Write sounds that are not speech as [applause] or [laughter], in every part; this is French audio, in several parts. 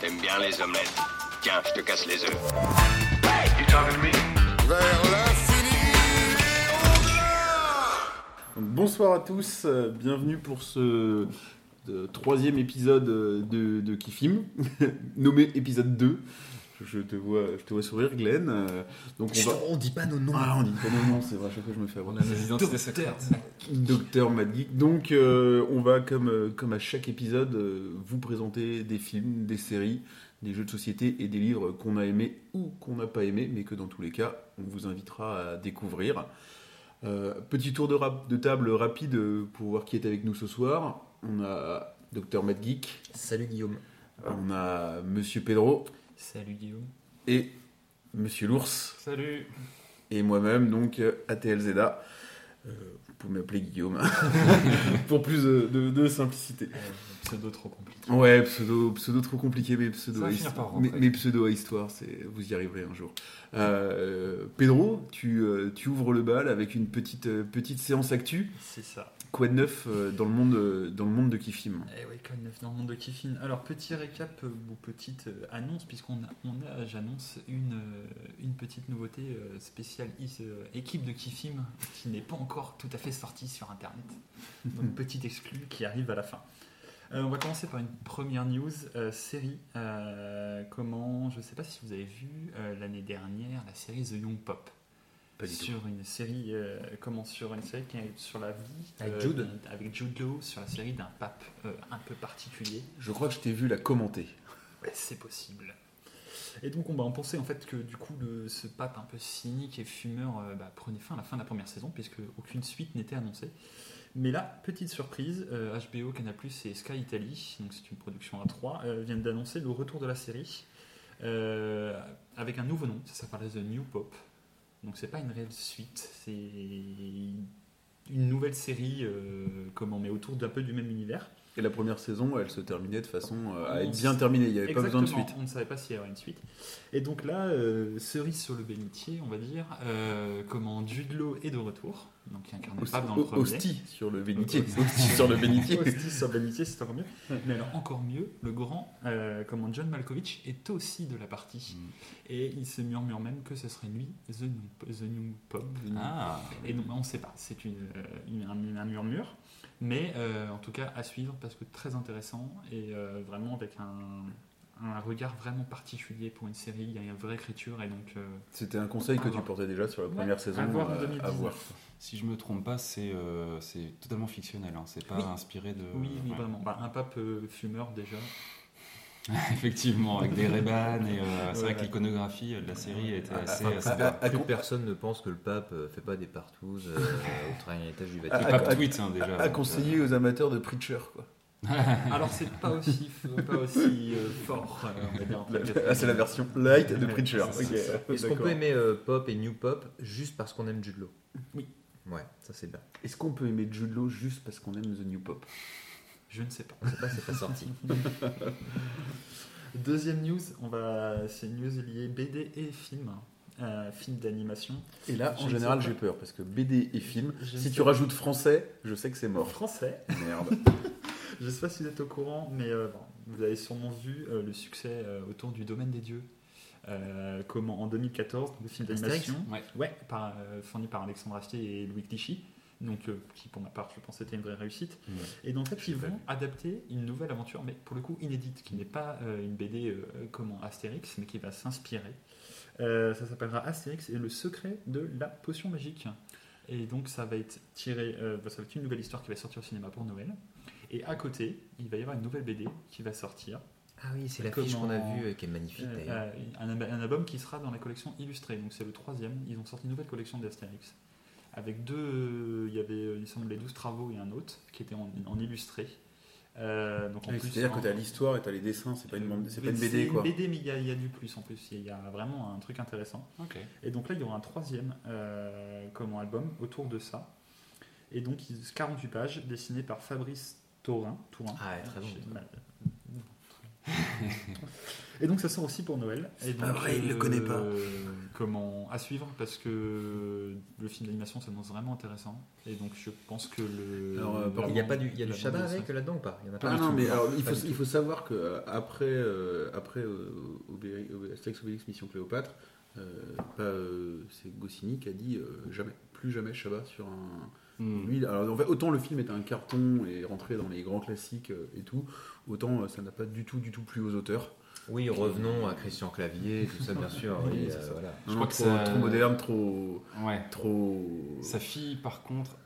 T'aimes bien les omelettes. Tiens, je te casse les œufs. Bonsoir à tous, euh, bienvenue pour ce euh, troisième épisode euh, de, de [laughs] nommé épisode 2. Je te vois, je te vois sourire, Glenn. Euh, donc on va. On dit pas nos noms. Ah, on dit pas non, non, c'est vrai, à chaque fois je me fais avoir. On a nos identités secrètes. Docteur Mad Geek. Donc, euh, on va, comme, euh, comme à chaque épisode, euh, vous présenter des films, des séries, des jeux de société et des livres qu'on a aimés ou qu'on n'a pas aimés, mais que dans tous les cas, on vous invitera à découvrir. Euh, petit tour de, rap- de table rapide pour voir qui est avec nous ce soir. On a Docteur Mad Geek, Salut Guillaume. on a Monsieur Pedro Salut Guillaume. et Monsieur l'ours. Salut. et moi-même, donc euh, ATL Zeda. Euh, vous pouvez m'appeler Guillaume, [laughs] pour plus de, de- de simplicité. pseudo trop compliqué. Ouais, pseudo, pseudo trop compliqué, mais pseudo, Ça va à finir histo- par mais, pseudo à histoire, c'est, vous y arriverez un jour. Euh, Pedro, tu, euh, tu ouvres le bal avec une petite, euh, petite séance actu. C'est ça. Quoi de neuf euh, dans le monde, euh, dans le monde de Kifim Eh oui, comme neuf dans le monde de Kiffin? Alors, petit récap euh, ou petite annonce, puisqu'on a, on a- j'annonce une, une petite nouveauté spéciale équipe de Kiffim qui n'est pas encore tout à fait sortie sur Internet. [laughs] Donc, petit exclu qui arrive à la fin. Euh, on va commencer par une première news euh, série. Euh, comment, je ne sais pas si vous avez vu l'année dernière la série The Young Pop. Tout. sur une série, euh, comment sur une série qui est sur la vie Avec euh, Jude avec Jude Law sur la série d'un pape euh, un peu particulier. Je crois que je t'ai vu la commenter. C'est possible. Et donc on, bah, on pensait en fait que du coup le- ce pape un peu cynique et fumeur bah, prenait fin à la fin de la première saison puisque aucune suite n'était annoncée. Mais là, petite surprise, HBO, Canal+, et Sky Italy, donc c'est une production à 3, viennent d'annoncer le retour de la série avec un nouveau nom, ça s'appelle The New Pop. Donc c'est pas une réelle suite, c'est une nouvelle série euh, comment, mais autour d'un peu du même univers. Et la première saison, elle se terminait de façon euh, à être bien terminée. Il n'y avait pas besoin de suite. On ne savait pas s'il y aurait une suite. Et donc là, euh, cerise sur le bénitier, on va dire, comment Jude Law est de retour, donc il incarne le Hosti- pape dans le premier. Hostie sur le bénitier. Hostie sur le bénitier. [laughs] Hostie sur le bénitier, c'est encore mieux. Mais alors encore mieux, le grand, euh, comment John Malkovich est aussi de la partie. Mm. Et il se murmure même que ce serait lui, The New, the new Pop. Ah, Et donc on ne sait pas, c'est une, euh, une- un, un murmure, mais euh, en tout cas à suivre parce que très intéressant et euh, vraiment avec un, un regard vraiment particulier pour une série. Il y a une vraie écriture et donc euh, C'était un conseil que À tu portais déjà sur la Ouais, première saison. à voir en euh, 2019. voir. si je me trompe pas, c'est euh, c'est totalement fictionnel. Hein. C'est pas Oui. inspiré de. oui, oui, ouais. vraiment. Bah, un pape euh, fumeur déjà. [laughs] Effectivement, avec des et euh, c'est Ouais, vrai que l'iconographie de la série était Ah, assez. à- plus à- personne ne pense que le pape euh, fait pas des partous euh, [laughs] au troisième étage du Le à- Vatican. pape tweet hein, déjà. À conseiller aux amateurs de Preacher, quoi. [laughs] Alors c'est pas aussi, pas aussi euh, fort, euh, Ah, c'est la version light de Preacher. Est-ce qu'on peut aimer euh, pop et new pop juste parce qu'on aime Jude Law? Oui. Ouais, ça c'est bien. Est-ce qu'on peut aimer Jude Law juste parce qu'on aime The New Pop? Je ne sais pas. On sait pas, c'est pas sorti. [laughs] Deuxième news, on va, c'est une news liée BD et film, euh, film d'animation. Et là, Je en général, sais j'ai peur parce que BD et film, Je si sais tu rajoutes français, je sais que c'est mort. Français. Merde. [laughs] Je ne sais pas si vous êtes au courant, mais euh, bon, vous avez sûrement vu euh, le succès euh, autour du domaine des dieux. Comment en 2014, le film d'animation, Ouais. ouais, par, fourni par Alexandre Astier et Louis Clichy, donc qui pour ma part, je pense, était une vraie réussite. Ouais. Et donc en fait, ils vont adapter une nouvelle aventure, mais pour le coup inédite, qui n'est pas une BD comment Astérix, mais qui va s'inspirer. Ça s'appellera Astérix et le secret de la potion magique. Et donc ça va être tiré, ça va être une nouvelle histoire qui va sortir au cinéma pour Noël. Et à côté, il va y avoir une nouvelle BD qui va sortir, Ah oui, c'est l'affiche Comment- qu'on a vue euh, qui est magnifique Euh, d'ailleurs. euh, un, un album qui sera dans la collection illustrée. Donc c'est le troisième. Ils ont sorti une nouvelle collection d'Astérix avec deux. Il y avait, il semble, les 12 travaux et un autre qui était en, en illustré. Euh, donc en plus, C'est-à-dire que tu as l'histoire et tu as les dessins, c'est pas une, c'est pas une BD quoi. BD, mais il y, a- il y a du plus en plus. Il y a vraiment un truc intéressant. Ok. Et donc là, il y aura un troisième euh, comment album autour de ça. Et donc, il- 48 pages dessinées par Fabrice Taurin. Tourin. Ah, ouais, très bon. [laughs] Et donc ça sort aussi pour Noël. Et pas donc, vrai, il le connaît pas. Comment à suivre parce que le film d'animation s'annonce vraiment intéressant. Et donc je pense que le. Alors, euh, Il y a pas du, il y a du Shabbat avec là-dedans ou pas? Il y en a pas Ah non, tout. mais alors, il, faut, il savoir que euh, après, euh, après euh, Obé- Obé- Astérix Obélix Mission Cléopâtre, euh, euh, c'est Goscinny qui a dit euh, jamais, plus jamais Chabat sur un. Hmm. Lui, alors en fait, autant le film est un carton et rentré dans les grands classiques euh, et tout, autant euh, ça n'a pas du tout, du tout plu aux auteurs. Oui, revenons à Christian Clavier, tout ça, bien sûr. [laughs] Oui, euh, ça. voilà. Je Non, crois que trop, ça- trop moderne, trop, Ouais. trop. Sa fille, par contre,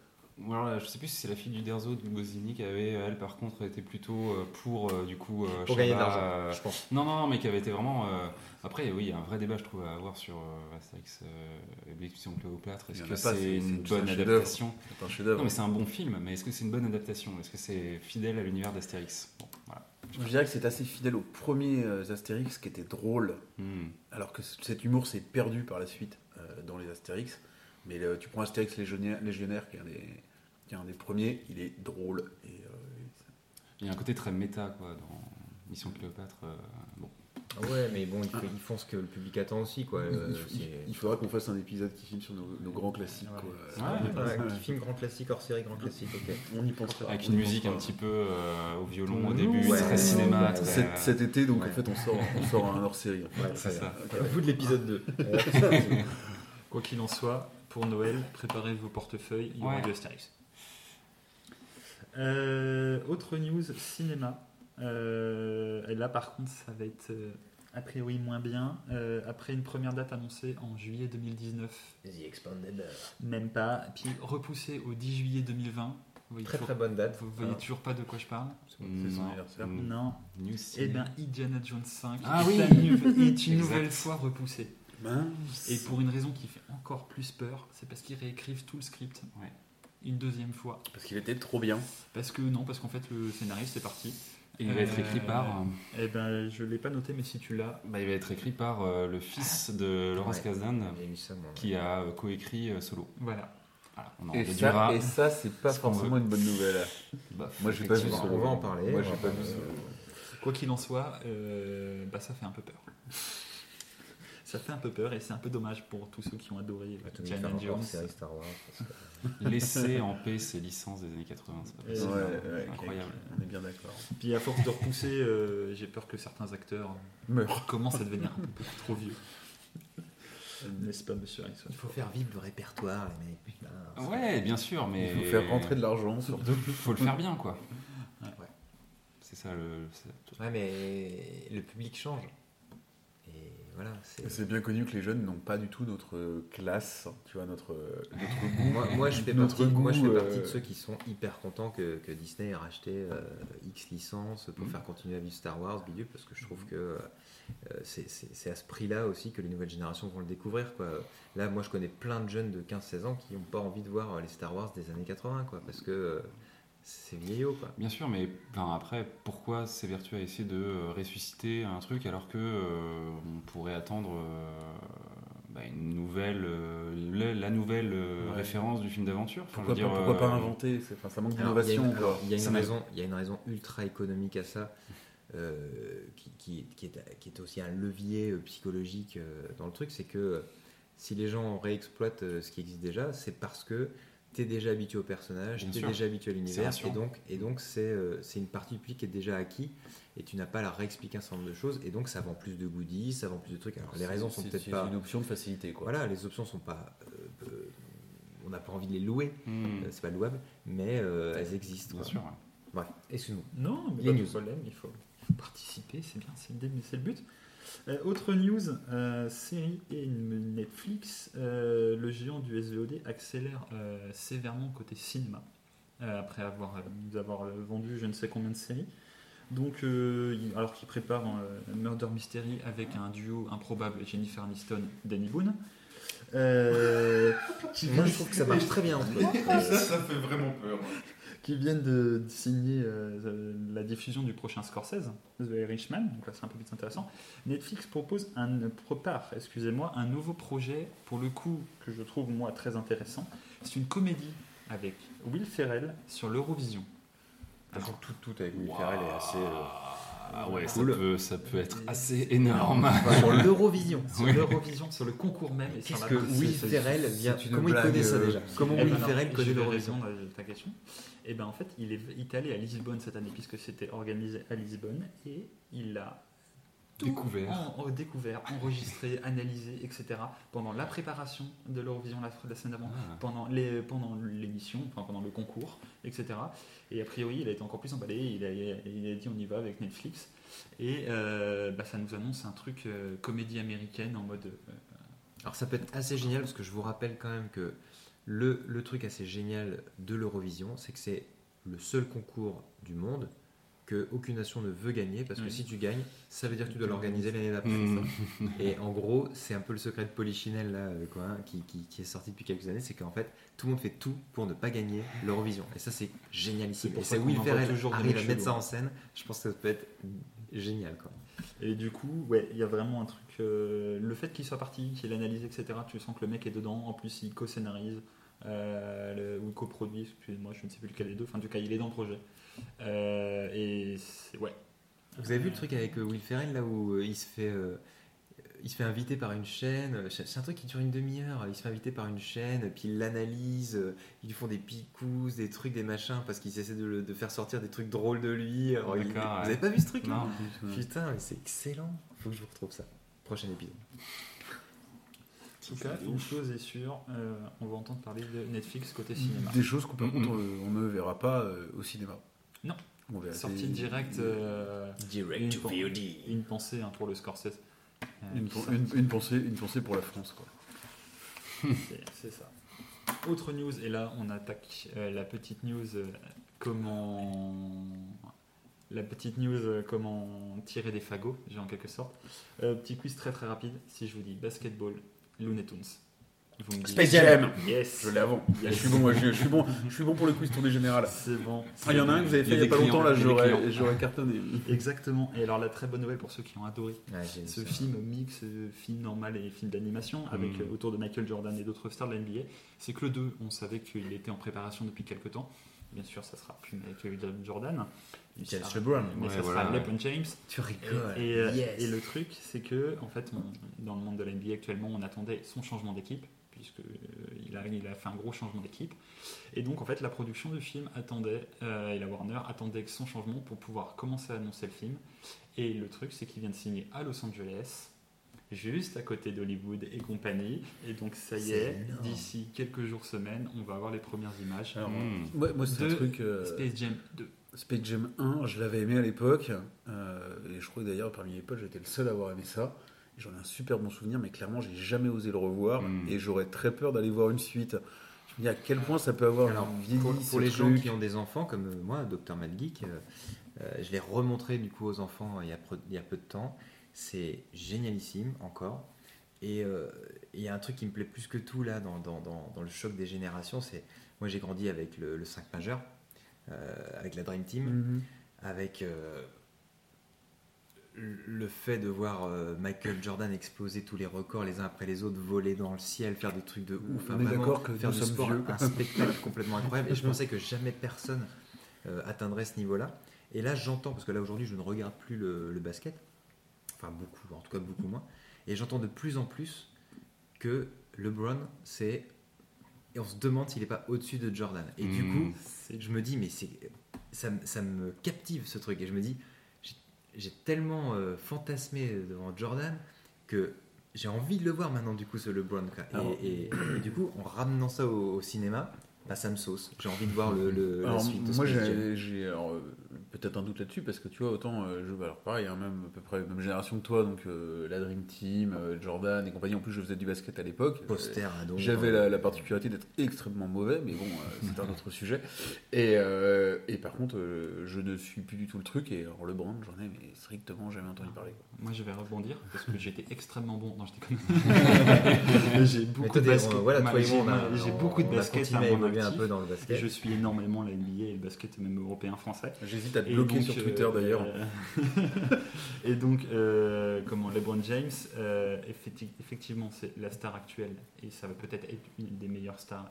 ou alors là, je sais plus si c'est la fille du Derzo de Goscinny qui avait, elle, par contre, été plutôt euh, pour, euh, du coup, euh, Pour gagner de l'argent, euh, je pense. Non, non, non, mais qui avait été vraiment. euh, Après, oui, il y a un vrai débat, je trouve, à avoir sur Astérix euh, et Mission Cléopâtre. Est-ce que c'est une bonne adaptation C'est un chef-d'œuvre. Non, mais c'est un bon film, mais est-ce que c'est une bonne adaptation? Est-ce que c'est fidèle à l'univers d'Astérix? Bon, voilà. Je dirais que c'est assez fidèle aux premiers Astérix qui étaient drôles, Hmm. alors que cet humour s'est perdu par la suite euh, dans les Astérix. Mais tu prends Astérix Légionnaire, Légionnaire qui, est un des, qui est un des premiers, il est drôle. Et, euh, Il y a un côté très méta, quoi, dans Mission Cléopâtre. euh, bon. Ah ouais, mais bon, ils, font- ils font ce que le public attend aussi, quoi. il- euh, il, il faudra qu'on fasse un épisode qui filme sur nos, nos grands classiques. Ouais. quoi. Ouais. Ouais, petit film grand classique, hors série grand classique, ok. On y pensera. Avec une musique un petit peu euh, au violon au Ouais. début, Ouais. très cinéma. Ouais. très, Cet, euh, cet été, donc Ouais. en fait, on sort, on sort un hors-série. Ouais, c'est ça. Au bout de l'épisode 2. Quoi qu'il en soit, pour Noël, préparez vos portefeuilles, il y aura Ouais. du Astérix. Euh, autre news, cinéma. Euh, et là, par contre, ça va être euh, a priori moins bien. Euh, après une première date annoncée en juillet 2019, The Expanded. même pas, puis repoussée au 10 juillet 2020. Vous voyez, Très toujours, très bonne date. vous voyez Ah. toujours pas de quoi je parle C'est son Non. anniversaire. Non. New Eh bien, Indiana Jones 5 Ah est, oui. est une [laughs] Exact. nouvelle fois repoussée. Mince. Et pour une raison qui fait encore plus peur, c'est parce qu'ils réécrivent tout le script Ouais. Une deuxième fois. Parce qu'il était trop bien. Parce que non, parce qu'en fait le scénariste est parti. Et il va être écrit Euh, par. euh, Eh ben, je l'ai pas noté, mais si tu l'as, bah, il va être écrit par euh, le fils de Laurence Ouais. Kasdan, qui a euh, coécrit euh, Solo. voilà. Voilà, on en Et ça, et ça c'est pas ce forcément une bonne nouvelle. [laughs] Bof, Moi, j'ai pas vu. Solo. On va en parler. Moi, j'ai pas vu. Solo. Quoi qu'il en soit, euh, bah, ça fait un peu peur. Ça fait un peu peur et c'est un peu dommage pour tous ceux qui ont adoré Indiana Jones. série Star Wars. que- [laughs] Laisser en paix ces licences des années 80, c'est pas possible. Ouais, ouais, incroyable. On est bien d'accord. Puis à force de repousser, euh, j'ai peur que certains acteurs Meurt. commencent à devenir un peu trop vieux. N'est-ce pas, monsieur Harrison Il faut faire vivre le répertoire, les mecs. Putain, Ouais, bien sûr, mais. Il faut faire rentrer de l'argent surtout. faut le faire bien, quoi. Ouais. C'est ça le. Ouais, mais le public change. Voilà, c'est. Bien connu que les jeunes n'ont pas du tout notre classe, tu vois, notre, notre [laughs] goût. Moi, moi, je fais, Notre partie, moi, je fais goût, partie euh, de ceux qui sont hyper contents que, que Disney ait racheté euh, X licences pour Mhm. faire continuer à vivre Star Wars, bidule, parce que je trouve que euh, c'est- à ce prix-là aussi que les nouvelles générations vont le découvrir. Quoi. Là, moi, je connais plein de jeunes de 15-16 ans qui n'ont pas envie de voir les Star Wars des années 80, quoi, parce que euh, c'est vieillot. Quoi. Bien sûr, mais enfin, après, pourquoi s'évertuer à essayer de euh, ressusciter un truc alors que euh, on pourrait attendre euh, bah, une nouvelle, euh, la, la nouvelle euh, Ouais. référence du film d'aventure? Enfin, Pourquoi, je veux pas, dire, pourquoi pas inventer? Ça manque d'innovation. Il y, a une raison, il y a une raison ultra économique à ça, euh, qui, qui- qui est, qui est aussi un levier euh, psychologique euh, dans le truc, c'est que euh, si les gens réexploitent euh, ce qui existe déjà, c'est parce que tu es déjà habitué au personnage, Bien tu es sûr. déjà habitué à l'univers, et donc et donc c'est euh, c'est une partie du public qui est déjà acquis, et tu n'as pas à la réexpliquer un certain nombre de choses, et donc ça vend plus de goodies, ça vend plus de trucs. Alors les raisons sont C'est- peut-être c'est pas... une option de facilité, quoi. Voilà, les options sont pas... euh, euh, on n'a pas envie de les louer, euh, c'est pas louable, mais euh, elles existent. bien quoi. sûr. ouais. Bref, excuse-nous. Non, mais Les pas de problème, il faut, il faut participer, c'est bien, c'est le, c'est le but. Euh, autre news, euh, série et Netflix, euh, le géant du SVOD accélère euh, sévèrement côté cinéma, euh, après avoir, euh, nous avoir vendu je ne sais combien de séries. Donc, euh, il- alors qu'il prépare euh, Murder Mystery avec un duo improbable Jennifer Aniston, Danny Boone. Euh, qui [laughs] Moi, je trouve que ça marche très bien eux. Euh, ça fait vraiment peur. Qui viennent de, signer euh, la diffusion du prochain Scorsese, The Irishman, donc là c'est un peu plus intéressant. Netflix propose un, prépare, excusez-moi, un nouveau projet, pour le coup, que je trouve moi très intéressant. C'est une comédie avec Will Ferrell sur l'Eurovision. Tout, tout avec Will Ferrell est assez. euh, Ah ouais, ça Cool. peut, ça peut être assez énorme. Enfin, sur [laughs] l'Eurovision. Sur Oui. l'Eurovision, sur le concours même. Et sur Qu'est-ce la que Will Ferrell vient Comment il connaît ça euh, déjà Comment Eh Will Ferrell connaît l'Eurovision à ta question. Et ben en fait, il est, il est allé à Lisbonne cette année puisque c'était organisé à Lisbonne et il a tout Découvert. en- en- découvert, enregistré, [laughs] analysé, etc. pendant la préparation de l'Eurovision la, la semaine d'avant, Ah. pendant les pendant l'émission, enfin pendant le concours, etc. Et a priori, il a été encore plus emballé. Il a, il a dit on y va avec Netflix et euh, bah, ça nous annonce un truc euh, comédie américaine en mode euh, Alors ça peut être assez génial parce que je vous rappelle quand même que le, le truc assez génial de l'Eurovision, c'est que c'est le seul concours du monde que aucune nation ne veut gagner parce que Oui. si tu gagnes, ça veut dire que tu dois l'organiser l'année d'après. Mm. Et en gros, c'est un peu le secret de Polichinelle là, euh, quoi, hein, qui, qui- qui est sorti depuis quelques années, c'est qu'en fait, tout le monde fait tout pour ne pas gagner l'Eurovision. Et ça, c'est génialissime. Et ça c'est Will Ferrell arrive à mettre ça en scène. Je pense que ça peut être génial. Quoi. Et du coup, ouais, il y a vraiment un truc. euh, le fait qu'il soit parti, qu'il analyse, etc., tu sens que le mec est dedans. En plus, il co-scénarise euh, le- ou coproduit, excusez-moi, je ne sais plus lequel des deux. Enfin, en tout cas, il est dans le projet. Euh, et c'est- ouais. Vous avez vu le truc avec euh, Will Ferrell là où euh, il se fait euh, il se fait inviter par une chaîne, euh, c'est un truc qui dure une demi-heure, il se fait inviter par une chaîne, puis il l'analyse, euh, ils lui font des picousses, des trucs, des machins, parce qu'ils essaient de, le- de faire sortir des trucs drôles de lui. Alors, il- D'accord, Vous avez pas vu ce truc là Non. Putain, mais c'est excellent. Faut que je vous retrouve ça. Prochain épisode. En tout cas, une chose est sûre, euh, on va entendre parler de Netflix côté cinéma. Des choses qu'on euh, on ne verra pas euh, au cinéma. Non. On verra Sortie directe, euh, Direct to une pensée hein, pour le Scorsese. Euh, Une, une- une pensée, une pensée pour la France. Quoi. C'est c'est ça. Autre news, et là on attaque euh, la petite news euh, comment la petite news euh, comment tirer des fagots, j'ai en quelque sorte. Euh, petit quiz très très rapide. Si je vous dis basketball, Looney Tunes, vous me dites Space Jam Yes. Je l'ai avant. Yes. Je suis bon, moi, je, je suis bon, je suis bon pour le quiz tournée générale. C'est bon. Ah, il y en a un que vous avez fait a il y a pas clients, longtemps là, j'aurais, cartonné. Exactement. Et alors la très bonne nouvelle pour ceux qui ont adoré j'ai ce ça. film mix film normal et film d'animation avec Mm. euh, autour de Michael Jordan et d'autres stars de la NBA, c'est que le 2, on savait qu'il était en préparation depuis quelques temps. Bien sûr, ça sera plus Michael Jordan. James sera- LeBron. Mais Ouais, ça voilà, sera ouais. LeBron James. Tu Et, rigoles. et, euh, Yes. et le truc, c'est que en fait, on- dans le monde de la NBA actuellement, on attendait son changement d'équipe, puisque euh, il a, il a fait un gros changement d'équipe. Et donc, en fait, la production du film attendait, euh, et la Warner attendait son changement pour pouvoir commencer à annoncer le film. Et le truc, c'est qu'il vient de signer à Los Angeles, juste à côté d'Hollywood et compagnie. Et donc, ça y est, d'ici quelques jours, semaines, on va avoir les premières images. Alors, Mm. Ouais, moi, c'est un truc. euh, Space Jam 2. Space Jam 1, je l'avais aimé à l'époque. euh, et je crois que d'ailleurs, parmi les potes, j'étais le seul à avoir aimé ça. J'en ai un super bon souvenir, mais clairement, j'ai jamais osé le revoir. Mm. Et j'aurais très peur d'aller voir une suite. Je me dis à quel point ça peut avoir Alors, vieilli pour, pour les gens qui ont des enfants comme euh, moi, Dr Mad Geek, euh, euh, je l'ai remontré du coup aux enfants il y a, peu- il y a peu de temps. C'est génialissime encore. Et euh, il y a un truc qui me plaît plus que tout là dans, dans- dans- dans le choc des générations, c'est moi j'ai grandi avec le, le 5 majeur, euh, avec la Dream Team, Mhm. avec euh, le fait de voir euh, Michael Jordan exploser tous les records les uns après les autres, voler dans le ciel, faire des trucs de ouf, On hein, vraiment que faire du sport, vieux. un spectacle complètement incroyable. Et je pensais que jamais personne euh, atteindrait ce niveau-là. Et là, j'entends, parce que là aujourd'hui, je ne regarde plus le, le basket, enfin beaucoup, en tout cas beaucoup moins, et j'entends de plus en plus que LeBron, c'est. Et on se demande s'il n'est pas au-dessus de Jordan. Et du Mm. coup, je me dis, mais c'est, ça, ça me captive ce truc. Et je me dis, j'ai- tellement euh, fantasmé devant Jordan que j'ai envie de le voir maintenant, du coup, ce LeBron. quoi. Et, et- et du coup, en ramenant ça au, au cinéma, bah, ça me sauce. J'ai envie de voir le, le- la suite. moi, j'ai euh, peut-être un doute là-dessus parce que tu vois, autant euh, je, alors pareil, hein, même à peu près la même génération que toi, donc euh, la Dream Team, euh, Jordan et compagnie. En plus, je faisais du basket à l'époque. Poster à dos. J'avais la, la particularité d'être extrêmement mauvais, mais bon, euh, c'est un autre sujet. Et, euh, et par contre, euh, je ne suis plus du tout le truc. Et alors, LeBron, j'en ai mais strictement jamais entendu parler. quoi. Moi, je vais rebondir parce que j'étais extrêmement bon. Non, je déconne. [laughs] j'ai beaucoup de basket. voilà, toi et j'ai- beaucoup de basket un peu dans le Et basket. je suis énormément la NBA et le basket même européen français. J'hésite à te Et bloquer donc, sur euh, Twitter d'ailleurs. euh, [laughs] et donc, euh, comment LeBron James, euh, effecti- effectivement, c'est la star actuelle et ça va peut-être être une des meilleures stars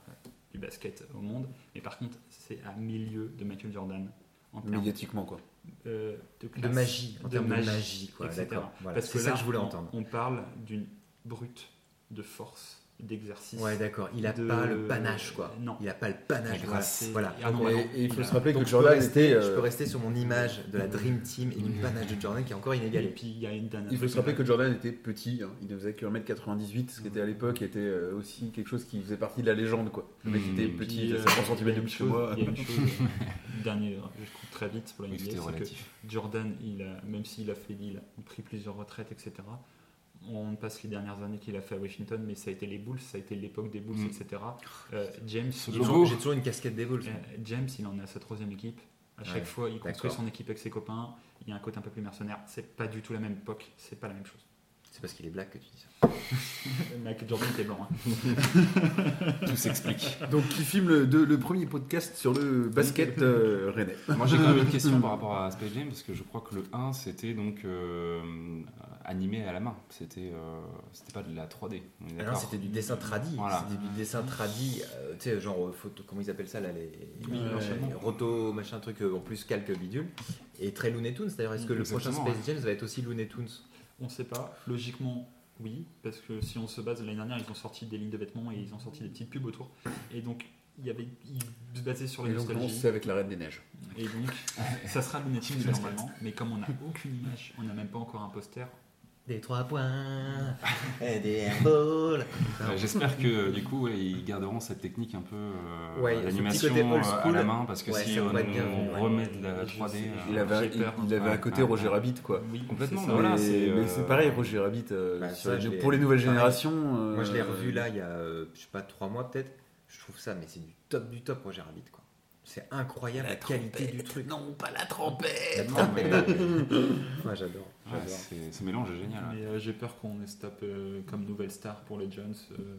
du basket au monde. Mais par contre, c'est à milieu de Michael Jordan en termes Médiatiquement, quoi. euh, de, magie, en de termes de magie, magie, quoi. etc. Voilà. Parce que ça là, que je voulais on, entendre. on parle d'une brute de force, d'exercice. Ouais, d'accord. Il a de- pas le panache, quoi. Non. Il a pas le panache. Voilà. grâce. Voilà. Ah non, Et, et il faut il se rappeler donc que Jordan rester, était. je euh, peux rester sur mon image de la Dream Team et du panache de Jordan qui est encore Et inégalé. puis il y a une dernière. Il faut se rappeler que Jordan était petit, hein. il ne faisait que 1m98, ce qui était à l'époque était euh, aussi quelque chose qui faisait partie de la légende. Quoi. Le mec Mmh. était petit, euh, faisait 50 il y a cm depuis chez moi. Il y a une [laughs] chose, euh, dernier, je coupe très vite pour la Oui, NBA, c'est que. Jordan, il a, même s'il a fait il a pris plusieurs retraites, etc. On passe les dernières années qu'il a fait à Washington, mais ça a été les Bulls, ça a été l'époque des Bulls, Mm. etc. Euh, James, J'ai toujours, une casquette des Bulls. euh, James, il en est à sa troisième équipe. À chaque Ouais, fois, il construit son équipe avec ses copains. Il y a un côté un peu plus mercenaire. C'est pas du tout la même époque. C'est pas la même chose. C'est parce qu'il est black que tu dis ça. [laughs] Michael Jordan était blanc. hein. [laughs] Tout s'explique. Donc qui filme le, de- le premier podcast sur le basket euh, rennais. Moi j'ai quand même une question par rapport à Space Jam parce que je crois que le 1 c'était donc euh, animé à la main. C'était euh, c'était pas de la 3D. on est Ah non, d'accord c'était du dessin tradi. Voilà. C'était du dessin tradi. euh, tu sais, genre photo, comment ils appellent ça là les, Oui, les roto machin truc en plus calque bidule et très Looney Tunes. D'ailleurs, est-ce que le prochain Space Jam va être aussi Looney Tunes? On sait pas. Logiquement, oui, parce que si on se base l'année dernière, ils ont sorti des lignes de vêtements et ils ont sorti des petites pubs autour. Et donc, il y avait, ils se basaient sur on nostalgie. c'est avec la Reine des Neiges. Et donc, [laughs] ça sera Looney Tunes normalement. Mais comme on n'a aucune image, on n'a même pas encore un poster. Des trois points [laughs] et des airballs. Euh, J'espère que du coup ouais, ils garderont cette technique un peu euh, Ouais, euh, à la main parce que Ouais, si on, on remet de la Je 3D sais, euh, Il avait, il, peur, il avait ouais, un côté ouais, Roger ouais. Rabbit quoi. Oui, Complètement, c'est mais voilà, c'est, euh, pareil, Roger Rabbit. euh, Bah, ça, pour les nouvelles pareil. générations. Moi, je l'ai revu là il y a, je sais pas, trois mois peut-être. Je trouve ça, mais c'est du top du top, Roger Rabbit, quoi. C'est incroyable la, qualité du truc. Non, pas la trompette. Non, mais, [laughs] Moi, j'adore. ouais, j'adore. c'est- ce mélange est génial. ouais. Mais euh, j'ai peur qu'on se tape euh, comme nouvelle star pour les Jones, euh,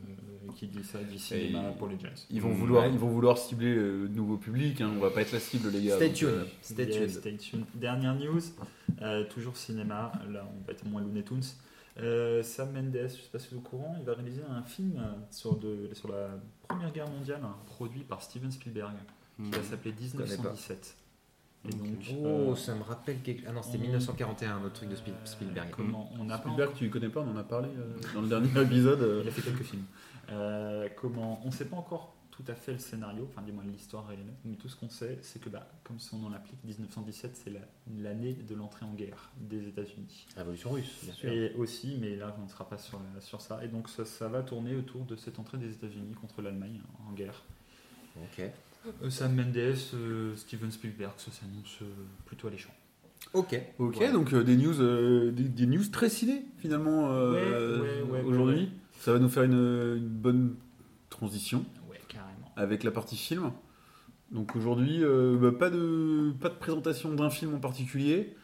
qui dit ça du cinéma Et- pour les Jones. Ils vont Mm, vouloir, ouais. ils vont vouloir cibler le nouveau public. Hein. On va pas être la cible les gars. Stay donc, tuned. euh, Stay Yeah, tuned. stay tuned. Dernière news, euh, toujours cinéma, là on va être moins Looney Tunes. Euh, Sam Mendes, je sais pas si vous êtes au courant, il va réaliser un film sur, de, sur la Première Guerre mondiale, hein, produit par Steven Spielberg, qui va s'appeler connais pas. 1917. Et Ok. donc, Oh, euh, ça me rappelle quelque Ah non, c'était on- 1941, un autre truc de Spiel- Spielberg. comment on Spielberg, encore- tu connais pas, on en a parlé euh, dans le dernier [laughs] épisode. euh. Il a fait quelques films. Euh, comment On ne sait pas encore tout à fait le scénario, enfin du moins l'histoire elle-même, mais tout ce qu'on sait, c'est que bah, comme son nom l'implique, 1917 c'est la- l'année de l'entrée en guerre des États-Unis. Révolution russe, bien sûr. Et aussi, mais là on ne sera pas sur, la- sur ça, et donc ça, ça va tourner autour de cette entrée des États-Unis contre l'Allemagne en guerre. Ok. Euh, Sam Mendes, euh, Steven Spielberg, ça s'annonce euh, plutôt alléchant. Ok. Ok, Voilà. donc euh, des news, euh, des, des news très ciné finalement euh, Ouais, ouais, ouais, aujourd'hui. ouais. Ça va nous faire une, une bonne transition Ouais, carrément. avec la partie film. Donc aujourd'hui, euh, bah, pas de pas de présentation d'un film en particulier.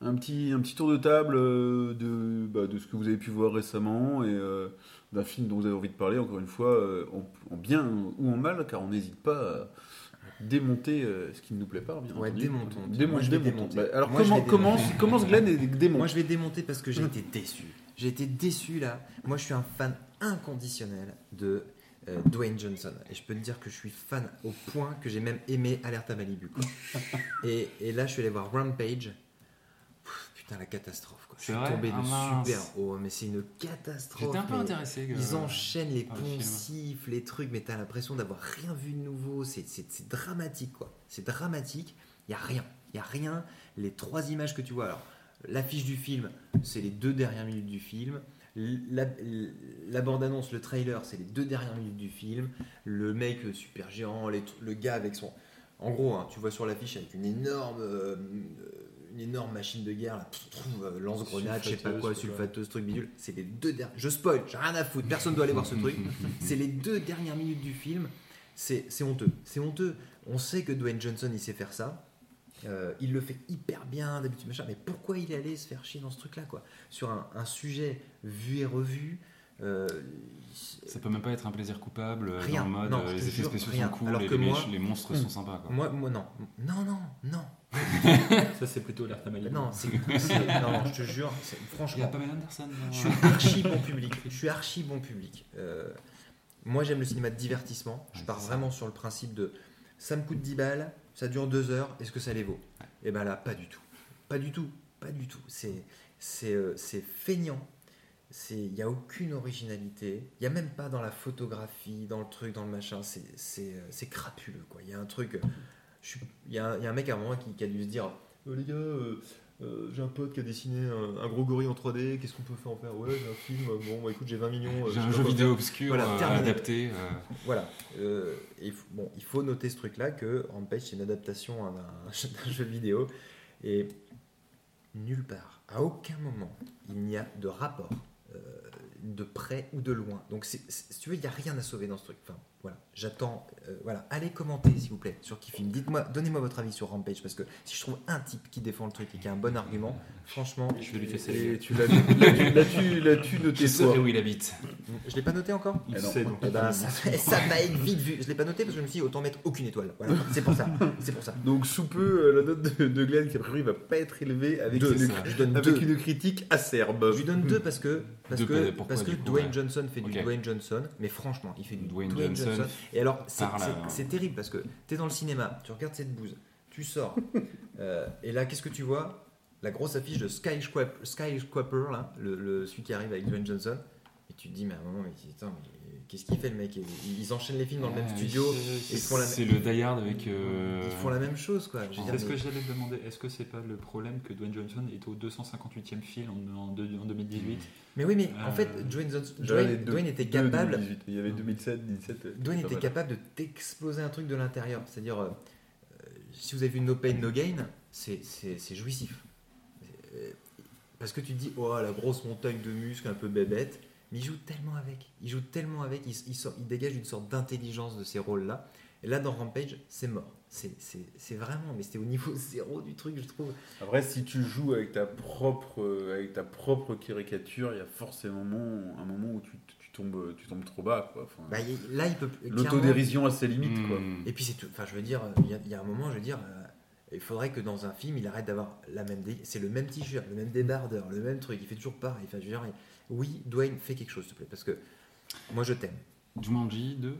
Un petit, un petit tour de table euh, de, bah, de ce que vous avez pu voir récemment et euh, d'un film dont vous avez envie de parler, encore une fois, euh, en, en bien ou en mal, car on n'hésite pas à démonter euh, ce qui ne nous plaît pas, bien Ouais, entendu. démontons. Démon- Moi, démontons. démonter. Bah, alors Moi, comment, Glenn et démonte. Moi, je vais démonter parce que j'ai été déçu. J'ai été déçu là. Moi, je suis un fan inconditionnel de euh, Dwayne Johnson. Et je peux te dire que je suis fan au point que j'ai même aimé Alerte à Malibu. [laughs] et, et là, je suis allé voir Rampage. Putain, la catastrophe. Quoi. Je suis vrai tombé de Ah, mince. super haut, mais c'est une catastrophe. J'étais un peu intéressé. que- Ils enchaînent les le poncifs, les trucs, mais t'as l'impression d'avoir rien vu de nouveau. C'est- dramatique, quoi. C'est dramatique. Il y a rien. Il y a rien. Les trois images que tu vois, alors l'affiche du film, c'est les deux dernières minutes du film. La, la bande-annonce, le trailer, c'est les deux dernières minutes du film. Le mec super géant, les le gars avec son. En gros, hein, tu vois sur l'affiche avec une énorme, euh, une énorme machine de guerre, euh, lance-grenade, je sais pas quoi, sulfateuse, truc bidule. C'est les deux dernières. Je spoil, j'ai rien à foutre, personne doit aller voir ce truc. [laughs] C'est les deux dernières minutes du film. C'est honteux. C'est honteux. On sait que Dwayne Johnson, il sait faire ça. Euh, il le fait hyper bien d'habitude, machin. Mais pourquoi il est allé se faire chier dans ce truc-là, quoi? Sur un, un sujet vu et revu. Euh, Ça peut même pas être un plaisir coupable, euh, Rien. dans le mode Non, euh, les effets jure, spéciaux rien. sont cool, Alors les, que les- moi- les monstres sont sympas. Quoi. moi, moi, non. Non, non, non. Ça c'est plutôt Malibu. Non, [laughs] c'est. Non, je te jure, c'est- Il y a franchement. Pamela Anderson. Je suis archi bon public. Je suis archi bon public. Euh, moi, j'aime le cinéma de divertissement. Je Ouais, pars vraiment sur le principe de ça me coûte 10 balles, ça dure 2 heures, est-ce que ça les vaut? Et ben là, pas du tout. pas du tout, pas du tout. C'est c'est c'est feignant. Il y a aucune originalité. Il y a même pas dans la photographie, dans le truc, dans le machin. C'est c'est euh, c'est crapuleux quoi. Il y a un truc. Il y, a un- il y a un mec à un moment qui, qui a dû se dire Euh, les gars. euh, euh, j'ai un pote qui a dessiné un, un gros gorille en 3D, qu'est-ce qu'on peut faire en faire? Ouais, j'ai un film, bon, bah, écoute, j'ai 20 millions. J'ai un jeu vidéo faire. obscur Voilà, euh, adapté. Voilà. Et il faut- bon, il faut noter ce truc-là que Rampage c'est une adaptation [laughs] d'un jeu vidéo et nulle part, à aucun moment, il n'y a de rapport de près ou de loin. Donc, si tu veux, il n'y a rien à sauver dans ce truc. Voilà. J'attends. euh, voilà. Allez commenter, s'il vous plaît, sur Kifim. Dites-moi, donnez-moi votre avis sur Rampage parce que si je trouve un type qui défend le truc et qui a un bon argument, franchement, Je vais lui casser tu l'as l'as-tu- l'as-tu noté toi où il habite. je l'ai pas noté encore. Il Eh sait, donc. Eh ben, ça, ça va être vite vu. Je l'ai pas noté parce que je me suis dit autant mettre aucune étoile. Voilà. C'est pour ça. C'est pour ça. Donc sous peu, euh, la note de, de Glenn qui a priori va pas être élevée avec, Deux, une. Je donne avec deux. une critique acerbe. Je lui donne deux parce que parce Deux, que parce que Dwayne. Johnson fait du. Dwayne Johnson, mais franchement, il fait du Dwayne, Johnson Et alors, c'est la- c'est- terrible parce que tu es dans le cinéma, tu regardes cette bouse, tu sors, [laughs] euh, et là, qu'est-ce que tu vois? La grosse affiche de Skyscraper, Skyscraper là, le, le- celui qui arrive avec Dwayne Johnson, et tu te dis, mais à un moment, mais, putain, mais qu'est-ce qu'il fait le mec? Ils ils enchaînent les films dans le même studio, oui, et ils font la, C'est le Die Hard avec. euh, ils font la même chose quoi. Je veux dire, C'est ce que mais- j'allais te demander? Est-ce que c'est pas le problème que Dwayne Johnson est au 258e film en, en deux- en 2018 Mais oui, mais en Euh, fait, Dwayne, Johnson- deux- était deux capable. 2018. Il y avait 2007, 17. euh, Dwayne pas était mal. capable de t'exploser un truc de l'intérieur. C'est-à-dire, euh, euh, si vous avez vu No Pain No Gain, c'est c'est- c'est jouissif. Euh, Parce que tu te dis, oh la grosse montagne de muscles un peu bébête, mais il joue tellement avec. Il joue tellement avec, il, il sort- il dégage une sorte d'intelligence de ces rôles-là. Et là, dans Rampage, c'est mort. C'est- vraiment, mais c'était au niveau [laughs] zéro du truc, je trouve. Après, si tu joues avec ta propre, euh, avec ta propre caricature, il y a forcément un moment, un moment où tu, tu tombes, tu tombes trop bas. quoi. Enfin, Bah, là, il peut. clairement- L'autodérision a ses limites. Quoi. hmm. Et puis c'est tout. Enfin, je veux dire, il y, a- il y a un moment, je veux dire, euh, il faudrait que dans un film, il arrête d'avoir la même. dé- C'est le même t-shirt, le même débardeur, le même truc. Il fait toujours pareil. Enfin, je veux dire, oui, Dwayne, fais quelque chose, s'il te plaît, parce que moi, je t'aime. Jumanji 2.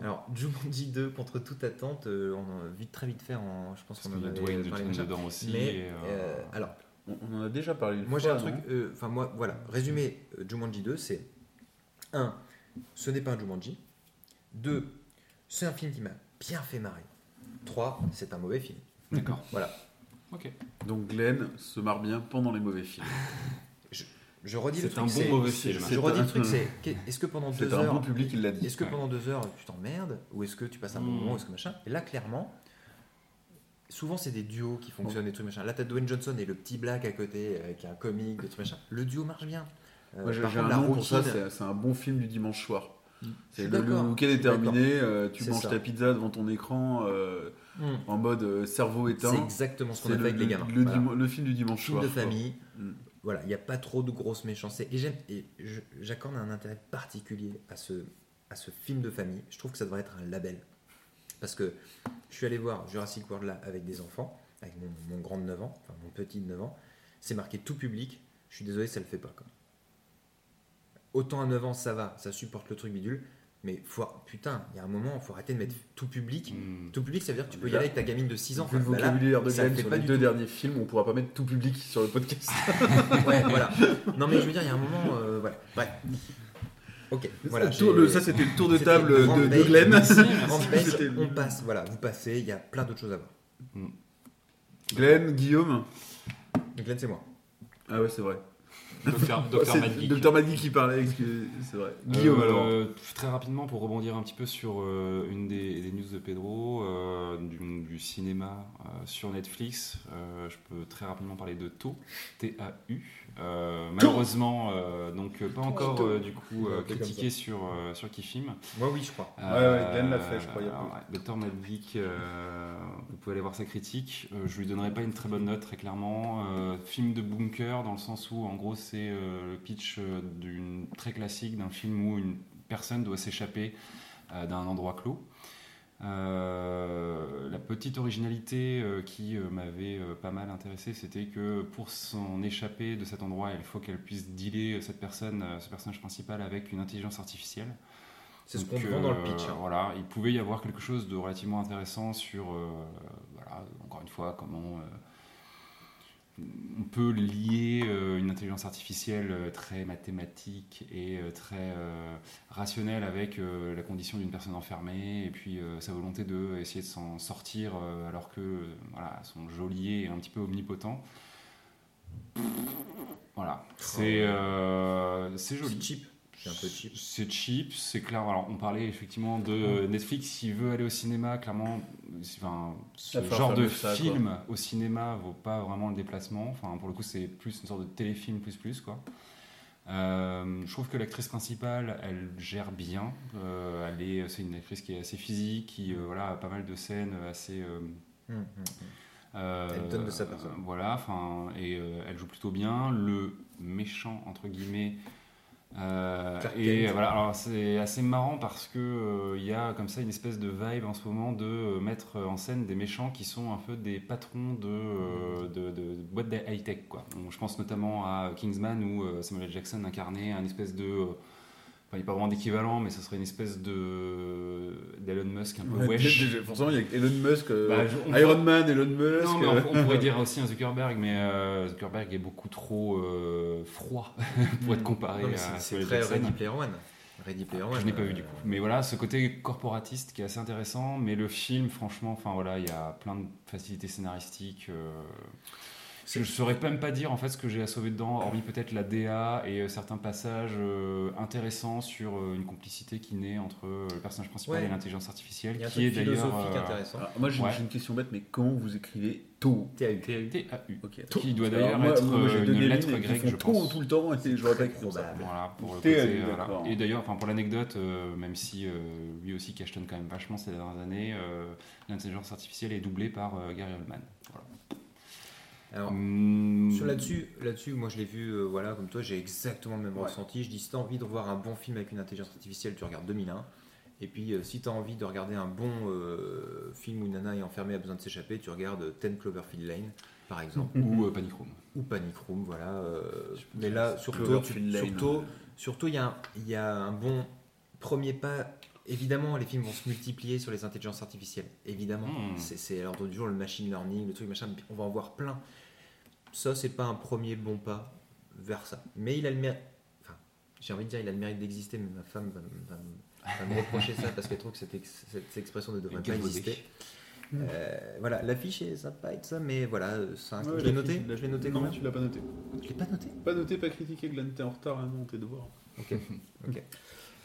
Alors, [laughs] Jumanji 2 contre toute attente, euh, on a vite très vite fait. En, je pense qu'on a Dwayne parlé déjà. dedans aussi. Mais et, euh, euh, alors, On, on en a déjà parlé une moi j'ai un truc. euh, Enfin, moi, voilà. Résumé, euh, Jumanji 2, c'est 1. Ce n'est pas un Jumanji. 2. C'est un film qui m'a bien fait marrer. 3. C'est un mauvais film. D'accord. Voilà. Ok. Donc Glenn se marre bien pendant les mauvais films. [laughs] Je redis le C'est truc. un bon c'est- mauvais c'est- film. c'est- Je redis le truc, c'est est-ce que pendant deux C'est un heures, bon public, il l'a dit. est-ce que Ouais. pendant deux heures tu t'emmerdes ou est-ce que tu passes un bon Mm. moment, est-ce que machin? Et là, clairement, souvent c'est des duos qui fonctionnent, des trucs machin. Là, t'as Dwayne Johnson et le petit black à côté euh, qui a un comique, des trucs machin. Le duo marche bien. Euh, Moi, j'ai un nom pour ça, c'est c'est un bon film du dimanche soir. Je C'est le, week-end est terminé, euh, tu C'est manges ça. ta pizza devant ton écran euh, Mm. en mode euh, cerveau éteint. C'est exactement ce qu'on C'est a fait le, avec les le- gamins. le Voilà. dima- le film du dimanche Film soir. de quoi. famille. Mm. Voilà, il n'y a pas trop de grosses méchancetés. Et j'accorde un intérêt particulier à ce, film de famille. Je trouve que ça devrait être un label. Parce que je suis allé voir Jurassic World là avec des enfants, avec mon, grand de 9 ans, enfin mon petit de 9 ans. C'est marqué tout public. Je suis désolé, ça le fait pas. Autant à 9 ans, ça va, ça supporte le truc bidule. Mais faut, putain, il y a un moment, il faut arrêter de mettre tout public. Hmm. Tout public, ça veut dire que tu peux y aller avec ta gamine de 6 ans. Vu le Bah là, vocabulaire de Glenn fait sur pas les deux tout. derniers films, on pourra pas mettre tout public [laughs] sur le podcast. [laughs] Ouais, voilà. Non, mais je veux dire, il y a un moment. euh, voilà. Bref. Ok, voilà. Ça, tour- le- j'ai- ça, c'était le tour de table de, Glenn. [laughs] On passe, voilà, vous passez, il y a plein d'autres choses à voir. Glenn, Guillaume? Glenn, c'est moi. Ah ouais, c'est vrai. Docteur, [laughs] Docteur qui parlait, excusez- c'est vrai. Guillaume, alors. Euh, Très rapidement, pour rebondir un petit peu sur euh, une des, des news de Pedro, euh, du, du cinéma euh, sur Netflix, euh, je peux très rapidement parler de TAU, T-A-U. Euh, malheureusement, euh, donc euh, pas encore euh, du coup critiqué sur, sur Kifim. Moi, oui, je crois. ouais, Glenn l'a fait, je crois, ouais. Madvick, euh, vous pouvez aller voir sa critique. Je lui donnerai pas une très bonne note, très clairement. Film de bunker, dans le sens où, en gros, c'est le pitch d'une très classique d'un film où une personne doit s'échapper d'un endroit clos. Euh, la petite originalité euh, qui euh, m'avait pas mal intéressé, c'était que pour s'en échapper de cet endroit, il faut qu'elle puisse dealer cette personne, ce personnage principal, avec une intelligence artificielle. C'est ce qu'on vend dans le pitch. hein. Voilà, il pouvait y avoir quelque chose de relativement intéressant sur, voilà, encore une fois, comment on peut lier euh, une intelligence artificielle euh, très mathématique et euh, très rationnelle avec la condition d'une personne enfermée et puis sa volonté de essayer de s'en sortir alors que voilà, son geôlier est un petit peu omnipotent. Voilà, c'est c'est C'est joli. cheap. C'est un peu cheap. C'est cheap, c'est clair. Alors, on parlait effectivement de Netflix. S'il veut aller au cinéma, clairement, enfin, ce genre de ça, film au cinéma vaut pas vraiment le déplacement. Enfin, pour le coup, c'est plus une sorte de téléfilm plus plus quoi. Euh, je trouve que l'actrice principale, elle gère bien. Euh, elle est, c'est une actrice qui est assez physique, qui euh, voilà, a pas mal de scènes assez. euh, Hum, hum. euh, Elle donne de sa personne. Voilà, enfin, et euh, elle joue plutôt bien. Le méchant entre guillemets. Euh, et voilà, alors c'est assez marrant parce que euh, il y a comme ça une espèce de vibe en ce moment de euh, mettre en scène des méchants qui sont un peu des patrons de, de, de- boîtes de high tech quoi. Donc, je pense notamment à Kingsman où Samuel L. Jackson incarnait un espèce de Enfin, il n'y a pas vraiment d'équivalent, mais ce serait une espèce de d'Elon Musk un peu Ouais, wesh. Forcément, il y a Elon Musk, euh, Bah, je- on Iron Man, Elon Musk. Non, mais euh, on, on pourrait dire aussi un Zuckerberg, mais euh, Zuckerberg est beaucoup trop euh, froid [laughs] pour être comparé Non, mais à c'est- très Jackson. Ready Player One. Ready Player One. Je n'ai pas euh, vu du coup. Mais voilà, ce côté corporatiste qui est assez intéressant. Mais le film, franchement, enfin voilà, il y a plein de facilités scénaristiques. Euh, Je ne saurais même pas dire en fait ce que j'ai à sauver dedans, hormis peut-être la DA et euh, certains passages euh, intéressants sur euh, une complicité qui naît entre le personnage principal Ouais. et l'intelligence artificielle, Il y a un qui est d'ailleurs philosophique euh, intéressant. Alors, moi, j'ai Ouais. une question bête, mais comment vous écrivez tôt TAU. TAU. Ok. Qui doit Alors, d'ailleurs moi- être moi, une lettre qui grecque, je pense. tout le temps et je pas écrit ça. probable. Voilà, pour le côté, voilà. Et d'ailleurs, enfin, pour l'anecdote, euh, même si euh, lui aussi cachetonne quand même vachement ces dernières années, euh, l'intelligence artificielle est doublée par euh, Gary Oldman. Alors, Sur là-dessus, là-dessus, moi je l'ai vu, euh, voilà, comme toi, j'ai exactement le même Ouais. ressenti. Je dis, si t'as envie de voir un bon film avec une intelligence artificielle, tu regardes 2001. Et puis, euh, si t'as envie de regarder un bon euh, film où nana est enfermée, a besoin de s'échapper, tu regardes 10 Cloverfield Lane, par exemple, ou euh, Panic Room. ou Panic Room, voilà. euh, mais là, surtout, surtout, surtout, il y, a un- il y a un bon premier pas. Évidemment, les films vont se multiplier sur les intelligences artificielles. Évidemment, Mm. c'est à l'ordre du jour le machine learning, le truc machin. On va en voir plein. Ça, c'est pas un premier bon pas vers ça. Mais il a le mérite. Enfin, j'ai envie de dire, il a le mérite d'exister, mais ma femme va, me- va me- va me reprocher ça parce qu'elle trouve que cette, ex- cette- cette expression ne devrait pas exister. Euh, voilà, l'affiche est sympa et tout ça, mais voilà, euh, ça, Ouais, je l'ai la noté. Je l'ai noté non, quand même. tu l'as pas noté. Je l'ai pas noté? Pas noté, pas critiqué, Glenn, t'es en retard, hein, non, tes devoirs. Ok. [laughs] ok.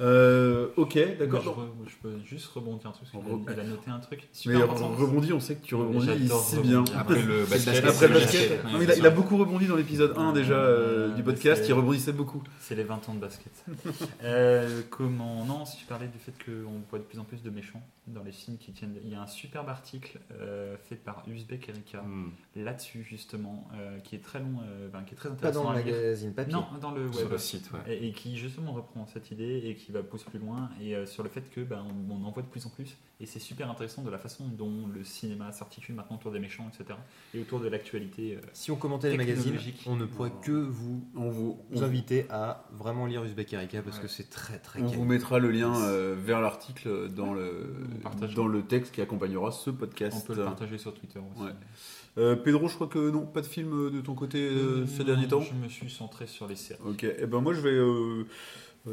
Euh, ok, d'accord. Je, re- je peux juste rebondir dessus parce qu'il Re- a, il a noté un truc Mais important. rebondis, on sait que tu rebondis si bien. Après le [laughs] basket. Après le le basket. basket. Non, mais il, a, il a beaucoup rebondi dans l'épisode 1 déjà euh, du podcast, il rebondissait beaucoup. C'est les 20 ans de basket. [laughs] Euh, comment Non, si tu parlais du fait qu'on voit de plus en plus de méchants dans les films qui tiennent. Il y a un superbe article euh, fait par Uzbek Erika Hum, là-dessus justement, euh, qui est très long, euh, ben, qui est très Pas intéressant dans le magazine papier. Non, dans le Sur web. le site, ouais. Et, et qui justement reprend cette idée et qui va pousser plus loin et euh, sur le fait que ben, on, on en voit de plus en plus et c'est super intéressant de la façon dont le cinéma s'articule maintenant autour des méchants etc et autour de l'actualité euh, Si on commentait les magazines, on ne pourrait que vous On vous, on, inviter à vraiment lire Uzbek Erika parce que c'est très très on vous mettra le lien euh, vers l'article dans le, On partage. dans le texte qui accompagnera ce podcast. on peut le partager sur Twitter aussi. Ouais. Euh, Pedro, je crois que non, pas de film euh, de ton côté euh, ces Non, derniers temps je me suis centré sur les séries Ok, et ben moi je vais, euh, euh,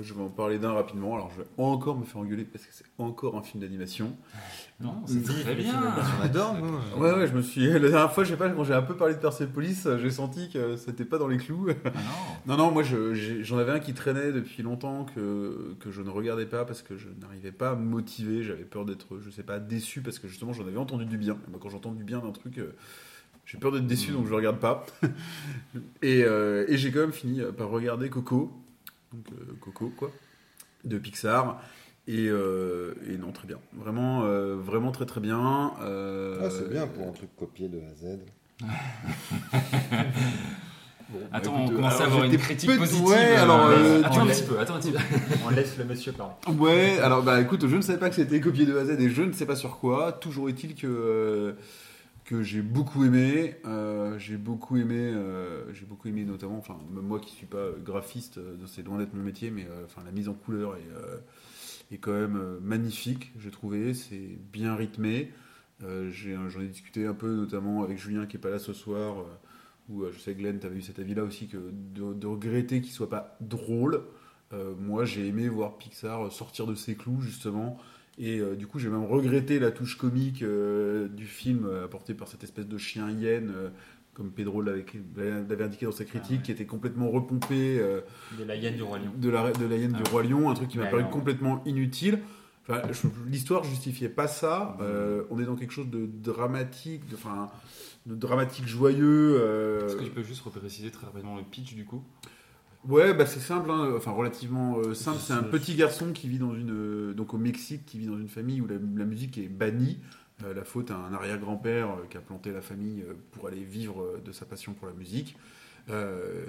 je vais en parler d'un rapidement. Alors je vais encore me faire engueuler parce que c'est encore un film d'animation. [laughs] non c'est très bien. On adore, [laughs] nous. Ouais, ouais, je me suis. [laughs] La dernière fois, je sais pas, quand j'ai un peu parlé de Persepolis, euh, j'ai senti que c'était pas dans les clous. Ah non Non, non, moi je- j'en avais un qui traînait depuis longtemps que, que je ne regardais pas parce que je n'arrivais pas à me motiver. J'avais peur d'être, je sais pas, déçu parce que justement j'en avais entendu du bien. Et moi, quand j'entends du bien d'un truc, euh, j'ai peur d'être déçu Mm. donc je regarde pas. et euh, et j'ai quand même fini par regarder Coco. Donc euh, Coco, quoi, de Pixar. Et, euh, et non, très bien. Vraiment, euh, vraiment très très bien. Euh, Ah, c'est bien pour un truc copié de A à Z. [laughs] bon, bah, Attends, écoute, on commence à avoir une critique peu- positive. Ouais, alors, euh, attends tu un petit peu, attends un petit peu. [laughs] on laisse le monsieur parler Ouais, alors bah écoute, je ne savais pas que c'était copié de A à Z et je ne sais pas sur quoi. Toujours est-il que, euh, que j'ai beaucoup aimé. euh, j'ai beaucoup aimé, euh, j'ai beaucoup aimé notamment, enfin moi qui suis pas graphiste, euh, c'est loin d'être mon métier, mais enfin la mise en couleur est, est quand même magnifique, j'ai trouvé. C'est bien rythmé. J'en ai, discuté un peu notamment avec Julien qui est pas là ce soir. où je sais Glenn, tu avais eu cet avis-là aussi, que de, de regretter qu'il soit pas drôle. Moi, j'ai aimé voir Pixar sortir de ses clous, justement. Et euh, du coup, j'ai même regretté la touche comique euh, du film euh, apportée par cette espèce de chien hyène, euh, comme Pedro l'avait indiqué dans sa critique, Ah ouais. qui était complètement repompé De la hyène du Roi Lion. de la, de la hyène Ah du Roi Lion, un truc qui m'a paru complètement inutile. Enfin, L'histoire justifiait pas ça. Euh, on est dans quelque chose de dramatique, de, enfin, de dramatique joyeux. Est-ce que tu peux juste repréciser très rapidement le pitch du coup? Ouais, bah c'est simple, hein, enfin relativement euh, simple. C'est un petit garçon qui vit dans une, euh, donc au Mexique, qui vit dans une famille où la, la musique est bannie. Euh, la faute à un arrière-grand-père qui a planté la famille pour aller vivre de sa passion pour la musique.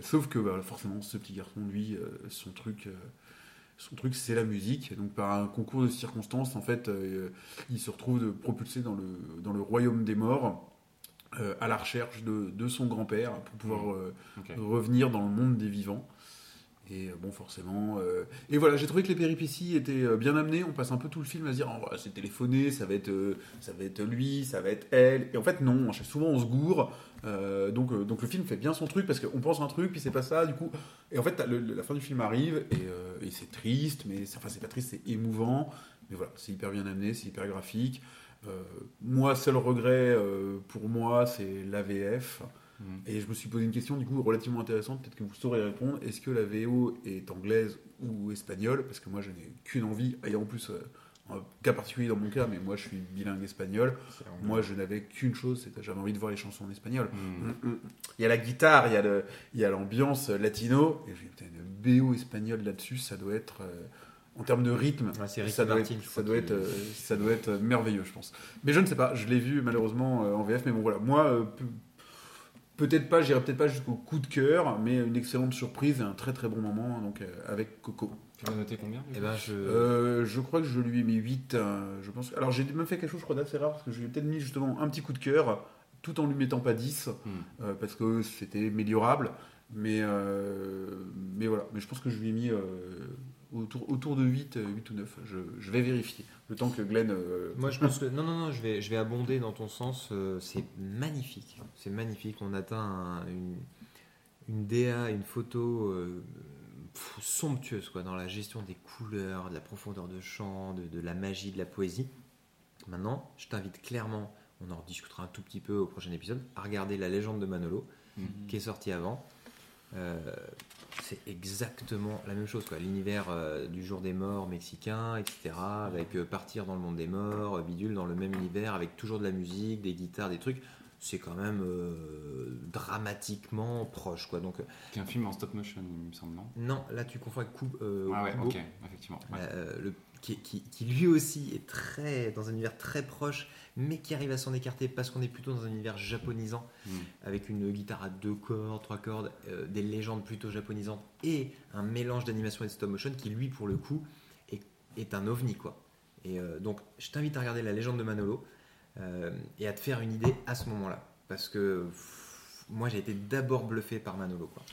Sauf que bah, forcément, ce petit garçon, lui, son truc, son truc, c'est la musique. Donc par un concours de circonstances, en fait, il se retrouve propulsé dans le dans le royaume des morts. à la recherche de, de son grand-père pour pouvoir Ok. revenir dans le monde des vivants. Et euh, bon, forcément. euh, Et voilà, j'ai trouvé que les péripéties étaient euh, bien amenées. On passe un peu tout le film à se dire, oh, c'est téléphoné, ça va être, ça va être lui, ça va être elle. Et en fait, non. Souvent, on se gourre. Donc, donc le film fait bien son truc parce qu'on pense un truc, puis c'est pas ça. Du coup, et en fait, la fin du film arrive et, et c'est triste, mais enfin, c'est pas triste, c'est émouvant. Mais voilà, c'est hyper bien amené, c'est hyper graphique. Moi, seul regret pour moi, c'est l'AVF. Et je me suis posé une question du coup relativement intéressante, peut-être que vous saurez répondre. Est-ce que la VO est anglaise ou espagnole? Parce que moi je n'ai qu'une envie, et en plus, euh, un cas particulier dans mon cas, mais moi je suis bilingue espagnol. Moi je n'avais qu'une chose, que j'avais envie de voir les chansons en espagnol. Hmm. Mm, mm. Il y a la guitare, il y a le- il y a l'ambiance latino, et j'ai une BO espagnole là-dessus, ça doit être. euh, en termes de rythme, Ouais, c'est Ricky ça doit, Martin, être, je ça, doit être, euh, ça doit être euh, merveilleux, je pense. Mais je ne sais pas, je l'ai vu malheureusement euh, en VF, mais bon voilà, moi, euh, peut-être pas, j'irai peut-être pas jusqu'au coup de cœur, mais une excellente surprise et un très très bon moment donc, euh, avec Coco. Tu vas noter combien Eh ben, je... Euh, je crois que je lui ai mis 8, je pense. Alors j'ai même fait quelque chose, je crois, d'assez rare, parce que je lui ai peut-être mis justement un petit coup de cœur, tout en lui mettant pas 10, Hmm. euh, parce que c'était améliorable. Mais, euh, mais voilà, mais je pense que je lui ai mis euh, autour, autour de 8, euh, 8 ou 9. Je, je vais vérifier. Le temps que Glenn. euh, Moi, je pense que non, non, non, je vais, je vais abonder dans ton sens. euh, c'est magnifique, c'est magnifique. On atteint un- une, une DA, une photo euh, pff, somptueuse, quoi, dans la gestion des couleurs, de la profondeur de champ, de, de la magie, de la poésie. Maintenant, je t'invite clairement, on en rediscutera un tout petit peu au prochain épisode, à regarder La Légende de Manolo, qui est sorti avant. Euh, c'est exactement la même chose, quoi. L'univers euh, du jour des morts mexicain, etc. Avec euh, partir dans le monde des morts, euh, bidule dans le même univers, avec toujours de la musique, des guitares, des trucs. C'est quand même euh, dramatiquement proche, quoi. Donc, film en stop motion, il me semble, non? Non, là tu confonds avec Coup- Ah ouais, Kubo, ok, effectivement. ouais. le- qui, qui- qui lui aussi est très dans un univers très proche, mais qui arrive à s'en écarter parce qu'on est plutôt dans un univers japonisant Hmm. avec une guitare à deux cordes, trois cordes, euh, des légendes plutôt japonisantes et un mélange d'animation et de stop motion qui lui pour le coup est, est un ovni quoi. Et euh, donc je t'invite à regarder la légende de Manolo euh, et à te faire une idée à ce moment-là parce que pff, moi j'ai été d'abord bluffé par Manolo quoi.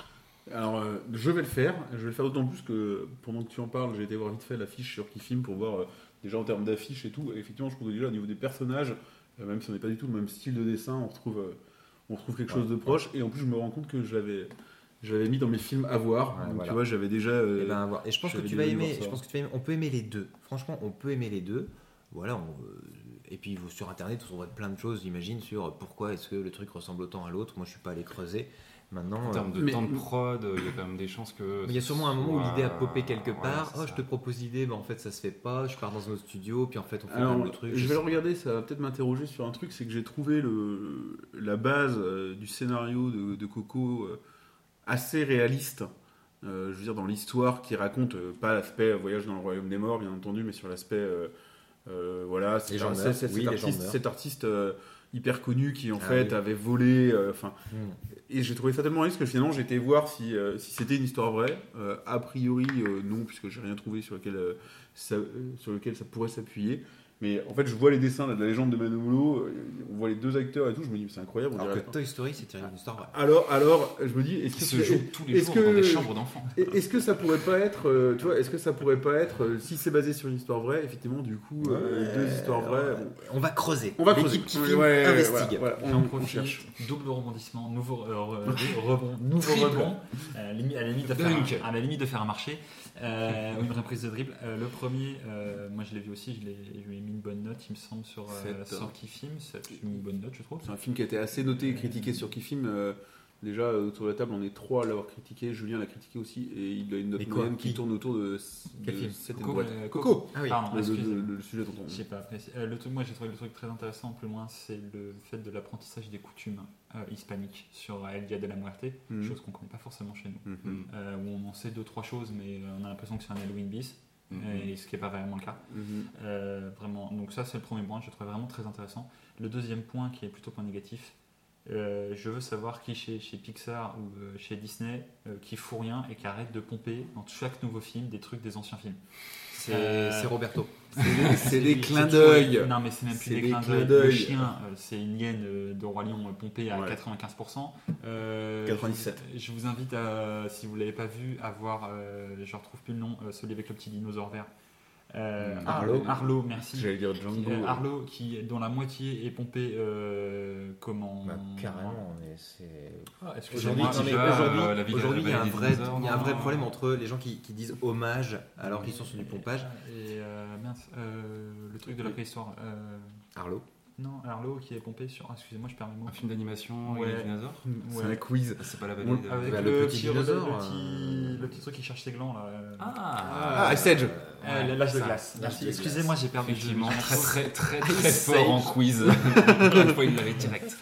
Alors, euh, je vais le faire. Je vais le faire d'autant plus que pendant que tu en parles, j'ai été voir vite fait l'affiche sur Kifilm pour voir euh, déjà en termes d'affiche et tout. Et effectivement, je trouve déjà au niveau des personnages, euh, même si on n'est pas du tout le même style de dessin, on retrouve, euh, on retrouve quelque chose de proche. Et en plus, je me rends compte que je l'avais, l'avais mis dans mes films à voir. Ouais, Donc, voilà. tu vois, j'avais déjà. euh, Et, ben, à voir. Et je pense que j'avais tu vas aimer. Je pense que tu vas aimer. On peut aimer les deux. Franchement, on peut aimer les deux. Voilà. on- euh, et puis sur internet, vous trouverez plein de choses, j'imagine, sur pourquoi est-ce que le truc ressemble autant à l'autre. Moi, je suis pas allé creuser. Maintenant, En euh, termes de mais- temps de prod, euh, il y a quand même des chances que. il y a sûrement un moment où l'idée a popé quelque part. oh, je te propose l'idée, mais en fait, ça se fait pas. Je pars dans un autre studio, puis en fait, on fait Alors, même le truc. je vais le regarder, ça va peut-être m'interroger sur un truc, c'est que j'ai trouvé le, la base euh, du scénario de, de Coco euh, assez réaliste. Euh, je veux dire, dans l'histoire qui raconte, euh, pas l'aspect voyage dans le royaume des morts, bien entendu, mais sur l'aspect, euh, euh, voilà, oui, cet gens artiste, cet artiste euh, hyper connu qui en Ah fait oui. avait volé, euh, enfin, Hmm. et j'ai trouvé ça tellement réaliste que finalement été voir si, euh, si c'était une histoire vraie. Euh, a priori, non, puisque j'ai rien trouvé sur lequel, ça, sur lequel ça pourrait s'appuyer. Mais en fait, je vois les dessins de la légende de Manolo, euh, on voit les deux acteurs et tout, je me dis, c'est incroyable. on Alors que dirait- Toy Story, c'est tiré d'une histoire vraie. alors, alors, je me dis, est-ce que se c'est- joue tous les jours que- dans des chambres d'enfants. Est-ce que ça pourrait pas être, euh, tu vois, est-ce que ça pourrait pas être, euh, si c'est basé sur une histoire vraie, effectivement, du coup, euh, deux histoires vraies, On va creuser. on va creuser. L'équipe qui Ouais, ouais, investigue. voilà, voilà, on, on profite, cherche. double rebondissement, nouveau euh, re- rebond, nouveau rebond, euh, limi- à la limite de faire, à la limite de faire un marché, euh, une reprise de dribble. Euh, le premier, euh, moi je l'ai vu aussi, je, l'ai- je lui ai mis une bonne note, il me semble, sur, euh, Sept. sur Kifim, c'est une bonne note, je trouve. C'est un film qui a été assez noté et critiqué sur Kifim. euh, déjà, autour de la table, on est trois à l'avoir critiqué. Julien l'a critiqué aussi. Et il a une note moyenne qui Qui tourne autour de, Quel de film 7 et Coco, euh, Ah oui. Pardon, le, excusez. le- le sujet dont on... J'ai pas apprécié. Euh, le truc, moi j'ai trouvé le truc très intéressant, plus loin, c'est le fait de l'apprentissage des coutumes euh, hispaniques sur El Dia de la Muerte, Mhm. chose qu'on connaît pas forcément chez nous. Mhm. Euh, où on en sait deux trois choses, mais euh, on a l'impression que c'est un Halloween bis, Mhm. et ce qui n'est pas vraiment le cas. Euh, vraiment, donc ça c'est le premier point, je trouve vraiment très intéressant. Le deuxième point qui est plutôt point négatif, euh, je veux savoir qui chez, chez Pixar ou euh, chez Disney qui fout rien et qui arrête de pomper dans chaque nouveau film des trucs des anciens films. C'est Euh, c'est Roberto. C'est des, [laughs] clins d'œil. Non, mais c'est même plus des, des clins clins d'œil. Le chien, euh, c'est une hyène euh, de Roi Lion pompée à Ouais. 95%. Euh, 97. Je, je vous invite, à, si vous ne l'avez pas vu, à voir, euh, je ne retrouve plus le nom, euh, celui avec le petit dinosaure vert. Euh. Arlo. Arlo. Merci. J'allais dire Django. Euh, Arlo, qui, dont la moitié est pompée, euh, comment Bah, carrément, mais c'est. Ah, Aujourd'hui, euh, aujourd'hui, il y y a un vrai non. problème entre les gens qui, qui disent hommage alors qu'ils sont sur du pompage. Et euh, mince, euh, le truc de la préhistoire. euh, Arlo. Non, Arlo qui est pompé sur. ah, Excusez-moi, je perds mes mots. Un film d'animation Ouais. avec des dinosaures C'est Ouais. un quiz. C'est pas la On- vallée de... Avec Bah, le, le petit dinosaure, le, petit, le petit truc qui cherche ses glands là. euh, Ah, Ice Age. euh, l'âge de glace. Excusez-moi, j'ai perdu. Effectivement, j'ai- très très très [laughs] très fort en quiz. [laughs] Une fois, il l'avait direct.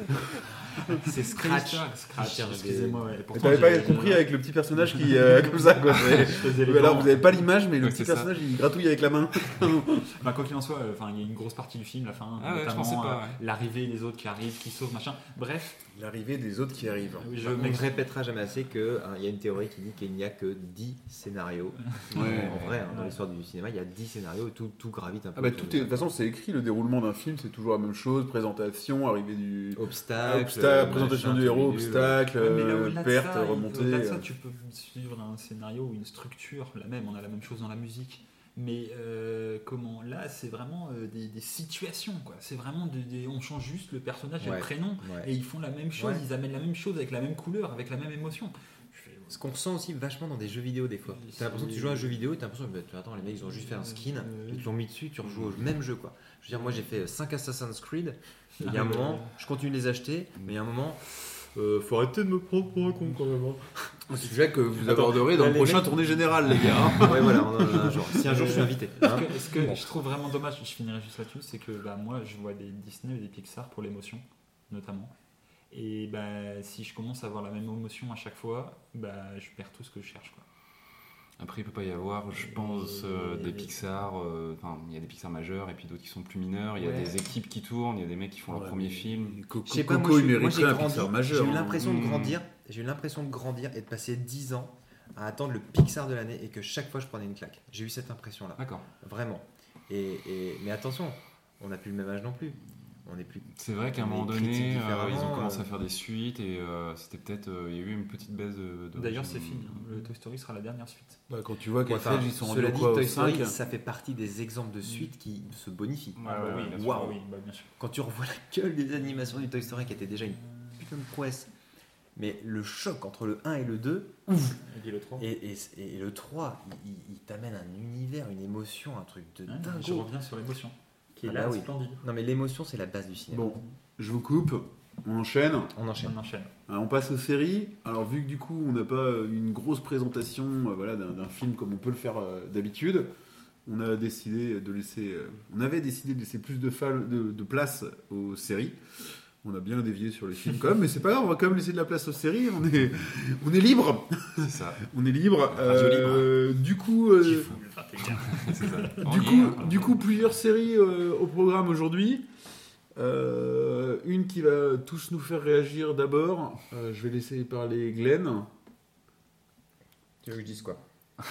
C'est Scratch. Scratch. Excusez-moi. ouais. T'avais pas compris avec le petit personnage qui, [laughs] euh, comme ça, quoi. Alors vous avez pas l'image, mais le Ouais, petit personnage il gratouille avec la main. [laughs] Bah, quoi qu'il en soit, euh, enfin, il y a une grosse partie du film, la fin, Ah ouais, je notamment pensais pas, euh, ouais. l'arrivée des autres qui arrivent, qui sauvent, machin. Bref, L'arrivée des autres qui arrivent. oui, je ne m'ex- répétera jamais assez qu'il y a une théorie qui dit qu'il n'y a que 10 scénarios. [laughs] Ouais. En vrai, hein, dans l'histoire du cinéma, il y a 10 scénarios et tout, tout gravite un peu. Ah bah autour tout de est, de ça. toute façon c'est écrit, le déroulement d'un film c'est toujours la même chose, présentation, arrivée du... Obstacle, Obstacle, machin, présentation du héros, obstacle, là, euh, de perte, ça, remontée. Au-delà de ça, euh. tu peux suivre un scénario ou une structure, la même, on a la même chose dans la musique. Mais euh, comment Là, c'est vraiment euh, des, des situations, quoi. C'est vraiment des, des- on change juste le personnage et Ouais. le prénom, Ouais. et ils font la même chose, Ouais. ils amènent la même chose avec la même couleur, avec la même émotion. Fais, Ce qu'on ressent aussi vachement dans des jeux vidéo des fois. T'as l'impression que tu joues à un jeu vidéo et t'as l'impression que bah, attends, les mecs ils ont juste fait un skin, Euh, ils te l'ont mis dessus, tu rejoues au même jeu quoi. Je veux dire, moi j'ai fait 5 Assassin's Creed, il y a un Ah, moment, je continue de les acheter, mais il y a un moment, euh, faut arrêter de me prendre pour un con quand même. hein. Un sujet que vous Attends, aborderez dans le prochain mecs- tournée générale les gars. hein. [laughs] ouais, voilà, on en a un jour. Si un jour je suis invité. Ce hein. que, ce que je trouve vraiment dommage, je finirai juste là-dessus, c'est que bah, moi je vois des Disney et des Pixar pour l'émotion, notamment. Et bah, si je commence à avoir la même émotion à chaque fois, bah, je perds tout ce que je cherche. Quoi. Après, il peut pas y avoir, je pense, euh, des Pixar. euh, Enfin, il y a des Pixar majeurs et puis d'autres qui sont plus mineurs. Il y a Ouais. des équipes qui tournent, il y a des mecs qui font leur premier film. Coco, Je sais pas, moi, il moi, mériterait j'ai un Pixar J'ai majeur. eu hein. l'impression de Mmh. grandir, j'ai eu l'impression de grandir et de passer 10 ans à attendre le Pixar de l'année et que chaque fois je prenais une claque. J'ai eu cette impression là, D'accord. vraiment. Et, et- mais attention, on n'a plus le même âge non plus. On est plus. C'est vrai qu'à un moment donné, euh, ils ont commencé euh. à faire des suites et euh, c'était peut-être. euh, il y a eu une petite baisse de. D'ailleurs, c'est fini. hein. Le Toy Story sera la dernière suite. Bah, quand tu vois qu'à Enfin, ils sont rendus quoi, Toy Story, 5 ça fait partie des exemples de suites qui se bonifient. Ouais, ouais, oui, bien sûr. Waouh. oui, bah, bien sûr. Quand tu revois la gueule des animations du Toy Story qui était déjà une putain de prouesse. Mais le choc entre le 1 et le 2, Et puis le 3. et, et- et le 3, il, il- il t'amène un univers, une émotion, un truc de Hein, je reviens sur l'émotion. Qui est Ah là, bah oui. splendide. Non mais l'émotion c'est la base du cinéma. Bon, je vous coupe, on enchaîne. On enchaîne. On enchaîne. Alors, on passe aux séries. Alors, vu que du coup, on n'a pas euh, une grosse présentation euh, voilà, d'un film comme on peut le faire euh, d'habitude, on a décidé de laisser. euh, on avait décidé de laisser plus de, fa- de, de place aux séries. On a bien dévié sur les films quand même, mais c'est pas grave, on va quand même laisser de la place aux séries. On est, on est libre. C'est ça. On est libre. Euh, Du coup, euh, ça. Du coup, est, du coup, plusieurs séries euh, au programme aujourd'hui. Euh, une qui va tous nous faire réagir d'abord. Euh, je vais laisser parler Glenn. Tu veux que je dise quoi?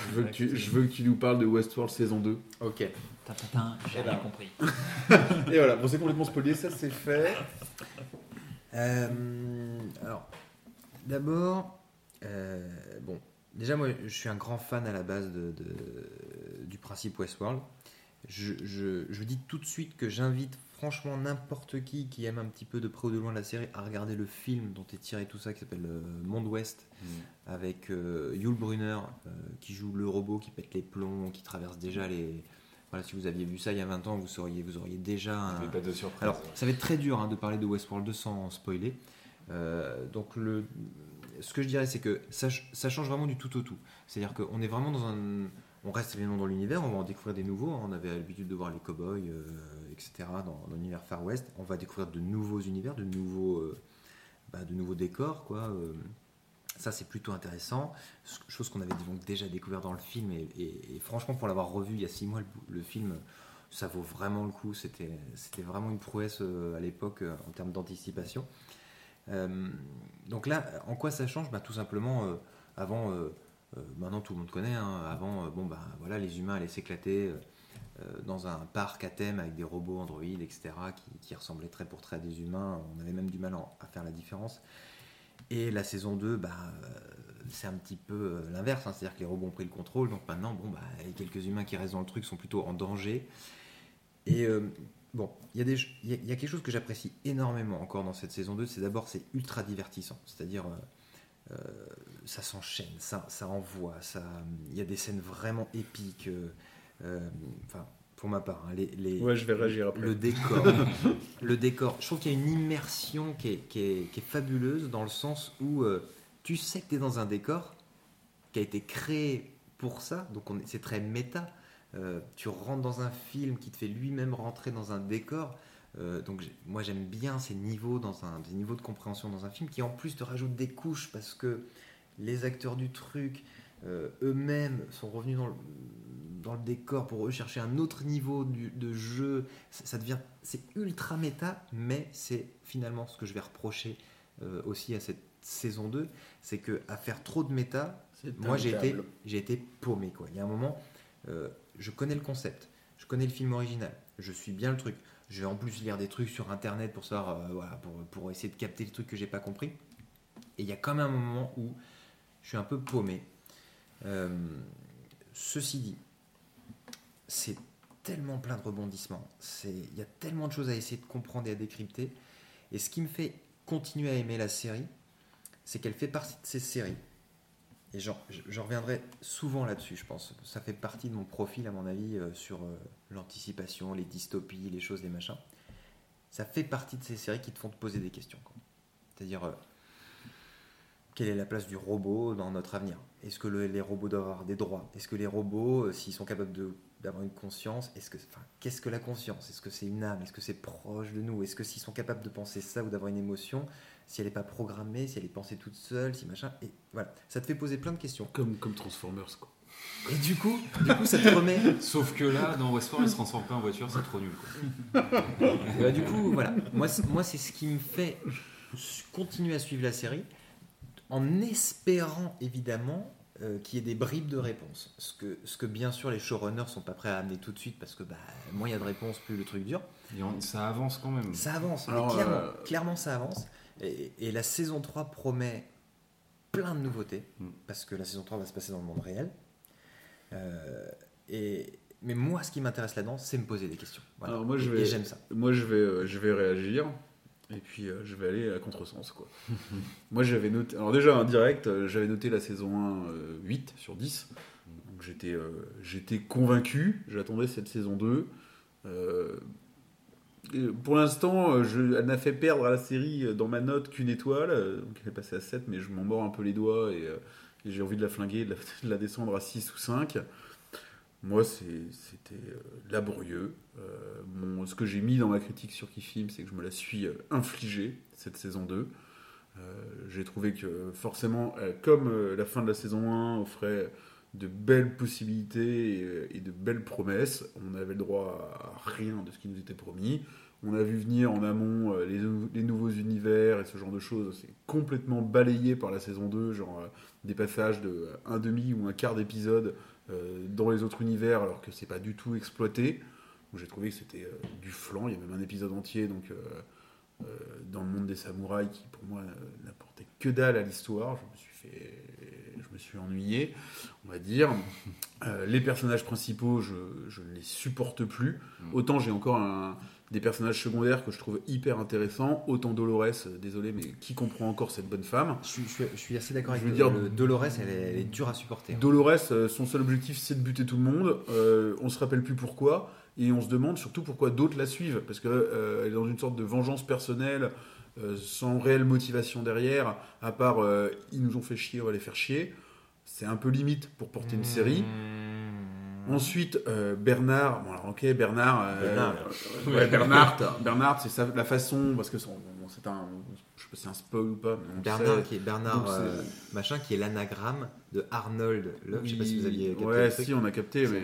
Je veux, que tu, je veux que tu nous parles de Westworld saison 2. Ok. Tatatin, j'ai Eh ben. rien compris. [laughs] Et voilà, bon, c'est complètement spoilé, ça c'est fait. Euh, alors, d'abord, euh, bon, déjà moi je suis un grand fan à la base de, de- du principe Westworld. Je, je, je dis tout de suite que j'invite franchement n'importe qui qui aime un petit peu de près ou de loin la série à regarder le film dont est tiré tout ça qui s'appelle euh, Monde Ouest avec euh, Yul Brunner qui joue le robot qui pète les plombs, qui traverse déjà les. Voilà, si vous aviez vu ça il y a 20 ans, vous, sauriez, vous auriez déjà un, Mais pas de surprise. alors, ça va être très dur hein, de parler de Westworld 2 sans spoiler. Euh, donc, le, ce que je dirais, c'est que ça, ch- ça change vraiment du tout au tout. C'est-à-dire qu'on est vraiment dans un. On reste évidemment dans l'univers, on va en découvrir des nouveaux. hein. On avait l'habitude de voir les cowboys, euh, etc., dans, dans l'univers Far West. On va découvrir de nouveaux univers, de nouveaux, euh, bah, de nouveaux décors, quoi. Ça, c'est plutôt intéressant. Chose qu'on avait donc déjà découvert dans le film. Et, franchement, pour l'avoir revu il y a six mois, le, film, ça vaut vraiment le coup. C'était, vraiment une prouesse euh, à l'époque euh, en termes d'anticipation. Euh, donc là, en quoi ça change? Bah, Tout simplement, avant, maintenant tout le monde connaît, hein, avant, bon, bah, voilà, les humains allaient s'éclater dans un parc à thème avec des robots Android, etc., qui, qui ressemblaient très pour très à des humains. On avait même du mal à faire la différence. Et la saison 2, bah, euh, c'est un petit peu euh, l'inverse, hein, c'est-à-dire que les robots ont pris le contrôle, donc maintenant, bon, bah, les quelques humains qui restent dans le truc sont plutôt en danger. Et euh, bon, il y, a quelque chose que j'apprécie énormément encore dans cette saison 2, c'est d'abord c'est ultra divertissant, c'est-à-dire ça s'enchaîne, ça, ça envoie, il y a des scènes vraiment épiques. Pour ma part, hein, les, les- Ouais, je vais réagir après. le décor, [laughs] le décor. Je trouve qu'il y a une immersion qui est, qui est- qui est fabuleuse dans le sens où euh, tu sais que tu es dans un décor qui a été créé pour ça, donc on est- c'est très méta. Euh, tu rentres dans un film qui te fait lui-même rentrer dans un décor. Euh, donc moi j'aime bien ces niveaux dans un des niveaux de compréhension dans un film qui en plus te rajoutent des couches parce que les acteurs du truc eux-mêmes sont revenus dans le, dans le décor pour rechercher un autre niveau du- de jeu. Ça, ça devient c'est ultra méta, mais c'est finalement ce que je vais reprocher euh, aussi à cette saison 2, c'est que à faire trop de méta, moi j'ai été, j'ai été paumé quoi. Il y a un moment, euh, je connais le concept, je connais le film original, je suis bien le truc. Je vais en plus lire des trucs sur internet pour savoir, euh, voilà, pour, pour essayer de capter le truc que j'ai pas compris. Et il y a quand même un moment où je suis un peu paumé. Euh, ceci dit, c'est tellement plein de rebondissements. Il y a tellement de choses à essayer de comprendre et à décrypter. Et ce qui me fait continuer à aimer la série, c'est qu'elle fait partie de ces séries. Et j'en, reviendrai souvent là-dessus, je pense. Ça fait partie de mon profil, à mon avis, euh, sur euh, l'anticipation, les dystopies, les choses, les machins. Ça fait partie de ces séries qui te font te poser des questions. C'est-à-dire, quelle est la place du robot dans notre avenir? Est-ce que le- les robots doivent avoir des droits? Est-ce que les robots, euh, s'ils sont capables d'avoir une conscience, est-ce que, enfin, qu'est-ce que la conscience? Est-ce que c'est une âme? Est-ce que c'est proche de nous? Est-ce que s'ils sont capables de penser ça ou d'avoir une émotion, si elle n'est pas programmée, si elle est pensée toute seule, si machin, et voilà, ça te fait poser plein de questions. Comme, comme Transformers, quoi. Et du coup, du coup, ça te remet. [laughs] Sauf que là, dans Westworld, il se transforme pas en voiture, c'est trop nul. Quoi. Bah, du coup, voilà. Moi, c'est- moi, c'est ce qui me fait continuer à suivre la série, en espérant évidemment euh, qu'il y ait des bribes de réponses. Ce que, ce que bien sûr les showrunners sont pas prêts à amener tout de suite parce que bah, moins il y a de réponses, plus le truc dure. Et on- ça avance quand même. Ça avance, mais clairement, euh, clairement ça avance. Et, et la saison 3 promet plein de nouveautés, Mm. parce que la saison 3 va se passer dans le monde réel. Euh, et, mais moi, ce qui m'intéresse là-dedans, c'est me poser des questions. Voilà. Alors moi, je Et- vais- et j'aime ça. Moi, je vais, euh, je vais réagir. Et puis, euh, je vais aller à contresens, quoi. [laughs] moi, j'avais noté... Alors déjà, en direct, euh, j'avais noté la saison 1 euh, 8 sur 10. Donc, j'étais, euh, j'étais convaincu. J'attendais cette saison 2. Euh, pour l'instant, euh, elle n'a fait perdre à la série dans ma note qu'une étoile. Donc, elle est passée à 7, mais je m'en mords un peu les doigts. Et, et j'ai envie de la flinguer, de la, [laughs] de la descendre à 6 ou 5. Moi, c'était euh, laborieux. Euh, ce que j'ai mis dans ma critique sur Kifim, c'est que je me la suis euh, infligée, cette saison 2. Euh, j'ai trouvé que forcément, comme la fin de la saison 1 offrait de belles possibilités et, de belles promesses, on avait le droit à rien de ce qui nous était promis. On a vu venir en amont les, les nouveaux univers et ce genre de choses. C'est complètement balayé par la saison 2, genre des passages de un demi ou un quart d'épisode dans les autres univers alors que c'est pas du tout exploité. J'ai trouvé que c'était euh, du flan. Il y a même un épisode entier donc euh, euh, dans le monde des samouraïs qui pour moi euh, n'apportait que dalle à l'histoire. Je me suis fait, je me suis ennuyé, on va dire. Euh, les personnages principaux, je, je ne les supporte plus. Mm. Autant j'ai encore un- des personnages secondaires que je trouve hyper intéressants, autant Dolores, euh, désolé, mais qui comprend encore cette bonne femme? Je suis, je suis- je suis assez d'accord avec veux dire- Le Dolores, elle est, elle est dure à supporter. hein. Dolores, euh, son seul objectif, c'est de buter tout le monde. Euh, on se rappelle plus pourquoi. Et on se demande surtout pourquoi d'autres la suivent. Parce qu'elle est dans une sorte de vengeance personnelle, euh, sans réelle motivation derrière, à part euh, ils nous ont fait chier, on va les faire chier. C'est un peu limite pour porter une série. Mmh. Ensuite, euh, Bernard. Bon, alors, ok, Bernard. euh, Bernard. euh, ouais, Bernard. Bernard, c'est sa- la façon. Parce que son- bon, c'est un. Je sais pas si c'est un spoil ou pas. mais Bernard, sait. qui est Bernard Donc, euh, machin, qui est l'anagramme de Arnold Love. Je sais pas si vous aviez capté Ouais, truc. si, on a capté. Mais...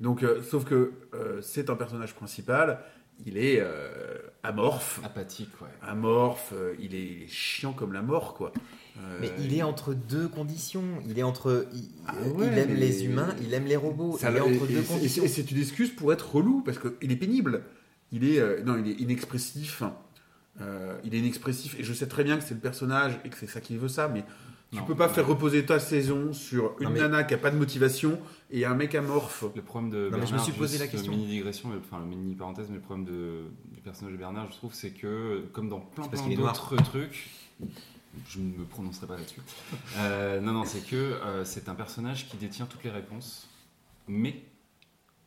Donc, euh, sauf que euh, c'est un personnage principal. Il est euh, amorphe. Apathique, ouais. Amorphe. euh, il, est, il est chiant comme la mort, quoi. Euh, Mais il est entre deux conditions. Il est entre. Il, Ah il ouais, aime mais- les humains, il aime les robots. Ça, il est et- entre et- deux et- conditions. Et c'est une excuse pour être relou, parce qu'il est pénible. Il est, euh, non, il est inexpressif. Euh, il est inexpressif, et je sais très bien que c'est le personnage et que c'est ça qui veut ça, mais tu Non, peux pas non. faire reposer ta saison sur une Non, mais- nana qui a pas de motivation et un mec amorphe. Le problème de Non, mais je me Bernard, suis posé juste la question. mini digression, mais- enfin le mini parenthèse, mais le problème de, du personnage de Bernard, je trouve, c'est que comme dans plein, plein d'autres trucs, je ne me prononcerai pas là-dessus. Euh, non, non, c'est que euh, c'est un personnage qui détient toutes les réponses, mais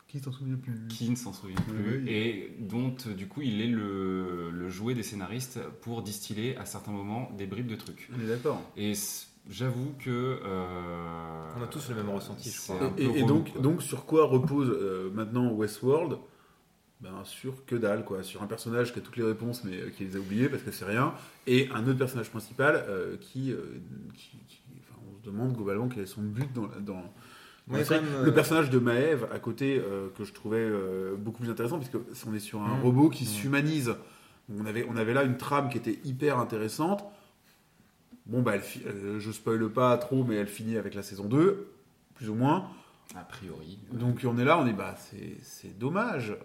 Qui s'en souvient plus qui ne s'en souvient plus oui. et dont euh, du coup il est le, le jouet des scénaristes pour distiller à certains moments des bribes de trucs. On est d'accord. Et j'avoue que euh, On a tous le même ressenti, je crois. Et, donc, quoi. donc, sur quoi repose euh, maintenant Westworld? Ben, Sur que dalle, quoi. Sur un personnage qui a toutes les réponses, mais euh, qui les a oubliées parce que c'est rien. Et un autre personnage principal euh, qui, euh, qui- qui- enfin, on se demande globalement quel est son but dans. dans même, Le personnage de Maëve à côté que je trouvais beaucoup plus intéressant puisque on est sur un Mm. robot qui Mm. s'humanise. On avait, on avait là une trame qui était hyper intéressante. Bon, bah, elle je spoile pas trop, mais elle finit avec la saison 2, plus ou moins. A priori. Donc on est là, on est bah c'est c'est dommage.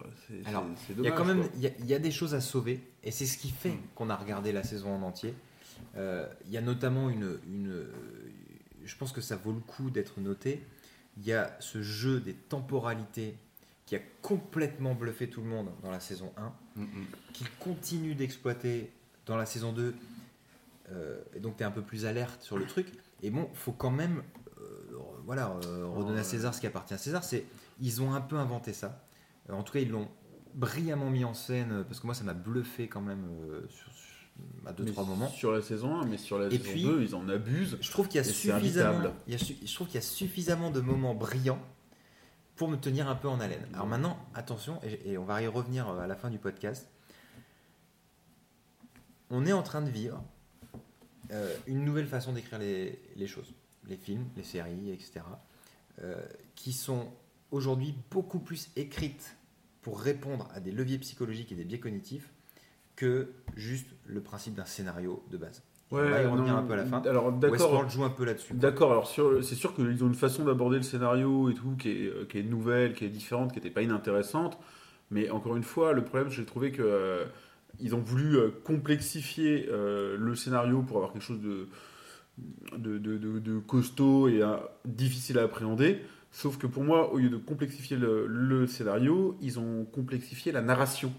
Alors, Il y a quand même il y a, il y a des choses à sauver et c'est ce qui fait Mm. qu'on a regardé la saison en entier. Euh, il y a notamment une, une je pense que ça vaut le coup d'être noté. Il y a ce jeu des temporalités qui a complètement bluffé tout le monde dans la saison 1, Mm, mm. qu'il continue d'exploiter dans la saison 2. Euh, et donc tu es un peu plus alerte sur le truc. Et bon, faut quand même voilà, euh, redonner à César ce qui appartient à César. C'est ils ont un peu inventé ça. Euh, en tout cas, ils l'ont brillamment mis en scène euh, parce que moi ça m'a bluffé quand même euh, sur, à deux Mais trois moments. Sur la saison 1, mais sur la Et saison puis- 2, ils en abusent. Je trouve qu'il y a suffisamment, il y a su- je trouve qu'il y a suffisamment de moments brillants pour me tenir un peu en haleine. Alors maintenant, attention, et, et on va y revenir à la fin du podcast. On est en train de vivre euh, une nouvelle façon d'écrire les, les choses, les films, les séries, etc., euh, qui sont aujourd'hui beaucoup plus écrites pour répondre à des leviers psychologiques et des biais cognitifs que juste le principe d'un scénario de base. on va y revenir non, un peu à la fin. Alors d'accord, Westworld joue un peu là-dessus. d'accord. Alors c'est sûr qu'ils ont une façon d'aborder le scénario et tout qui est, euh, qui est nouvelle, qui est différente, qui n'était pas inintéressante. Mais encore une fois, le problème, j'ai trouvé que euh, ils ont voulu complexifier euh, le scénario pour avoir quelque chose de de, de- de- de costaud et euh, difficile à appréhender. Sauf que pour moi, au lieu de complexifier le, le scénario, ils ont complexifié la narration.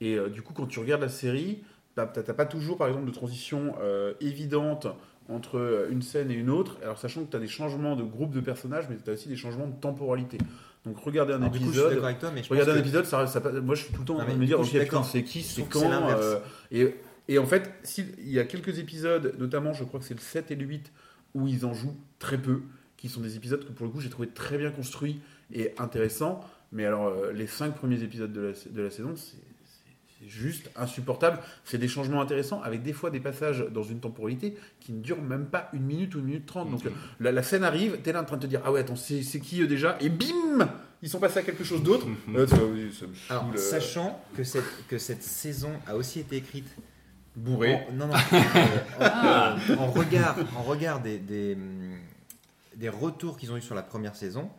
Et euh, du coup, quand tu regardes la série, bah, t'as pas toujours, par exemple, de transition euh, évidente entre une scène et une autre. Alors, sachant que tu as des changements de groupe de personnages, mais tu as aussi des changements de temporalité. Donc, regarder un Alors, coup, épisode. toi, mais je Regarder un que- épisode, ça, ça- moi je suis tout le temps en train de me dire, coup, ok, putain, c'est qui, c'est quand euh, et, et en fait, s'il- il y a quelques épisodes, notamment je crois que c'est le 7 et le 8, où ils en jouent très peu, qui sont des épisodes que pour le coup j'ai trouvé très bien construits et intéressants. Mais alors, euh, les 5 premiers épisodes de la, de la saison, c'est juste insupportable. C'est des changements intéressants avec des fois des passages dans une temporalité qui ne durent même pas une minute ou une minute trente. Donc Mhm. la, la scène arrive, t'es là en train de te dire Ah ouais, attends, c'est qui eux déjà? Et bim ils sont passés à quelque chose d'autre. Euh, saoule, Alors, euh, sachant que cette, que cette saison a aussi été écrite bourré. en, non, non, [laughs] euh, en, en regard, en regard des, des, des retours qu'ils ont eu sur la première saison,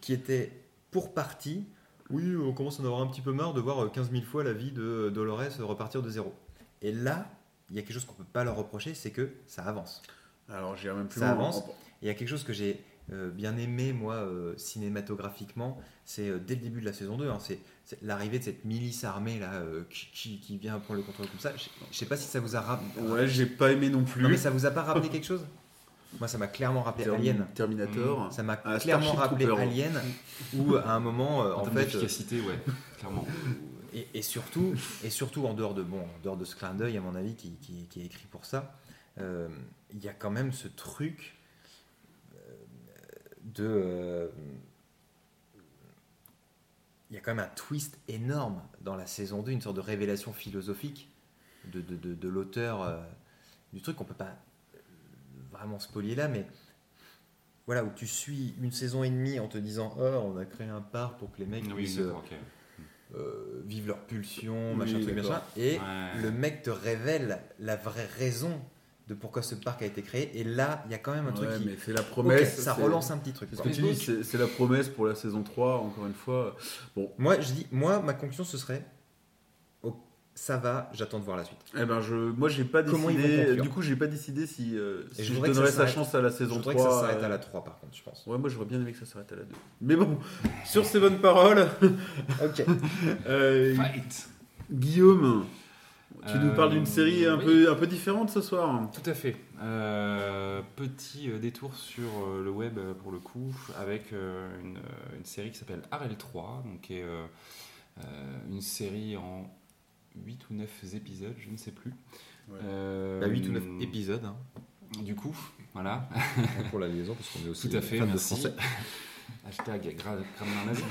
qui étaient pour partie, oui, on commence à en avoir un petit peu marre de voir 15 000 fois la vie de Dolores repartir de zéro. Et là, il y a quelque chose qu'on peut pas leur reprocher, c'est que ça avance. Alors, j'irai même plus Ça loin. avance. Il y a quelque chose que j'ai euh, bien aimé, moi, euh, cinématographiquement, c'est euh, dès le début de la saison 2, hein, c'est c'est l'arrivée de cette milice armée là, euh, qui, qui- qui vient prendre le contrôle comme ça. Je, je sais pas si ça vous a rappelé. Ouais, j'ai pas aimé non plus. Non, mais ça vous a pas rappelé quelque chose? Moi, ça m'a clairement rappelé Termi- Alien. Terminator. Ça m'a Ah, clairement rappelé Trooper. Alien, [laughs] où à un moment, euh, En, fait, ouais, [laughs] clairement. et, et surtout, et surtout en dehors de bon, en dehors de ce clin d'œil à mon avis qui, qui- qui est écrit pour ça, euh, il y a quand même ce truc euh, de, il y a quand même un twist énorme dans la saison 2, une sorte de révélation philosophique de, de, de- de l'auteur euh, du truc qu'on peut pas euh, vraiment spolier là, mais voilà où tu suis une saison et demie en te disant oh on a créé un parc pour que les mecs Oui, puissent ok. euh, vivent leurs pulsions, Oui, machin, truc, machin. Et Ouais. le mec te révèle la vraie raison de pourquoi ce parc a été créé. Et là, il y a quand même un truc qui. mais c'est la promesse. ça relance un petit truc. C'est ce que tu dis, c'est la promesse pour la saison 3, encore une fois. Bon, Moi, je dis, moi, ma conclusion, ce serait oh, ça va, j'attends de voir la suite. eh ben je, moi j'ai pas décidé. Du coup, j'ai pas décidé si, euh, si je je, voudrais que donnerais ça sa chance à la Je saison voudrais 3. que ça s'arrête euh, à la 3, par contre, je pense. Ouais, moi j'aurais bien aimé que ça s'arrête à la 2. Mais bon, [laughs] sur ces bonnes paroles, Ok. [laughs] euh, Fight Guillaume, tu nous Euh, parles d'une série un, oui. peu, un peu différente ce soir. Tout à fait. Euh, petit euh, détour sur euh, le web euh, pour le coup, avec euh, une, euh, une série qui s'appelle Arel 3, donc qui est euh, euh, une série en 8 ou 9 épisodes, je ne sais plus. Ouais. Euh, Bah, 8 ou 9 épisodes hein, Du coup, voilà, pour la liaison, parce qu'on est [laughs] aussi tout à fait, fan de français. [laughs] Hashtag gra- grammaire nazi.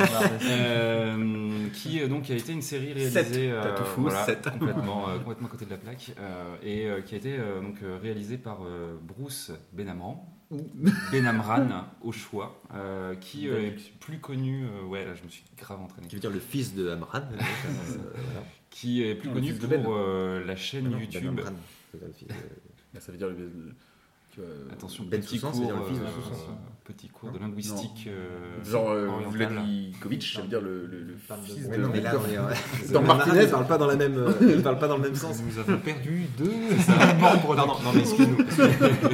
Euh, qui euh, donc a été une série réalisée euh, fou, voilà, complètement euh, complètement à côté de la plaque euh, et euh, qui a été euh, donc réalisée par euh, Bruce Benamran Benamran [laughs] au choix euh, qui euh, est plus connu euh, ouais là je me suis grave entraîné Qui veut dire le fils de Amran. [laughs] euh, voilà. qui est plus Non, connu pour Ben. euh, la chaîne Non, Ben YouTube Amran, [laughs] ça veut dire le. Le- tu vois, euh, attention Ben petit Soussan, cours c'est-à-dire le fils de euh, Soussan. petit cours de linguistique euh, Genre euh, orientale. Vladikovic, ça veut dire le, le, le parle de- fils de. non, mais là, [laughs] est. Dans Martinez. il parle pas dans la même, euh, il parle pas dans le même sens. nous avons perdu deux [laughs] membres [laughs] Pardon, non, mais excuse-nous.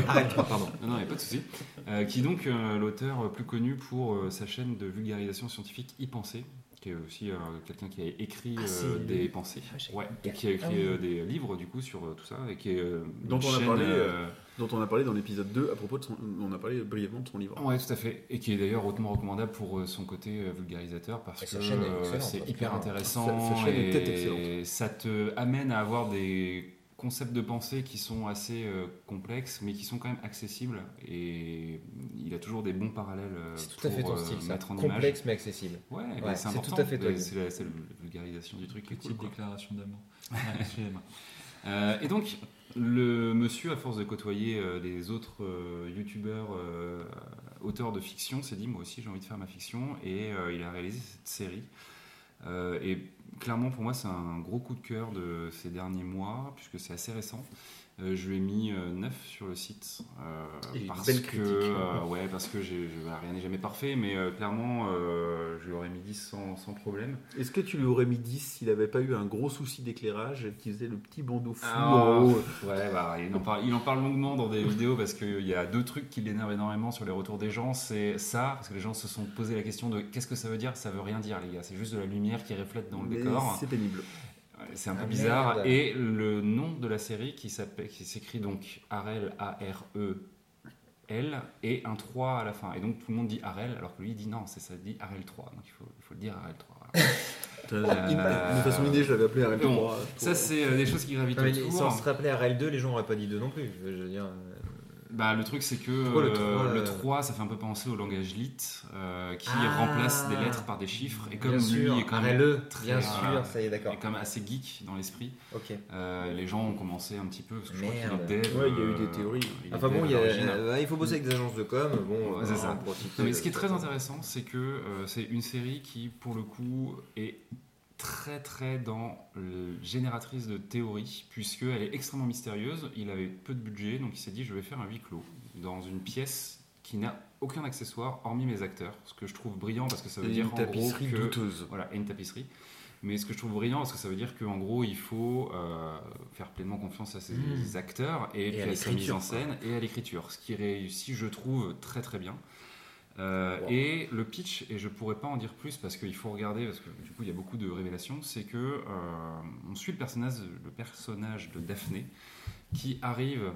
Arrête, pardon. Non, non, il n'y a pas de souci. Euh, qui est donc euh, l'auteur plus connu pour euh, sa chaîne de vulgarisation scientifique y penser, qui est aussi euh, quelqu'un qui a écrit Ah, euh, des pensées, Ah, ouais, et qui a écrit Ah oui. euh, des livres du coup sur euh, tout ça, et qui est euh, Dont on chaîne, parlé, euh, Dont on a parlé dans l'épisode 2 à propos de son. On a parlé brièvement de son livre. Ouais, tout à fait. Et qui est d'ailleurs hautement recommandable pour euh, son côté euh, vulgarisateur parce Et que c'est hyper Sa- intéressant sa chaîne et ça te amène à avoir des concepts de pensée qui sont assez euh, complexes mais qui sont quand même accessibles et il a toujours des bons parallèles euh, C'est tout à fait pour, ton euh, style, ça. mettre en image. Complexe mais accessible. Ouais, Ouais, bah, c'est tout à fait toi, C'est la, vulgarisation du truc Petite cool. déclaration d'amour. [laughs] Euh, et donc, le monsieur, à force de côtoyer euh, les autres euh, youtubeurs, euh, auteurs de fiction, s'est dit Moi aussi, j'ai envie de faire ma fiction. Et euh, il a réalisé cette série. Euh, et clairement, pour moi, c'est un gros coup de cœur de ces derniers mois, puisque c'est assez récent. Euh, je lui ai mis 9 sur le site. euh, une parce, belle que, euh, ouais, parce que rien n'est jamais parfait, mais euh, clairement, euh, je lui aurais mis 10 sans, sans problème. Est-ce que tu lui aurais mis 10 s'il n'avait pas eu un gros souci d'éclairage et qu'il faisait le petit bandeau fou Ah, en haut? Ouais, bah, il, en parle, il en parle longuement dans des vidéos parce qu'il y a deux trucs qui l'énervent énormément sur les retours des gens. C'est ça, parce que les gens se sont posé la question de qu'est-ce que ça veut dire? Ça veut rien dire, les gars. C'est juste de la lumière qui reflète dans le Mais décor. C'est pénible. C'est un peu Ah, bizarre. merde. Et le nom de la série qui s'appelle, qui s'écrit donc Arel, A-R-E. L et un 3 à la fin. Et donc tout le monde dit Arel, alors que lui il dit non, c'est ça dit Arel 3. Donc il faut, il faut le dire Arel 3. voilà. De façon innée, je l'avais appelé RL3. Bon, pour- Ça, c'est euh, des choses qui gravitent autour. sans se rappeler à RL2, les gens n'auraient pas dit 2 non plus. Je veux dire, euh, Bah, le truc, c'est que Pourquoi le euh, trois, le euh, 3, ça fait un peu penser au langage lit, euh, qui Ah. remplace des lettres par des chiffres. Et comme lui sûr, est quand même le, très, bien euh, sûr, ça y est, d'accord. est quand même assez geek dans l'esprit, euh, les gens ont commencé un petit peu. Parce que je crois Merde. qu'il dev, Ouais, il y a eu des théories. il Enfin bon, dev il, y a- à l'origine. il faut bosser avec des agences de com. Bon, c'est euh, ça. Non, mais ce qui est très intéressant, c'est que euh, c'est une série qui, pour le coup, est très très dans le génératrice de théories, puisqu'elle est extrêmement mystérieuse. Il avait peu de budget, donc il s'est dit je vais faire un huis clos dans une pièce qui n'a aucun accessoire hormis mes acteurs, ce que je trouve brillant parce que ça veut Et dire une en tapisserie gros que douteuse. voilà, et une tapisserie. Mais ce que je trouve brillant, parce que ça veut dire qu'en gros, il faut euh, faire pleinement confiance à ses Mmh. acteurs et, puis à à, sa mise en scène et à l'écriture. Ce qui réussit, je trouve, très très bien. Euh, Wow. Et le pitch, et je pourrais pas en dire plus parce qu'il faut regarder, parce que du coup il y a beaucoup de révélations, c'est que euh, on suit le personnage, le personnage de Daphné qui arrive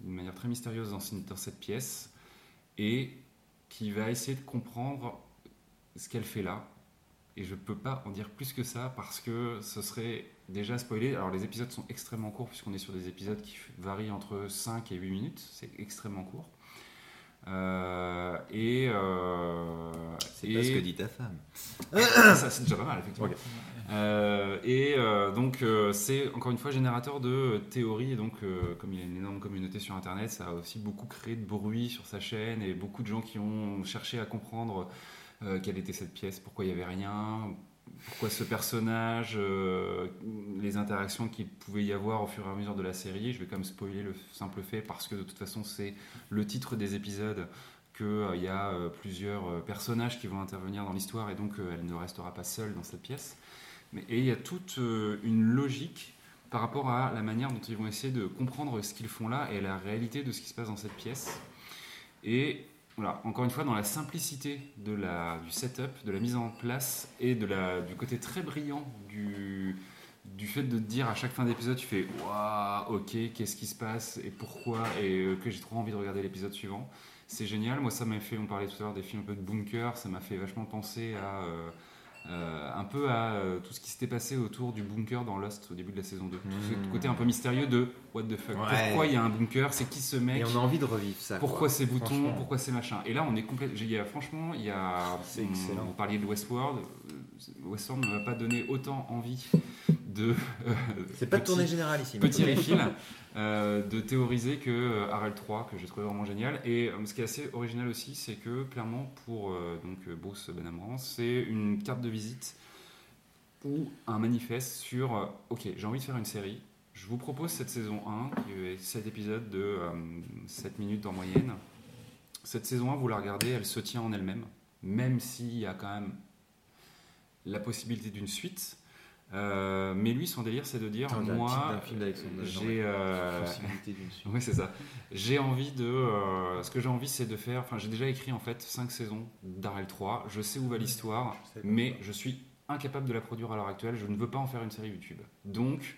d'une manière très mystérieuse dans, dans cette pièce et qui va essayer de comprendre ce qu'elle fait là. Et je peux pas en dire plus que ça parce que ce serait déjà spoilé. Alors les épisodes sont extrêmement courts puisqu'on est sur des épisodes qui varient entre 5 et 8 minutes. C'est extrêmement court. Euh, et euh, C'est et- pas ce que dit ta femme. [coughs] ça, c'est déjà pas mal, effectivement. Euh, et euh, donc, euh, c'est encore une fois générateur de théories. Et donc, euh, comme il y a une énorme communauté sur Internet, ça a aussi beaucoup créé de bruit sur sa chaîne et beaucoup de gens qui ont cherché à comprendre euh, quelle était cette pièce, pourquoi il n'y avait rien, pourquoi ce personnage, euh, les interactions qu'il pouvait y avoir au fur et à mesure de la série. Je vais quand même spoiler le simple fait parce que de toute façon, c'est le titre des épisodes qu'il y a euh, plusieurs euh, personnages qui vont intervenir dans l'histoire et donc euh, elle ne restera pas seule dans cette pièce. Mais, et il y a toute euh, une logique par rapport à la manière dont ils vont essayer de comprendre ce qu'ils font là et la réalité de ce qui se passe dans cette pièce. Et encore une fois, dans la simplicité du setup, de la mise en place et du côté très brillant du, fait de dire à chaque fin d'épisode, tu fais Waouh, ok, qu'est-ce qui se passe et pourquoi, et euh, que j'ai trop envie de regarder l'épisode suivant. C'est génial. Moi, ça m'a fait, on parlait tout à l'heure des films un peu de bunker, ça m'a fait vachement penser à. euh, euh, un peu à euh, tout ce qui s'était passé autour du bunker dans Lost au début de la saison 2. Tout ce côté un peu mystérieux de what the fuck. Ouais. Pourquoi il y a un bunker C'est qui ce mec Et on a envie de revivre ça. pourquoi quoi. ces boutons. Pourquoi ces machins Et là, on est complètement. Franchement, il y a. C'est excellent. Vous parliez de Westworld. euh, Westworld ne m'a pas donné autant envie de. euh, C'est pas de tournée générale ici. Petit refill [laughs] euh, de théoriser que euh, Harel 3, que j'ai trouvé vraiment génial. Et euh, ce qui est assez original aussi, c'est que clairement, pour donc, Bruce Benamran, c'est une carte de visite ou un manifeste sur Ok, j'ai envie de faire une série. Je vous propose cette saison 1, qui est 7 épisodes de euh, 7 minutes en moyenne. Cette saison 1, vous la regardez, elle se tient en elle-même, même s'il y a quand même la possibilité d'une suite. Euh, mais lui, son délire, c'est de dire Attends, Moi, j'ai. euh, [laughs] oui, c'est ça. J'ai envie de. euh, ce que j'ai envie, c'est de faire. Enfin, j'ai déjà écrit en fait 5 saisons d'Arel 3. Je sais où va l'histoire, mais je suis incapable de la produire à l'heure actuelle. Je ne veux pas en faire une série YouTube. Donc,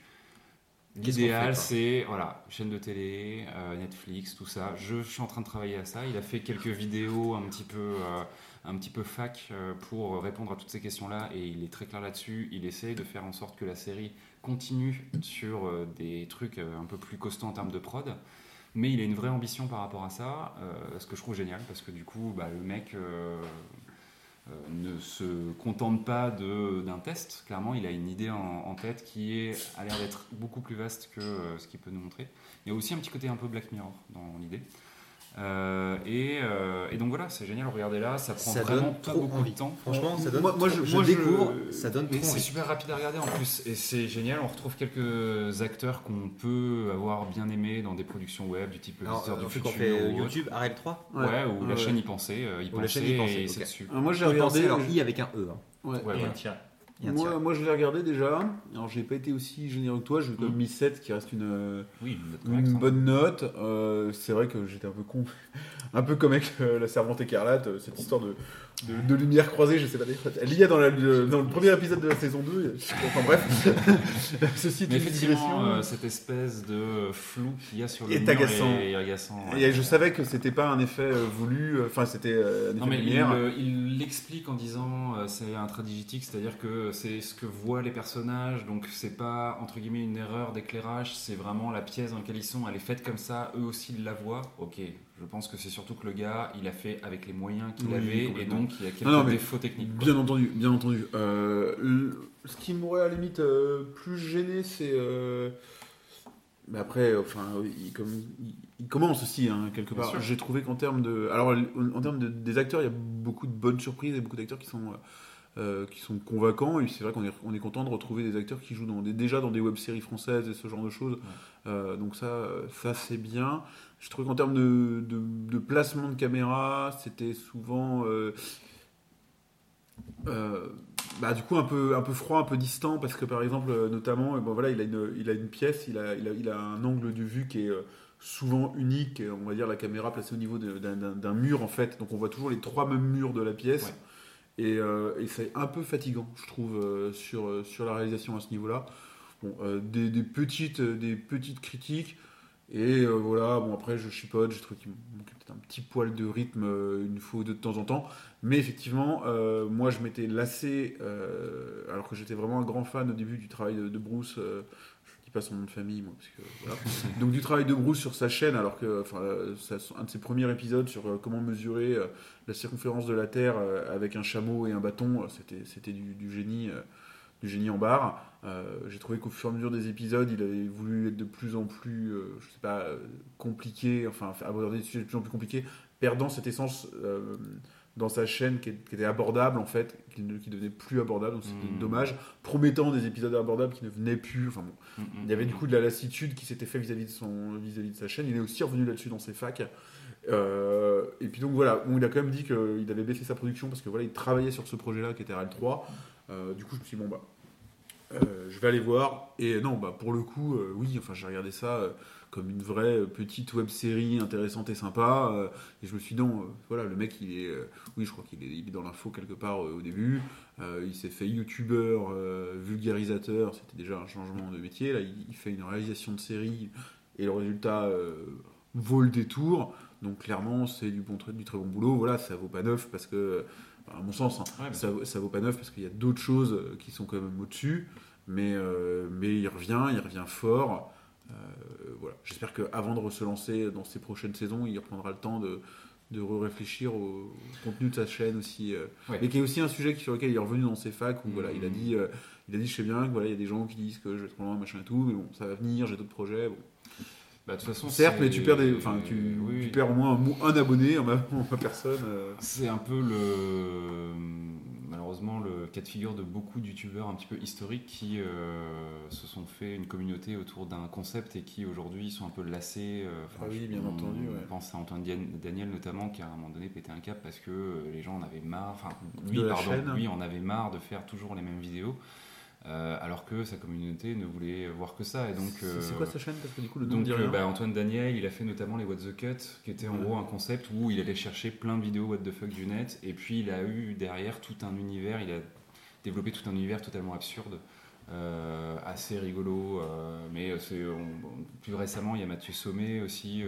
l'idéal, c'est voilà, chaîne de télé, euh, Netflix, tout ça. Je, suis en train de travailler à ça. Il a fait quelques vidéos un petit peu. Un petit peu fac euh, pour répondre à toutes ces questions-là et il est très clair là-dessus. Il essaie de faire en sorte que la série continue sur euh, des trucs euh, un peu plus costauds en termes de prod. Mais il a une vraie ambition par rapport à ça, ce que je trouve génial, parce que du coup, bah, le mec ne se contente pas d'un test. Clairement, il a une idée en, tête qui est, a l'air d'être beaucoup plus vaste que ce qu'il peut nous montrer. Il y a aussi un petit côté un peu Black Mirror dans l'idée. Et donc voilà, c'est génial, regardez là, ça prend Ça vraiment donne pas trop beaucoup envie. de temps. Franchement, ça donne. Moi- moi, je- je, moi, je- découvre, ça donne Mais trop c'est super rapide à regarder en plus et c'est génial. On retrouve quelques acteurs qu'on peut avoir bien aimés dans des productions web du type Le Alors, Visiteur euh, du Futur qu'on fait ou. YouTube, arrête 3 Ouais, ou la chaîne y pensait, euh, y pensait, chaîne y pensait, et c'est dessus. Euh, moi, j'ai J'ai regardé. alors I avec un E. hein. Ouais. Moi, moi, je l'ai regardé déjà. Alors, j'ai pas été aussi généreux que toi. J'ai quand même mis 7, qui reste une, euh, Oui, une note une correcte, hein. bonne note. Euh, c'est vrai que j'étais un peu con. Un peu comme avec euh, la servante écarlate, euh, cette histoire de, de, de lumière croisée, je sais pas. Elle y a dans, la- le, dans le premier épisode de la saison 2. Enfin bref. [laughs] Ceci est Mais une effectivement, digression. euh, cette espèce de flou qu'il y a sur le Est mur agaçant. est agaçant. Et je savais que c'était pas un effet voulu, enfin c'était un effet Non mais il lumière. il l'explique en disant euh, c'est un tradigétique, c'est-à-dire que c'est ce que voient les personnages, donc c'est pas entre guillemets une erreur d'éclairage, c'est vraiment la pièce dans laquelle ils sont, elle est faite comme ça, eux aussi ils la voient. Ok, je pense que c'est surtout que le gars, il a fait avec les moyens qu'il Oui, avait, et donc il y a quelques Non, défauts techniques. quoi. Bien entendu, bien entendu. Euh, le- ce qui m'aurait à la limite euh, plus gêné, c'est. euh, mais après, enfin, il, comme, il, il commence aussi, hein, quelque Bien part. J'ai trouvé qu'en termes de. Alors, en termes de, des acteurs, il y a beaucoup de bonnes surprises et beaucoup d'acteurs qui sont. euh, qui sont convaincants et c'est vrai qu'on est, on est content de retrouver des acteurs qui jouent dans des, déjà dans des web-séries françaises et ce genre de choses Euh, donc ça, ça c'est bien je trouve qu'en termes de, de, de placement de caméra c'était souvent euh, euh, bah, du coup un peu, un peu froid, un peu distant, parce que par exemple, euh, notamment, bon, voilà, il, a une, il a une pièce, il a, il, a, il a un angle de vue qui est souvent unique, on va dire la caméra placée au niveau d'un- mur en fait, donc on voit toujours les trois mêmes murs de la pièce. Ouais. Et, euh, et c'est un peu fatigant, je trouve, euh, sur, sur la réalisation à ce niveau-là. Bon, euh, des, des petites, des petites critiques, et euh, voilà, bon après je chipote, j'ai trouvé qu'il manquait peut-être un petit poil de rythme euh, une fois ou deux de temps en temps. Mais effectivement, euh, moi je m'étais lassé, alors que j'étais vraiment un grand fan au début du travail de, de Bruce. je dis pas son nom de famille, moi, parce que voilà. [laughs] Donc du travail de Bruce sur sa chaîne, alors que enfin, un de ses premiers épisodes sur comment mesurer la circonférence de la Terre avec un chameau et un bâton, c'était c'était du, du génie. du génie en barre. Euh, J'ai trouvé qu'au fur et à mesure des épisodes, il avait voulu être de plus en plus, euh, je sais pas, euh, compliqué, enfin aborder des sujets de plus en plus compliqués, perdant cette essence dans sa chaîne qui, est- qui était abordable en fait, qui, ne- qui devenait plus abordable, donc c'était Mm. dommage, promettant des épisodes abordables qui ne venaient plus. Enfin bon, Mm, mm, il y avait du coup de la lassitude qui s'était fait vis-à-vis de son vis-à-vis de sa chaîne. Il est aussi revenu là-dessus dans ses facs. Euh, et puis donc voilà, bon, il a quand même dit qu'il avait baissé sa production parce que voilà, il travaillait sur ce projet-là qui était RAL 3. Euh, du coup, je me suis dit bon bah, je vais aller voir. Et non, bah pour le coup, euh, oui, enfin j'ai regardé ça euh, comme une vraie euh, petite web série intéressante et sympa. euh, et je me suis dit non, euh, voilà, le mec il est, euh, oui, je crois qu'il est, dans l'info quelque part euh, au début. Euh, il s'est fait youtubeur, euh, vulgarisateur, c'était déjà un changement de métier. Là, il, fait une réalisation de série et le résultat euh, vaut le détour. Donc clairement, c'est du du très bon boulot. Voilà, ça vaut pas neuf parce que, à mon sens, hein, Ouais, ça, ça vaut pas neuf parce qu'il y a d'autres choses euh, qui sont quand même au-dessus. Mais, euh, mais il revient, il revient fort. Euh, voilà. J'espère qu'avant de se lancer dans ses prochaines saisons, il reprendra le temps de, de réfléchir au contenu de sa chaîne aussi. euh, Ouais. Mais qui est aussi un sujet sur lequel il est revenu dans ses facs où voilà, il a Mhm. dit, il a dit, je sais bien que voilà, il y a des gens qui disent que je vais trop loin, machin et tout, mais bon, ça va venir, j'ai d'autres projets. Bon. Bah, de toute façon, Certes, mais tu perds des, enfin, tu, Oui, tu oui. perds au moins un, abonné en ma, [laughs] en ma personne. euh. C'est un peu le malheureusement le cas de figure de beaucoup de youtubeurs un petit peu historiques qui euh, se sont fait une communauté autour d'un concept et qui aujourd'hui sont un peu lassés. euh, Ah oui, bien on entendu, ouais. pense à Antoine Daniel notamment qui à un moment donné pétait un cap parce que les gens en avaient marre. Enfin, lui, pardon, chaîne. lui en avait marre de faire toujours les mêmes vidéos. Euh, alors que sa communauté ne voulait voir que ça et donc C'est- C'est euh, quoi sa chaîne Parce que du coup, le donc dit euh, rien. bah, Antoine Daniel, il a fait notamment les What the Cut, qui était en Ouais. gros un concept où il allait chercher plein de vidéos What the fuck du net, et puis il a eu derrière tout un univers, il a développé tout un univers totalement absurde, euh, assez rigolo, mais c'est, plus récemment il y a Mathieu Sommet aussi,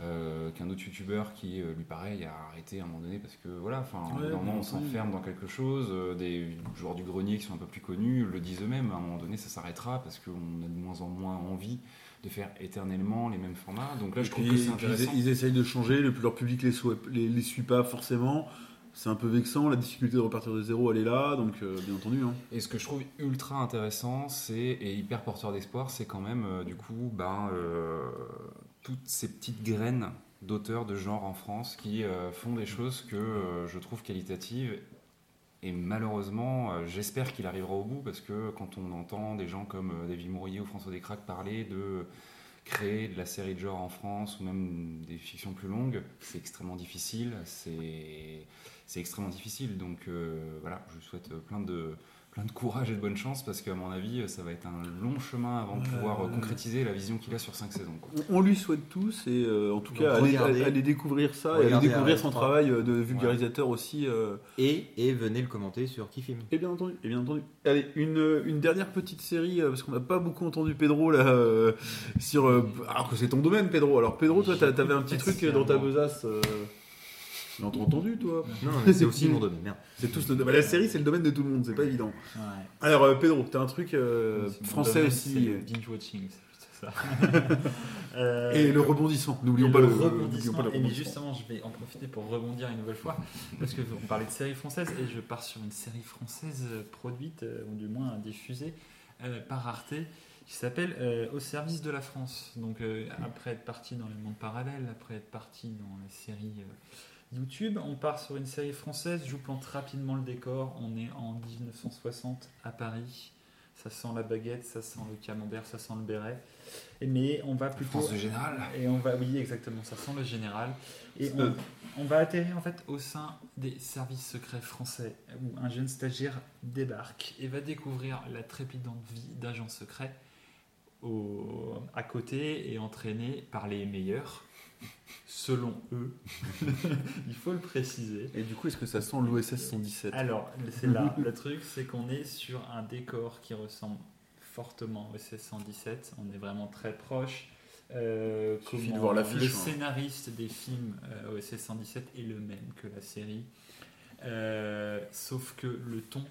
euh, qu'un autre youtubeur qui euh, lui pareil a arrêté à un moment donné parce que voilà, enfin, Ouais, normalement bien on s'enferme dans quelque chose, euh, des joueurs du grenier qui sont un peu plus connus le disent eux-mêmes, à un moment donné ça s'arrêtera parce qu'on a de moins en moins envie de faire éternellement les mêmes formats. Donc là, je trouve que c'est intéressant. ils, ils essayent de changer, le, leur public les, sou- les, les suit pas forcément. C'est un peu vexant, la difficulté de repartir de zéro, elle est là, donc euh, bien entendu. hein. Et ce que je trouve ultra intéressant, c'est et hyper porteur d'espoir, c'est quand même euh, du coup ben, euh, toutes ces petites graines d'auteurs de genre en France qui euh, font des choses que euh, je trouve qualitatives. Et malheureusement, euh, j'espère qu'il arrivera au bout parce que quand on entend des gens comme David Mourier ou François Descraques parler de créer de la série de genre en France ou même des fictions plus longues, c'est extrêmement difficile. C'est extrêmement difficile. Donc voilà, je souhaite plein de, plein de courage et de bonne chance parce qu'à mon avis, ça va être un long chemin avant de pouvoir euh, ouais. concrétiser la vision qu'il a sur 5 saisons. quoi. On, lui souhaite tous, et euh, en tout Donc, cas, aller, regardez. aller découvrir ça, et aller Regardez découvrir son 3. travail euh, de vulgarisateur aussi. euh, Et, et venez le commenter sur qui filme. Et bien entendu, et bien entendu. Allez, une, une dernière petite série, euh, parce qu'on n'a pas beaucoup entendu Pedro là, euh, sur. euh, alors que c'est ton domaine, Pedro. Alors, Pedro, toi, t'a- t'avais un petit truc euh, dans ta besace. Tu l'as entendu, toi Non, mais c'est [laughs] aussi mon domaine. Merde. C'est tous le... bah, La série, c'est le domaine de tout le monde, c'est pas évident. Ouais. Alors, euh, Pedro, t'as un truc euh, français domaine, aussi. binge watching, c'est ça. Euh, [laughs] Et le rebondissement, n'oublions pas le n'oublions pas le Et mais rebondissement. justement, je vais en profiter pour rebondir une nouvelle fois, parce que on parlait de séries françaises et je pars sur une série française euh, produite, ou du moins diffusée euh, par Arte, qui s'appelle euh, Au service de la France. Donc euh, après être parti dans les mondes parallèles, après être parti dans la série euh, YouTube, on part sur une série française. Je vous plante rapidement le décor. On est en 1960 à Paris. Ça sent la baguette, ça sent le camembert, ça sent le béret. Et mais on va plutôt France de général. et on va, oui, exactement, ça sent le général. Et on, on va atterrir en fait au sein des services secrets français, où un jeune stagiaire débarque et va découvrir la trépidante vie d'agent secret au, à côté et entraîné par les meilleurs, selon eux. [laughs] Il faut le préciser. Et du coup, est-ce que ça sent l'OSS 117 Alors, c'est là, le truc, c'est qu'on est sur un décor qui ressemble fortement au SS-117. On est vraiment très proche. Euh, Suffit de comment voir l'affiche, Le hein. scénariste des films euh, OSS 117 est le même que la série. Euh, sauf que le ton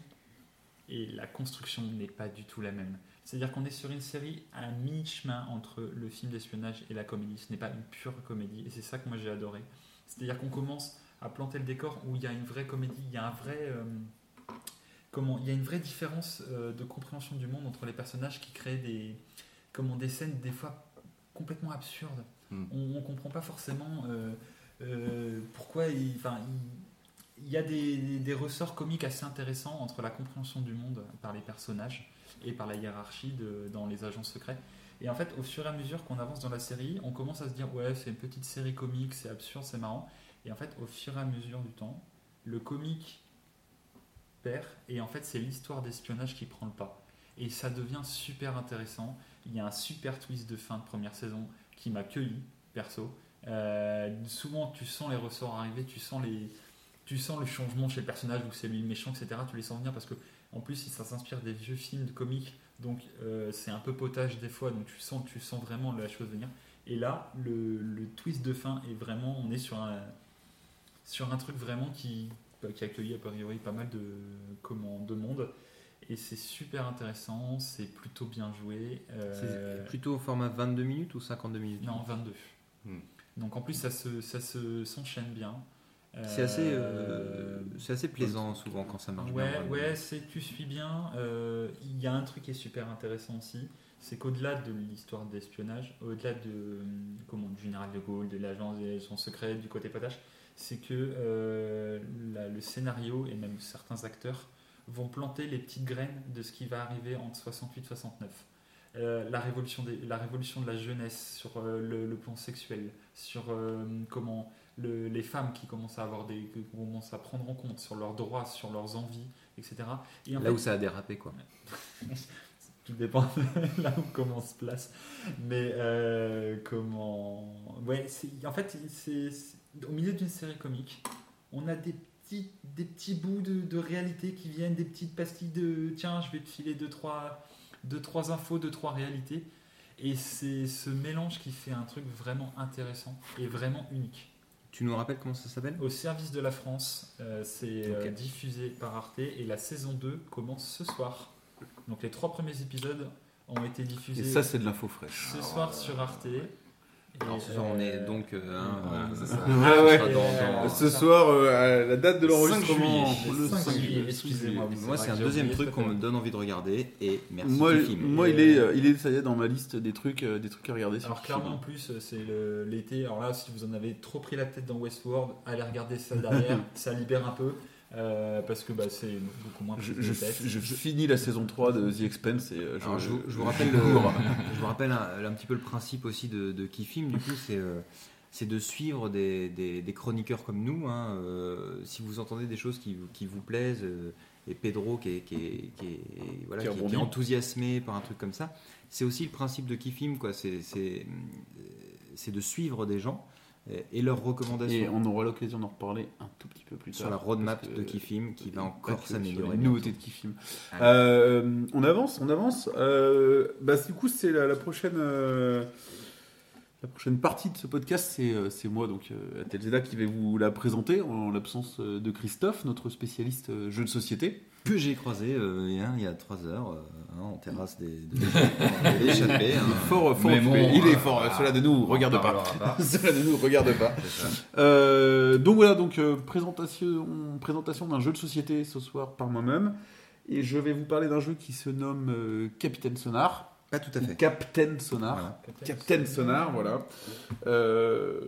et la construction n'est pas du tout la même. C'est-à-dire qu'on est sur une série à mi-chemin entre le film d'espionnage et la comédie. Ce n'est pas une pure comédie et c'est ça que moi j'ai adoré. C'est-à-dire qu'on commence à planter le décor où il y a une vraie comédie, il y a un vrai euh, comment, il y a une vraie différence euh, de compréhension du monde entre les personnages qui créent des comment des scènes des fois complètement absurdes. Mm. On, ne comprend pas forcément euh, pourquoi il, il, y a des- des ressorts comiques assez intéressants entre la compréhension du monde par les personnages et par la hiérarchie dans les agents secrets. Et en fait, au fur et à mesure qu'on avance dans la série, on commence à se dire ouais, c'est une petite série comique, c'est absurde, c'est marrant. Et en fait, au fur et à mesure du temps, le comique perd et en fait, c'est l'histoire d'espionnage qui prend le pas. Et ça devient super intéressant. Il y a un super twist de fin de première saison qui m'a cueilli, perso. Euh, souvent, tu sens les ressorts arriver, tu sens, les, tu sens le changement chez le personnage où c'est lui le méchant, etc. Tu les sens venir parce que, en plus, ça s'inspire des vieux films de comiques, donc euh, c'est un peu potage des fois, donc tu sens, tu sens vraiment la chose venir. Et là, le, le twist de fin est vraiment, on est sur un, sur un truc vraiment qui, bah, qui a accueilli a priori pas mal de, comment, de monde. Et c'est super intéressant, c'est plutôt bien joué. euh, C'est plutôt au format 22 minutes ou 52 minutes? Non, 22. Hmm. Donc en plus, ça se, ça se s'enchaîne bien. C'est assez, Euh, euh, c'est assez plaisant souvent quand ça marche Ouais, bien. ouais, c'est tu suis bien. Euh, Il y a un truc qui est super intéressant aussi, c'est qu'au-delà de l'histoire d'espionnage, au-delà de comment du général de Gaulle, de l'agence des agents secrets, du côté potache, c'est que euh, la- le scénario et même certains acteurs vont planter les petites graines de ce qui va arriver entre 68 et 69. Euh, la, révolution des- la révolution de la jeunesse sur euh, le, le plan sexuel, sur euh, comment le- les femmes qui commencent à avoir des, qui commencent à prendre en compte sur leurs droits, sur leurs envies, etc. Et en Là fait, où ça a dérapé, quoi. [laughs] tout dépend de [laughs] là où comment on se place. Mais euh, comment. Ouais, en fait, c'est- au milieu d'une série comique, on a des petits, des petits bouts de, de réalité qui viennent, des petites pastilles de tiens, je vais te filer deux, trois, deux, trois infos, deux, trois réalités. Et c'est ce mélange qui fait un truc vraiment intéressant et vraiment unique. Tu nous rappelles comment ça s'appelle? Au service de la France, euh, c'est euh, diffusé par Arte et la saison 2 commence ce soir. Donc les trois premiers épisodes ont été diffusés Et ça, c'est de l'info fraîche. ce soir sur Arte. Alors ce soir, on est euh, donc. euh, hein, euh. Ah ouais. sera dans- dans- Ce soir, euh, à la date de 5 l'enregistrement, juillet. le 5 5 juillet, juillet. excusez-moi. Moi, c'est un deuxième truc ce qu'on me donne envie de regarder. Et merci Moi, Kifim. moi Et, il, est, euh, il est, ça y est, dans ma liste des trucs, euh, des trucs à regarder. sur Alors Kifim. clairement en plus c'est le- l'été. Alors là si vous en avez trop pris la tête dans Westworld, allez regarder ça derrière, [laughs] ça libère un peu euh, parce que bah, c'est beaucoup moins je, je, finis la saison 3 de The Expense et euh, je, Alors, je, vous- je vous je rappelle, le- [laughs] je vous rappelle un, un petit peu le principe aussi de, de Kifim. Du coup, c'est euh, c'est de suivre des, des- des chroniqueurs comme nous. hein. Euh, si vous entendez des choses qui, vous- qui vous plaisent, euh, et Pedro qui est, qui est- qui est- voilà, Qui qui est- qui est rebondit. enthousiasmé par un truc comme ça, c'est aussi le principe de Kifim. quoi. C'est c'est- c'est de suivre des gens et, leurs recommandations. Et on aura l'occasion d'en reparler un tout petit peu plus tard. sur la roadmap de Kifim qui va encore s'améliorer. Les nouveautés de Kifim. Euh, on avance, on avance. Euh, bah, du coup, c'est la, la prochaine. euh, La prochaine partie de ce podcast, c'est euh, moi, donc euh, Telzeda, qui vais vous la présenter en l'absence de Christophe, notre spécialiste jeu de société. Que j'ai croisé euh, il y a 3 heures euh, hein, en terrasse des, de, [laughs] l'échappée. hein. Fort, fort Mais occupé. bon, Il est euh, fort. [laughs] Cela ne nous regarde pas. Cela ne nous regarde pas. Euh, donc voilà, donc euh, présentation, présentation d'un jeu de société ce soir par moi-même. Et je vais vous parler d'un jeu qui se nomme euh, Capitaine Sonar. Pas tout à fait. Captain Sonar. Voilà. Captain Sonar, voilà. Euh,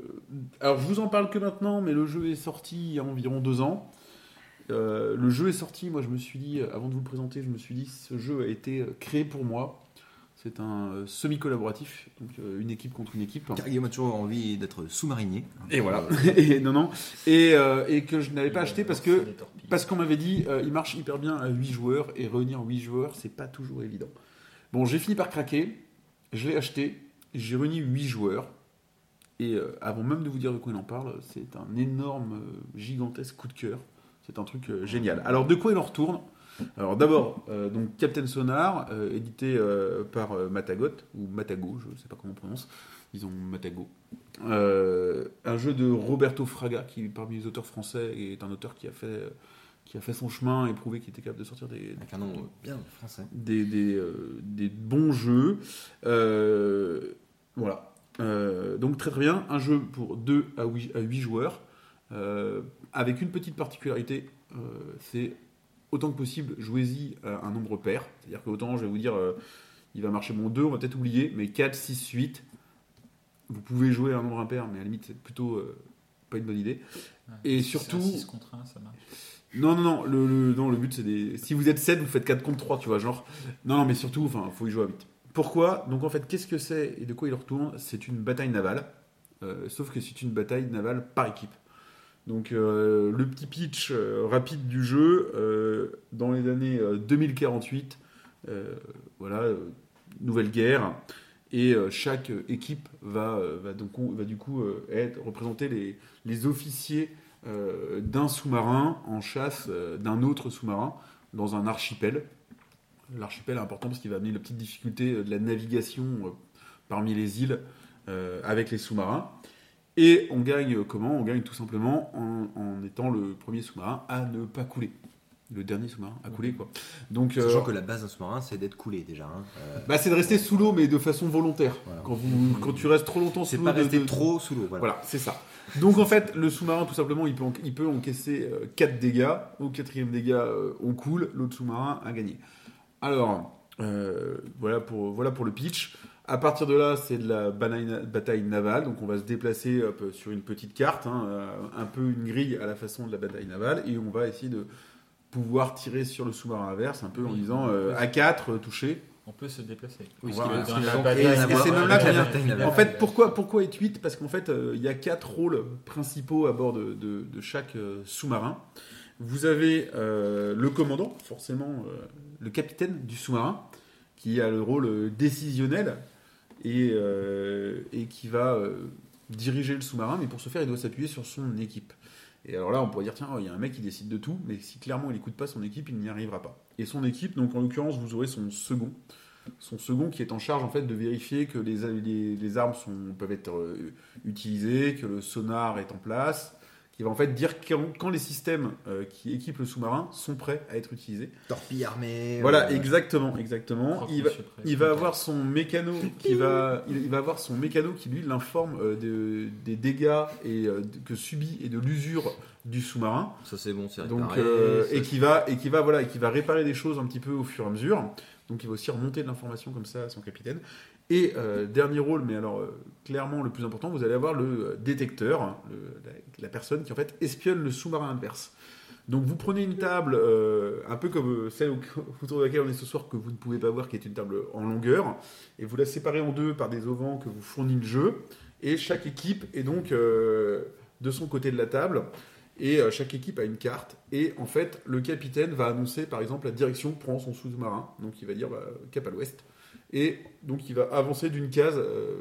alors je vous en parle que maintenant, mais le jeu est sorti il y a environ deux ans. Euh, le jeu est sorti, moi je me suis dit, euh, avant de vous le présenter, je me suis dit, ce jeu a été euh, créé pour moi. C'est un semi-collaboratif, donc une équipe contre une équipe. Car Guillaume a toujours envie d'être sous-marinier. Et voilà. [laughs] et non, non. Et, euh, et que je n'avais pas acheté parce que parce qu'on m'avait dit euh, il marche hyper bien à 8 joueurs et réunir 8 joueurs, c'est pas toujours évident. Bon, j'ai fini par craquer, je l'ai acheté, j'ai réuni 8 joueurs. Et euh, avant même de vous dire de quoi il en parle, c'est un énorme, gigantesque coup de cœur. C'est un truc euh, génial. Alors, de quoi il en retourne? Alors, d'abord, euh, donc Captain Sonar, euh, édité par Matagot, ou Matago, je ne sais pas comment on prononce. Disons Matago. Un jeu de Roberto Fraga, qui parmi les auteurs français est un auteur qui a fait, qui a fait son chemin et prouvé qu'il était capable de sortir des, Avec un nom bien français. des, des, euh, des bons jeux. Euh, voilà. Euh, donc très très bien, un jeu pour 2 à 8, à 8 joueurs, avec une petite particularité, euh, c'est autant que possible, jouez-y à un nombre pair. C'est-à-dire que autant je vais vous dire, euh, il va marcher bon 2, on va peut-être oublier, mais 4, 6, 8, vous pouvez jouer un nombre impair, mais à la limite c'est plutôt euh, pas une bonne idée. Et surtout- 6 contre 1, ça marche. Non, non, non, le, le- non, le but c'est des. Si vous êtes 7, vous faites 4 contre 3, tu vois, genre. Non, non, mais surtout, enfin, faut y jouer à 8. Pourquoi? Donc en fait, qu'est-ce que c'est et de quoi il retourne? C'est une bataille navale, euh, sauf que c'est une bataille navale par équipe. Donc euh, le petit pitch euh, rapide du jeu, euh, dans les années euh, 2048, euh, voilà, nouvelle guerre, et chaque équipe va, donc, du coup être, représenter les, les officiers d'un sous-marin en chasse d'un autre sous-marin dans un archipel. L'archipel est important parce qu'il va amener la petite difficulté de la navigation parmi les îles avec les sous-marins. Et on gagne euh, comment On gagne tout simplement en, en étant le premier sous-marin à ne pas couler. Le dernier sous-marin à couler, quoi. Donc, euh, Sachant que la base d'un sous-marin, c'est d'être coulé déjà. hein. Euh, bah, c'est de rester sous l'eau, mais de façon volontaire. Voilà. Quand, vous, quand tu restes trop longtemps sous c'est l'eau, pas de- rester de- trop sous l'eau. Voilà. voilà, c'est ça. Donc en fait, le sous-marin, tout simplement, il peut, en- il peut encaisser 4 dégâts. Au quatrième dégât, on coule. L'autre sous-marin a gagné. Alors, euh, voilà, pour, voilà pour le pitch. À partir de là, c'est de la bataille, navale. Donc on va se déplacer hop, sur une petite carte, hein, euh, un peu une grille à la façon de la bataille navale. Et on va essayer de pouvoir tirer sur le sous-marin inverse, un peu en disant euh, à 4 touché. On peut se déplacer. Oui, Parce ce que qui dans veut la dire- bataille et-. En fait, pourquoi, pourquoi est 8 Parce qu'en fait, euh, il y a quatre rôles principaux à bord de, de- de chaque euh, sous-marin. Vous avez euh, le commandant, forcément euh, le capitaine du sous-marin, qui a le rôle euh, décisionnel et, euh, et qui va euh, diriger le sous-marin, mais pour ce faire, il doit s'appuyer sur son équipe. Et alors là, on pourrait dire, tiens, il y a un mec qui décide de tout, mais si clairement il n'écoute pas son équipe, il n'y arrivera pas. Et son équipe, donc en l'occurrence, vous aurez son second, son second qui est en charge en fait de vérifier que les, armes peuvent être euh, utilisées, que le sonar est en place, qui va en fait dire quand, quand les systèmes euh, qui équipent le sous-marin sont prêts à être utilisés. Torpille armée. Voilà, euh, exactement, exactement. Il va, il va avoir son mécano qui va, il, il va avoir son mécano qui lui l'informe euh, de- des dégâts et euh, que subit et de l'usure du sous-marin. Ça c'est bon, c'est Donc, réparé. euh, ça- et qui va et qui va voilà et qui va réparer des choses un petit peu au fur et à mesure. Donc il va aussi remonter de l'information comme ça à son capitaine. Et euh, dernier rôle, mais alors euh, clairement le plus important, vous allez avoir le euh, détecteur, hein, la, personne qui en fait espionne le sous-marin adverse. Donc vous prenez une table un peu comme celle au- [laughs] autour de laquelle on est ce soir que vous ne pouvez pas voir, qui est une table en longueur, et vous la séparez en deux par des auvents que vous fournit le jeu. Et chaque équipe est donc de son côté de la table. Et chaque équipe a une carte. Et en fait, le capitaine va annoncer, par exemple, la direction que prend son sous-marin. Donc il va dire bah, cap à l'ouest. Et donc il va avancer d'une case euh,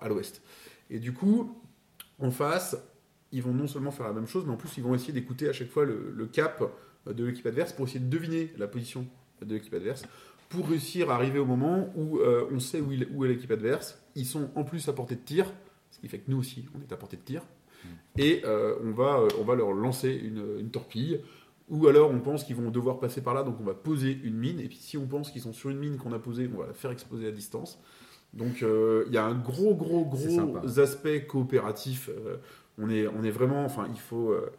à l'ouest. Et du coup, en face, ils vont non seulement faire la même chose, mais en plus ils vont essayer d'écouter à chaque fois le, le cap de l'équipe adverse pour essayer de deviner la position de l'équipe adverse pour réussir à arriver au moment où euh, on sait où, il- où est l'équipe adverse, ils sont en plus à portée de tir, ce qui fait que nous aussi, on est à portée de tir. Et euh, on, va, euh, on va leur lancer une, une torpille. Ou alors on pense qu'ils vont devoir passer par là, donc on va poser une mine. Et puis si on pense qu'ils sont sur une mine qu'on a posée, on va la faire exploser à distance. Donc euh, il y a un gros, gros, gros aspect coopératif. Euh, on, est, on est vraiment, enfin, il faut, euh,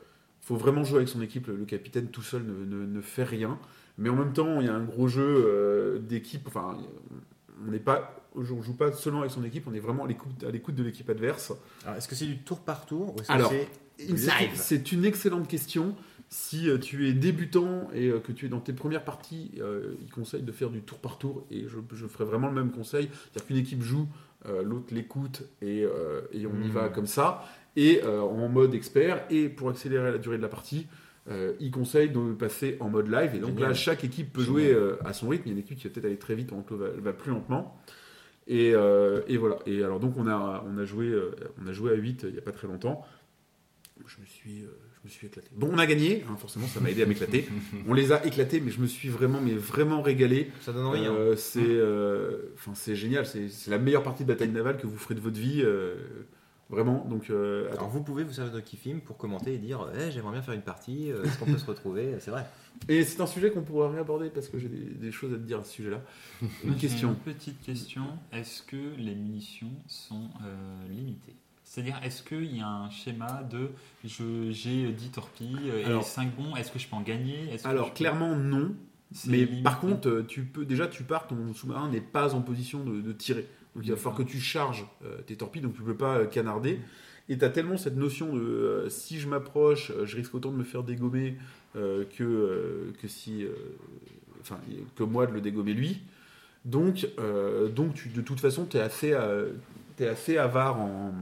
faut vraiment jouer avec son équipe. Le, le capitaine tout seul ne, ne- ne fait rien. Mais en même temps, il y a un gros jeu d'équipe. Enfin, on n'est pas, on joue pas seulement avec son équipe, on est vraiment à l'écoute, de l'équipe adverse. Est-ce que c'est du tour par tour ou est-ce que c'est Live? que C'est une excellente question. Si euh, tu es débutant et euh, que tu es dans tes premières parties, euh, il conseille de faire du tour par tour et je, je ferai vraiment le même conseil. C'est-à-dire qu'une équipe joue, euh, l'autre l'écoute et, euh, et on y Mhm. va comme ça. Et en mode expert, et pour accélérer la durée de la partie, il conseille de passer en mode live. Et donc Génial. là, chaque équipe peut Génial. jouer à son rythme. Il y a une équipe qui va peut-être aller très vite, pendant que va, va plus lentement. Et, et voilà. Et alors donc on a, on a, joué, on a joué à 8 il n'y a pas très longtemps. Je me suis, je me suis éclaté. Bon, on a gagné, hein, forcément, ça m'a aidé à m'éclater. [laughs] On les a éclatés, mais je me suis vraiment, mais vraiment régalé. Ça donne envie. hein. Euh, c'est, euh, enfin, c'est génial. C'est, la meilleure partie de bataille navale que vous ferez de votre vie, euh, vraiment. Donc, euh. Alors vous pouvez vous servir de Kifim pour commenter et dire Eh, j'aimerais bien faire une partie, est-ce qu'on peut se retrouver C'est vrai. Et c'est un sujet qu'on pourra réaborder parce que j'ai des, des choses à te dire à ce sujet-là. Une question. Une petite question. Est-ce que les munitions sont euh, limitées? C'est-à-dire, est-ce qu'il y a un schéma de j'ai 10 torpilles euh, et Alors- 5 bons Est-ce que je peux en gagner? Alors peux- clairement non, mais limité par contre tu peux déjà tu pars ton sous-marin n'est pas en position de, de tirer. Donc il va falloir que tu charges euh, tes torpilles, donc tu peux pas euh, canarder. Et tu as tellement cette notion de euh, si je m'approche, je risque autant de me faire dégommer euh, que, que si enfin que moi de le dégommer lui. Donc donc tu, de toute façon tu es assez t'es assez avare en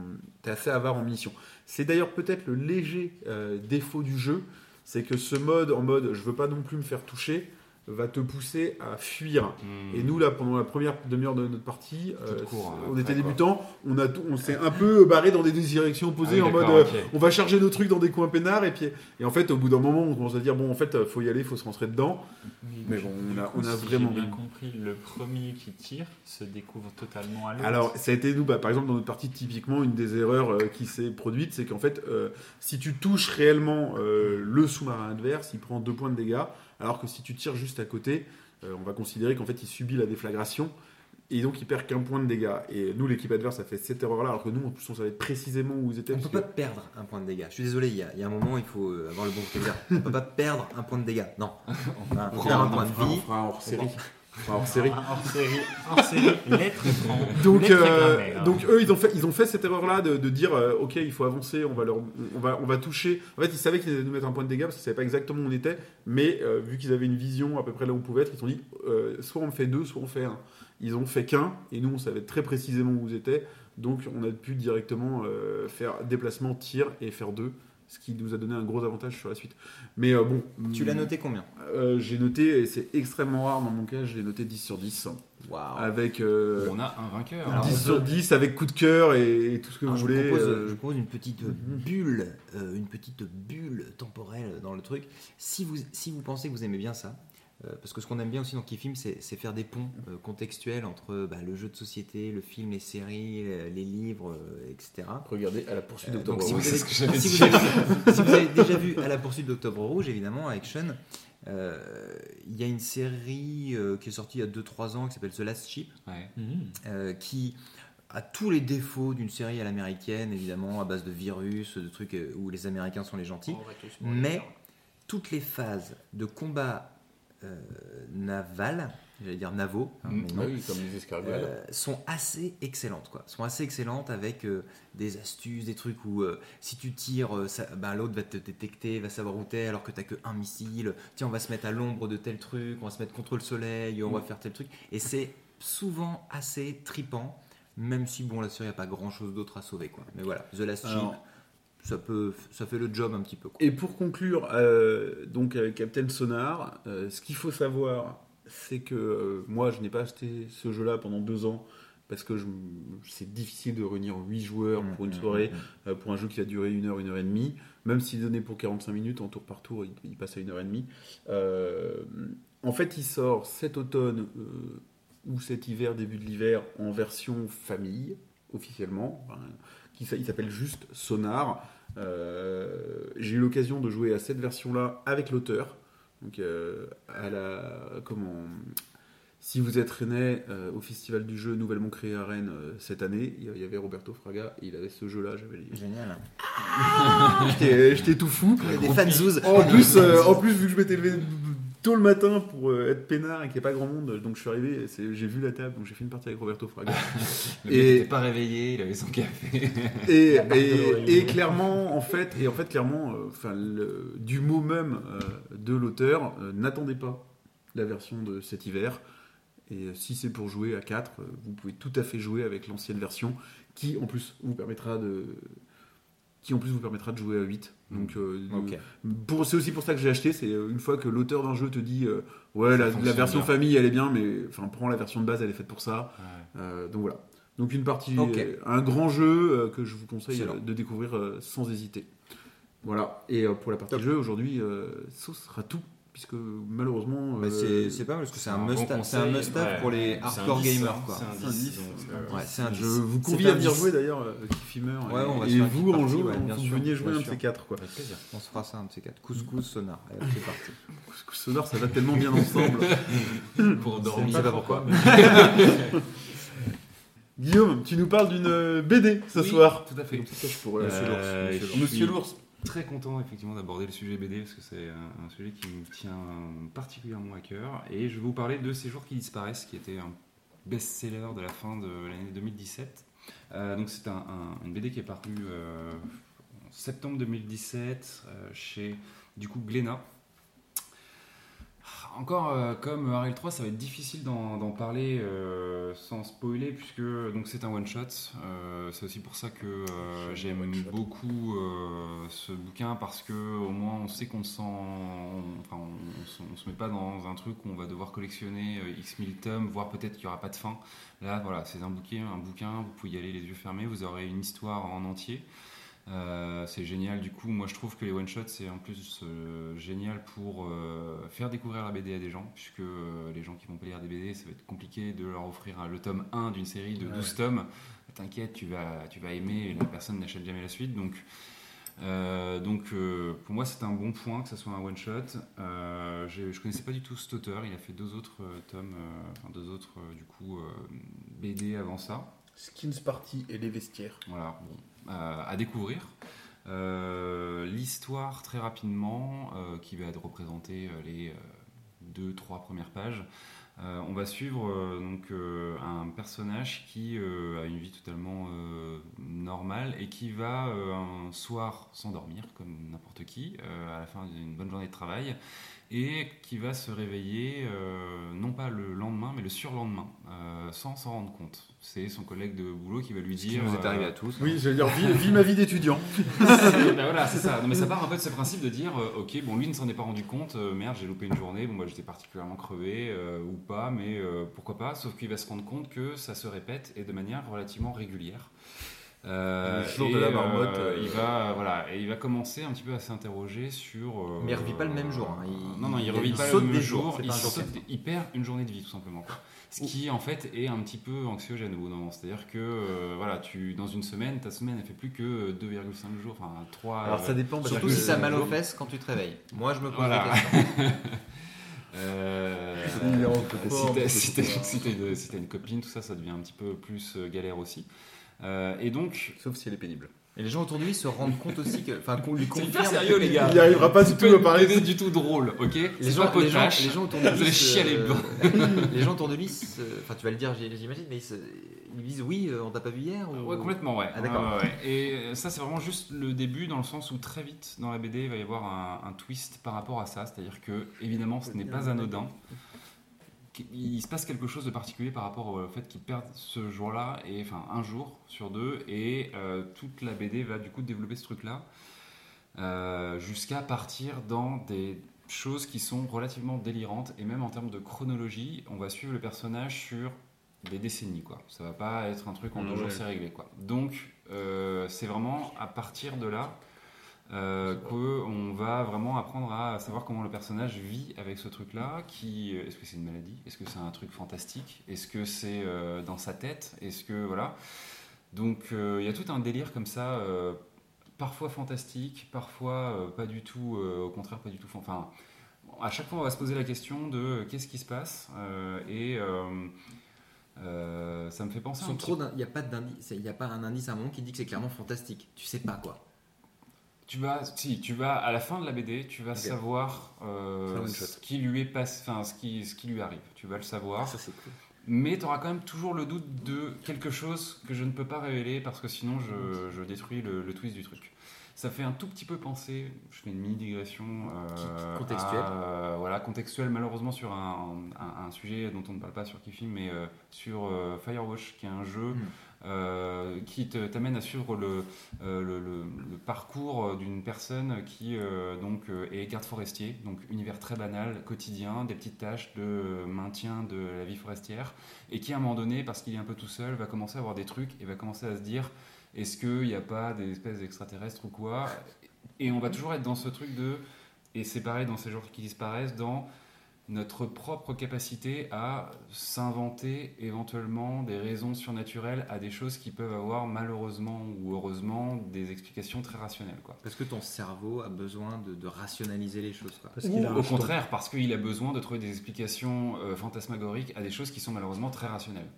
t'es assez avare en mission. C'est d'ailleurs peut-être le léger euh, défaut du jeu, c'est que ce mode en mode je veux pas non plus me faire toucher va te pousser à fuir. Hmm. Et nous là pendant la première demi-heure de notre partie, euh, cours, on après, était débutants, on a tout- on s'est un peu barré dans des directions opposées Ah oui, en mode euh, on va charger nos trucs dans des coins peinards et puis et en fait au bout d'un moment on commence à dire bon en fait faut y aller, faut se rentrer dedans. Mais bon, on a- coup, on a si vraiment bien bien. compris, le premier qui tire se découvre totalement à l'autre. Alors, ça a été nous, bah, par exemple, dans notre partie, typiquement, une des erreurs euh, qui s'est produite, c'est qu'en fait, euh, si tu touches réellement euh, le sous-marin adverse, il prend deux points de dégâts, alors que si tu tires juste à côté, euh, on va considérer qu'en fait, il subit la déflagration, et donc il perd qu'un point de dégâts. Et nous, l'équipe adverse a fait cette erreur-là, alors que nous, en plus, on savait précisément où ils étaient. On ne peut que- pas perdre un point de dégâts. Je suis désolé, il y a, il y a un moment, il faut euh, avoir le bon vocabulaire. On ne peut pas perdre un point de dégâts. Non. [laughs] On on perd un point de vie. On fera un Un hors série, hors série, lettre 30. Donc, euh, donc eux, ils ont fait, ils ont fait cette erreur-là de, de dire, euh, ok, il faut avancer, on va leur, on va, on va toucher. En fait, ils savaient qu'ils allaient nous mettre un point de dégâts parce qu'ils savaient pas exactement où on était, mais euh, vu qu'ils avaient une vision à peu près là où on pouvait être, ils se sont dit, euh, soit on fait deux, soit on fait un. Ils ont fait qu'un, et nous, on savait très précisément où vous étiez, donc on a pu directement euh, faire déplacement, tir et faire deux, ce qui nous a donné un gros avantage sur la suite. Mais euh, bon, Tu l'as noté combien euh, J'ai noté, et c'est extrêmement rare dans mon cas, j'ai noté 10 sur 10 Waouh. avec. euh, On a un vainqueur. Alors, 10 on sur peut- 10 avec coup de cœur et, et tout ce que Alors, vous je, voulez. propose, euh, je vous propose une petite bulle, euh, une petite bulle temporelle dans le truc. Si vous, si vous pensez que vous aimez bien ça, parce que ce qu'on aime bien aussi dans Kifim, c'est faire des ponts euh, contextuels entre bah, le jeu de société, le film, les séries, euh, les livres, euh, etc. Regardez à la poursuite Euh, d'Octobre si Rouge. si vous avez- si vous avez déjà vu À la poursuite d'Octobre Rouge, évidemment, avec Sean, euh, il y a une série euh, qui est sortie il y a 2-3 ans qui s'appelle The Last Ship, Ouais. Euh, qui a tous les défauts d'une série à l'américaine, évidemment, à base de virus, de trucs euh, où les Américains sont les gentils. Mais toutes les phases de combat euh, naval, j'allais dire navaux, hein, Mm. mais non, oui, comme les escargots. euh, sont assez excellentes quoi. Sont assez excellentes avec euh, des astuces, des trucs où si tu tires, bah, l'autre va te détecter, va savoir où t'es alors que t'as que un missile. Tiens, on va se mettre à l'ombre de tel truc, on va se mettre contre le soleil, on va faire tel truc. Et c'est souvent assez tripant, même si bon la série a pas grand chose d'autre à sauver quoi. Mais voilà, The Last Ship, ça peut, ça fait le job un petit peu. Quoi. Et pour conclure, euh, donc avec Captain Sonar, euh, ce qu'il faut savoir, c'est que euh, moi, je n'ai pas acheté ce jeu-là pendant deux ans parce que c'est difficile de réunir 8 joueurs pour une Mmh, soirée, mmh, mmh. euh, pour un jeu qui va durer une heure, une heure et demie. Même s'il donnait pour 45 minutes en tour par tour, il, il passe à une heure et demie. En fait, il sort cet automne ou cet hiver, début de l'hiver, en version famille. officiellement, enfin, qui s'appelle juste Sonar. Euh, J'ai eu l'occasion de jouer à cette version-là avec l'auteur. Donc, euh, à la. Comment. Si vous êtes rennais euh, au festival du jeu nouvellement créé à Rennes euh, cette année, il y avait Roberto Fraga et il avait ce jeu-là. J'avais les- Génial. [laughs] J'étais tout fou. Des. En plus, en plus, vu que je m'étais levé tôt le matin pour euh, être peinard et qu'il n'y a pas grand monde, donc je suis arrivé, et j'ai vu la table, donc j'ai fait une partie avec Roberto Fraga. [laughs] Le [laughs] Et- n'était pas réveillé, il avait son café. [laughs] et, et, et clairement, en fait, et en fait, clairement, euh, enfin, du mot même euh, de l'auteur, n'attendez pas la version de cet hiver. Et si c'est pour jouer à 4, euh, vous pouvez tout à fait jouer avec l'ancienne version, qui en plus vous permettra de, qui en plus vous permettra de jouer à 8. Donc, euh, Ok. pour- c'est aussi pour ça que j'ai acheté. C'est euh, une fois que l'auteur d'un jeu te dit, euh, ouais, la, version bien. famille, elle est bien, mais enfin, prends la version de base, elle est faite pour ça. Ouais. Euh, donc voilà. Donc une partie, euh, un grand jeu euh, que je vous conseille euh, de découvrir euh, sans hésiter. Voilà. Et euh, pour la partie Top. jeu aujourd'hui, euh, ce sera tout puisque malheureusement. Bah, euh, c'est pas mal parce que c'est un bon must-have c'est un must-have ouais. pour les hardcore 10, gamers hein, quoi. C'est un C'est un 10, 10, donc, c'est Ouais, c'est un je 10. vous convie à venir 10. jouer d'ailleurs, euh, Kiffimer. Ouais, on va et se une vous en jeu, vous sûr, veniez jouer un de ces quatre quoi. Avec plaisir. On se fera ça un de ces quatre. Couscous sonar. C'est parti. Sonore, ça va tellement bien ensemble. [laughs] Pour Je dormir. sais pas pourquoi. [laughs] Guillaume, tu nous parles d'une euh, BD ce Oui, soir. Tout à fait. Ça, je pourrais- Euh, Monsieur je l'ours. Monsieur l'ours. Très content effectivement d'aborder le sujet BD parce que c'est un, sujet qui me tient particulièrement à cœur et je vais vous parler de Ces jours qui disparaissent qui était un best-seller de la fin de l'année 2017. Euh, donc c'est un- une BD qui est parue euh, en septembre 2017 euh, chez du coup Glénat. Encore euh, comme Ariel 3, ça va être difficile d'en parler euh, sans spoiler puisque donc c'est un one shot. Euh, c'est aussi pour ça que j'aime beaucoup ce bouquin parce que au moins on sait qu'on sent, on, enfin, on, on se, on se met pas dans un truc où on va devoir collectionner x mille tomes, voire peut-être qu'il y aura pas de fin. Là, voilà, c'est un bouquin, un bouquin. Vous pouvez y aller les yeux fermés. Vous aurez une histoire en entier. Euh, c'est génial. Du coup moi je trouve que les one shots c'est en plus euh, génial pour euh, faire découvrir la BD à des gens puisque les gens qui vont pas lire des BD ça va être compliqué de leur offrir le tome 1 d'une série de 12 tomes. T'inquiète tu vas, tu vas aimer et la personne n'achète jamais la suite. Donc donc pour moi c'est un bon point que ça soit un one shot euh, j'ai- je connaissais pas du tout cet auteur. Il a fait deux autres tomes enfin deux autres du coup BD avant ça. Skins Party et les vestiaires. voilà, bon, à découvrir. Euh, L'histoire, très rapidement, euh, qui va être représentée euh, les deux, trois premières pages. Euh, on va suivre euh, donc euh, un personnage qui euh, a une vie totalement euh, normale et qui va euh, un soir s'endormir comme n'importe qui euh, à la fin d'une bonne journée de travail et qui va se réveiller euh, non pas le lendemain mais le surlendemain euh, sans s'en rendre compte. C'est son collègue de boulot qui va lui Ce qui dire nous est arrivé euh, à tous. Oui, je veux dire, vis, ma vie d'étudiant. [laughs] bah voilà, c'est ça. Non, mais ça part un peu de ce principe de dire, euh, ok, bon, lui ne s'en est pas rendu compte, euh, merde, j'ai loupé une journée, bon, bah, j'étais particulièrement crevé euh, ou pas, mais euh, pourquoi pas. Sauf qu'il va se rendre compte que ça se répète et de manière relativement régulière. Euh, Le jour et, de la marmotte, euh, euh, il va voilà et il va commencer un petit peu à s'interroger sur. euh, Mais il revit pas le même jour, hein. Il- non non, il, il- revit pas saute le même des jour. jours, c'est Il, pas un jour saute- il perd une journée de vie tout simplement. quoi. Ce qui en fait est un petit peu anxiogène au bout d'un moment. C'est-à-dire que euh, voilà, tu dans une semaine, ta semaine elle fait plus que 2,5 jours, enfin 3. Alors ça dépend. Surtout si ça a mal aux fesses quand tu te réveilles. Moi, je me pose Voilà. questions. [laughs] Euh, t'as une, si t'as une copine, tout ça, ça devient un petit peu plus euh, galère aussi. Euh, et donc, Sauf si elle est pénible. Et les gens autour de lui se rendent compte aussi que. Enfin, qu'on lui c'est confirme. hyper sérieux les gars. Il n'y arrivera pas du tout à parler. C'est du tout drôle, ok Les C'est gens, pas les, gens, les gens autour de lui. Se- [laughs] les gens autour de lui, se- enfin, tu vas le dire, j'imagine, mais ils, se- ils disent oui, euh, on t'a pas vu hier ou- Ouais, complètement, ouais. Ah, d'accord. Ouais. Et euh, ça, c'est vraiment juste le début, dans le sens où très vite, dans la BD, il va y avoir un, un twist par rapport à ça. C'est-à-dire que, évidemment, ce n'est pas anodin. Il se passe quelque chose de particulier par rapport au fait qu'ils perdent ce jour-là, et enfin un jour sur deux, et euh, toute la BD va du coup développer ce truc-là, euh, jusqu'à partir dans des choses qui sont relativement délirantes, et même en termes de chronologie, on va suivre le personnage sur des décennies, quoi. Ça va pas être un truc en deux jours ouais. c'est réglé, quoi. Donc, euh, c'est vraiment à partir de là euh, qu'on va vraiment apprendre à savoir comment le personnage vit avec ce truc-là. Qui, est-ce que c'est une maladie? Est-ce que c'est un truc fantastique? Est-ce que c'est euh, dans sa tête? Est-ce que voilà Donc euh, il y a tout un délire comme ça, euh, parfois fantastique, parfois pas du tout, au contraire pas du tout. Enfin, à chaque fois on va se poser la question de qu'est-ce qui se passe et ça me fait penser Il n'y a pas d'indice. Il y a pas un indice à un moment qui dit que c'est clairement fantastique. Tu sais pas quoi. Tu vas, si, tu vas à la fin de la BD, tu vas savoir euh, ce qui lui est enfin ce qui, ce qui lui arrive. Tu vas le savoir, Ça c'est cool. mais tu auras quand même toujours le doute de quelque chose que je ne peux pas révéler parce que sinon je, je détruis le, le twist du truc. Ça fait un tout petit peu penser, je fais une mini digression euh, Contextuelle. euh, voilà, contextuelle malheureusement sur un, un- un sujet dont on ne parle pas sur Kifim, mais euh, sur Firewatch, qui est un jeu Hmm. Euh, qui t'amène à suivre le, euh, le, parcours d'une personne qui euh, donc est garde forestier, donc univers très banal, quotidien, des petites tâches de maintien de la vie forestière, et qui à un moment donné, parce qu'il est un peu tout seul, va commencer à avoir des trucs et va commencer à se dire est-ce qu'il n'y a pas des espèces d'extraterrestres ou quoi? Et on va toujours être dans ce truc de, et c'est pareil dans ces jours qui disparaissent, dans notre propre capacité à s'inventer éventuellement des raisons surnaturelles à des choses qui peuvent avoir malheureusement ou heureusement des explications très rationnelles. Quoi. Parce que ton cerveau a besoin de, de rationaliser les choses. Quoi. Parce Ou qu'il a un au contraire, parce qu'il a besoin de trouver des explications euh, fantasmagoriques à des choses qui sont malheureusement très rationnelles.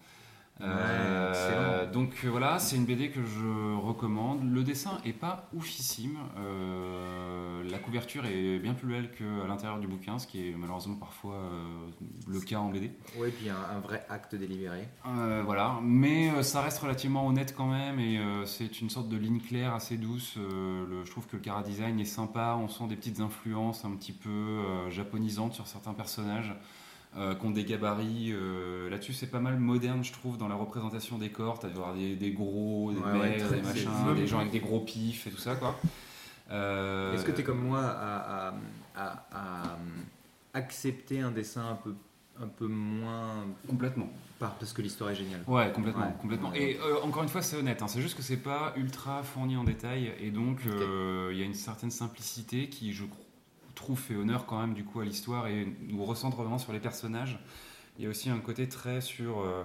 Euh, Ouais, donc euh, voilà, c'est une BD que je recommande. Le dessin est pas oufissime. Euh, la couverture est bien plus belle qu'à l'intérieur du bouquin, ce qui est malheureusement parfois euh, le cas en BD. Ouais, puis un, un vrai acte délibéré. Voilà, mais ça reste relativement honnête quand même et c'est une sorte de ligne claire assez douce. Le- je trouve que le cara design est sympa, on sent des petites influences un petit peu japonisantes sur certains personnages euh, qui ont des gabarits. euh, Là-dessus, c'est pas mal moderne, je trouve, dans la représentation des corps. T'as voir des, des gros, des Ouais, maigres, des machins, des gens avec des gros pifs et tout ça, quoi. Euh, Est-ce que tu es comme moi à, à- à- à, accepter un dessin un peu, un peu moins Complètement. par, parce que l'histoire est géniale? Ouais, complètement, Ouais. complètement. Et euh, encore une fois, c'est honnête. hein, c'est juste que c'est pas ultra fourni en détail, et donc il y a une certaine simplicité qui, je cr- trouve, fait honneur quand même du coup à l'histoire et nous recentre vraiment sur les personnages. Il y a aussi un côté très sur euh,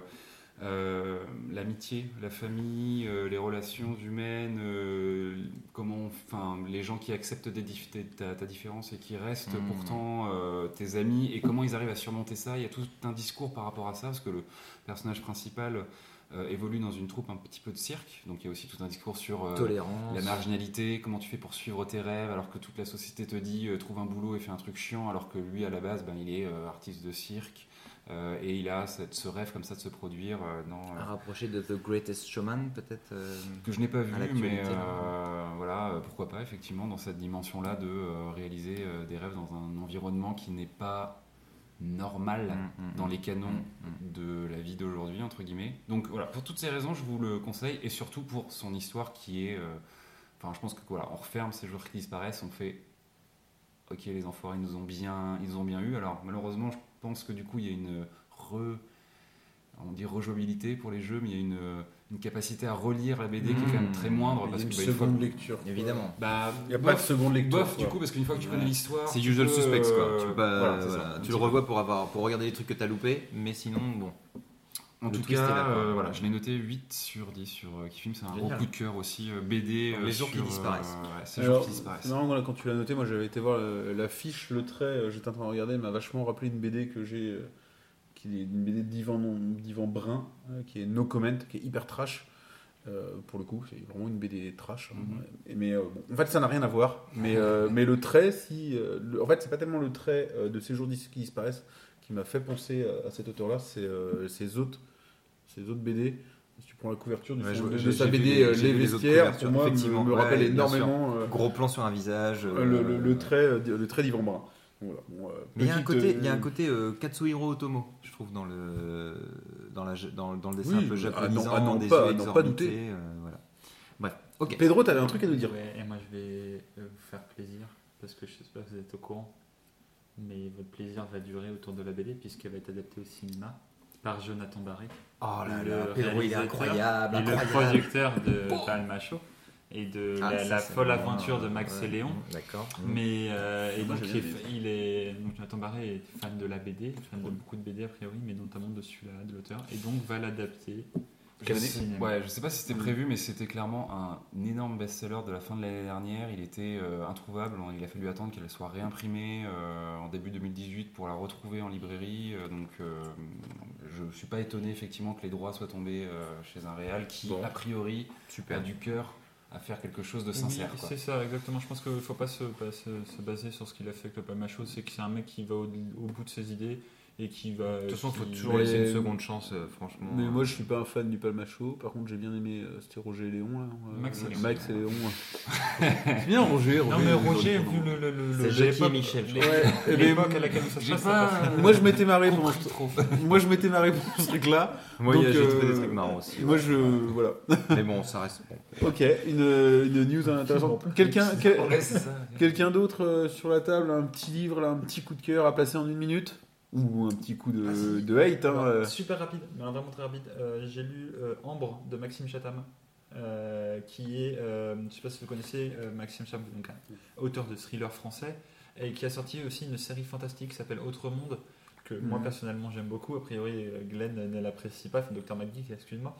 euh, l'amitié, la famille, euh, les relations humaines, euh, comment, enfin, les gens qui acceptent des dif- ta, ta différence et qui restent Mhm. pourtant tes amis, et comment ils arrivent à surmonter ça. Il y a tout un discours par rapport à ça, parce que le personnage principal euh, évolue dans une troupe un petit peu de cirque, donc il y a aussi tout un discours sur euh, Tolérance. la marginalité, comment tu fais pour suivre tes rêves alors que toute la société te dit euh, trouve un boulot et fais un truc chiant alors que lui à la base ben, il est artiste de cirque et il a cette- ce rêve comme ça de se produire dans À rapprocher de The Greatest Showman, peut-être que je n'ai pas vu mais voilà pourquoi pas effectivement dans cette dimension là de réaliser des rêves dans un environnement qui n'est pas normal Mm, mm, dans mm. les canons de la vie d'aujourd'hui, entre guillemets. Donc voilà, pour toutes ces raisons, je vous le conseille, et surtout pour son histoire qui est... euh, Enfin, je pense que voilà, on referme ces jours qui disparaissent, on fait... Ok, les enfoirés nous ont bien, ils nous ont bien eu. Alors malheureusement, je pense que du coup, il y a une re... On dit rejouabilité pour les jeux, mais il y a une, une capacité à relire la BD qui est quand même très moindre. Il y a Parce une que bah, une fois- seconde lecture. quoi. Évidemment. Bah, Il n'y a pas de bof, seconde lecture. bof, du quoi. coup, parce qu'une fois que tu Ouais. connais l'histoire... C'est tu usual peux, suspects quoi. euh, Tu, peux pas- voilà, voilà, un tu le peu. revois pour, avoir, pour regarder les trucs que t'as loupés, mais sinon, bon. En Le tout cas, là, euh, voilà, je l'ai noté 8 sur 10 sur euh, Kifilm. C'est un gros coup de cœur aussi. euh, BD. Euh, les jours qui sur, disparaissent. euh, ouais, ces Alors, jours qui disparaissent. Voilà, quand tu l'as noté, moi j'avais été voir euh, la fiche, le trait, euh, j'étais en train de regarder, m'a vachement rappelé une BD que j'ai, euh, qui est une BD d'Ivan, non- d'Ivan Brun, euh, qui est No Comment, qui est hyper trash. Euh, pour le coup, c'est vraiment une BD trash. hein. Mhm. Mais euh, bon, en fait, ça n'a rien à voir. Mais, euh, [laughs] mais le trait, si, le- en fait, c'est pas tellement le trait de ces jours qui disparaissent qui m'a fait penser à, cet auteur-là, c'est ces autres, ces autres BD. Si tu prends la couverture du Ouais, je- de, sa BD les- Les Vestiaires, pour moi, me, me rappelle énormément Gros plan sur un visage. le, le- le trait, le trait d'Yvan Brun. Voilà. Bon, Mais il y a un côté, il y a un côté Katsuhiro Otomo, trouve, dans le, dans la, dans, dans le dessin Oui, un peu ah, japonisant, non, ah, non, pas- yeux non, pas douter. euh, voilà. Bref, ok. Pedro, t'avais un truc à nous dire. Ouais, et moi je vais euh, vous faire plaisir parce que je sais pas si vous êtes au courant, mais votre plaisir va durer autour de la BD puisqu'elle va être adaptée au cinéma par Jonathan Barré, Oh là Le là, Pedro, il est incroyable, et le incroyable. producteur de Palmacho et de Ah, la, ça, la c'est folle aventure de euh, Max ouais, et Léon. D'accord. Mais euh, et donc il est, il est- donc Jonathan Barré est fan de la BD, fan de beaucoup de BD a priori, mais notamment de celui-là, de l'auteur, et donc va l'adapter Je sais, ouais, je sais pas si c'était prévu, mais c'était clairement un énorme best-seller de la fin de l'année dernière. Il était euh, introuvable. Il a fallu attendre qu'elle soit réimprimée euh, en début 2018 pour la retrouver en librairie. Donc, euh, je suis pas étonné effectivement que les droits soient tombés euh, chez un réal qui, Bon. a priori, Super. a du cœur à faire quelque chose de sincère. Oui, c'est ça, exactement. Je pense qu'il ne faut pas se, pas se, se baser sur ce qu'il a fait avec le Palmacho. C'est que c'est un mec qui va au, au bout de ses idées et qui va. De toute façon, il faut toujours laisser une seconde chance, euh, franchement. Mais moi, je suis pas un fan du Palmacho. Par contre, j'ai bien aimé. euh, C'était Roger et Léon. Là, euh, Max et Léon. Max et Léon. ouais. [laughs] C'est bien Roger. Non, mais Roger, vu le. le, le, C'est Michel, [laughs] L'époque à laquelle ça se J'ai passe, ça pas- passe. [laughs] Moi, je m'étais marré pendant ce. Moi, je m'étais marré pour ce truc-là. Moi, j'ai trouvé euh, des trucs marrants aussi. Moi, ouais. je. Voilà. Mais bon, ça reste bon. Ok, une, une news intéressante. Quelqu'un d'autre euh, sur la table, un petit livre, un petit coup de cœur à placer en une minute? Ou un petit coup de, Ah, si. de hate hein, euh. Super rapide, mais vraiment très rapide. Euh, J'ai lu euh, Ambre de Maxime Chatham, euh, qui est, je ne sais pas si vous connaissez Maxime Chatham, donc auteur de thriller français, et qui a sorti aussi une série fantastique qui s'appelle Autre Monde, que moi Mhm. personnellement j'aime beaucoup. A priori, Glenn ne l'apprécie pas, enfin Dr. McGee, excuse-moi.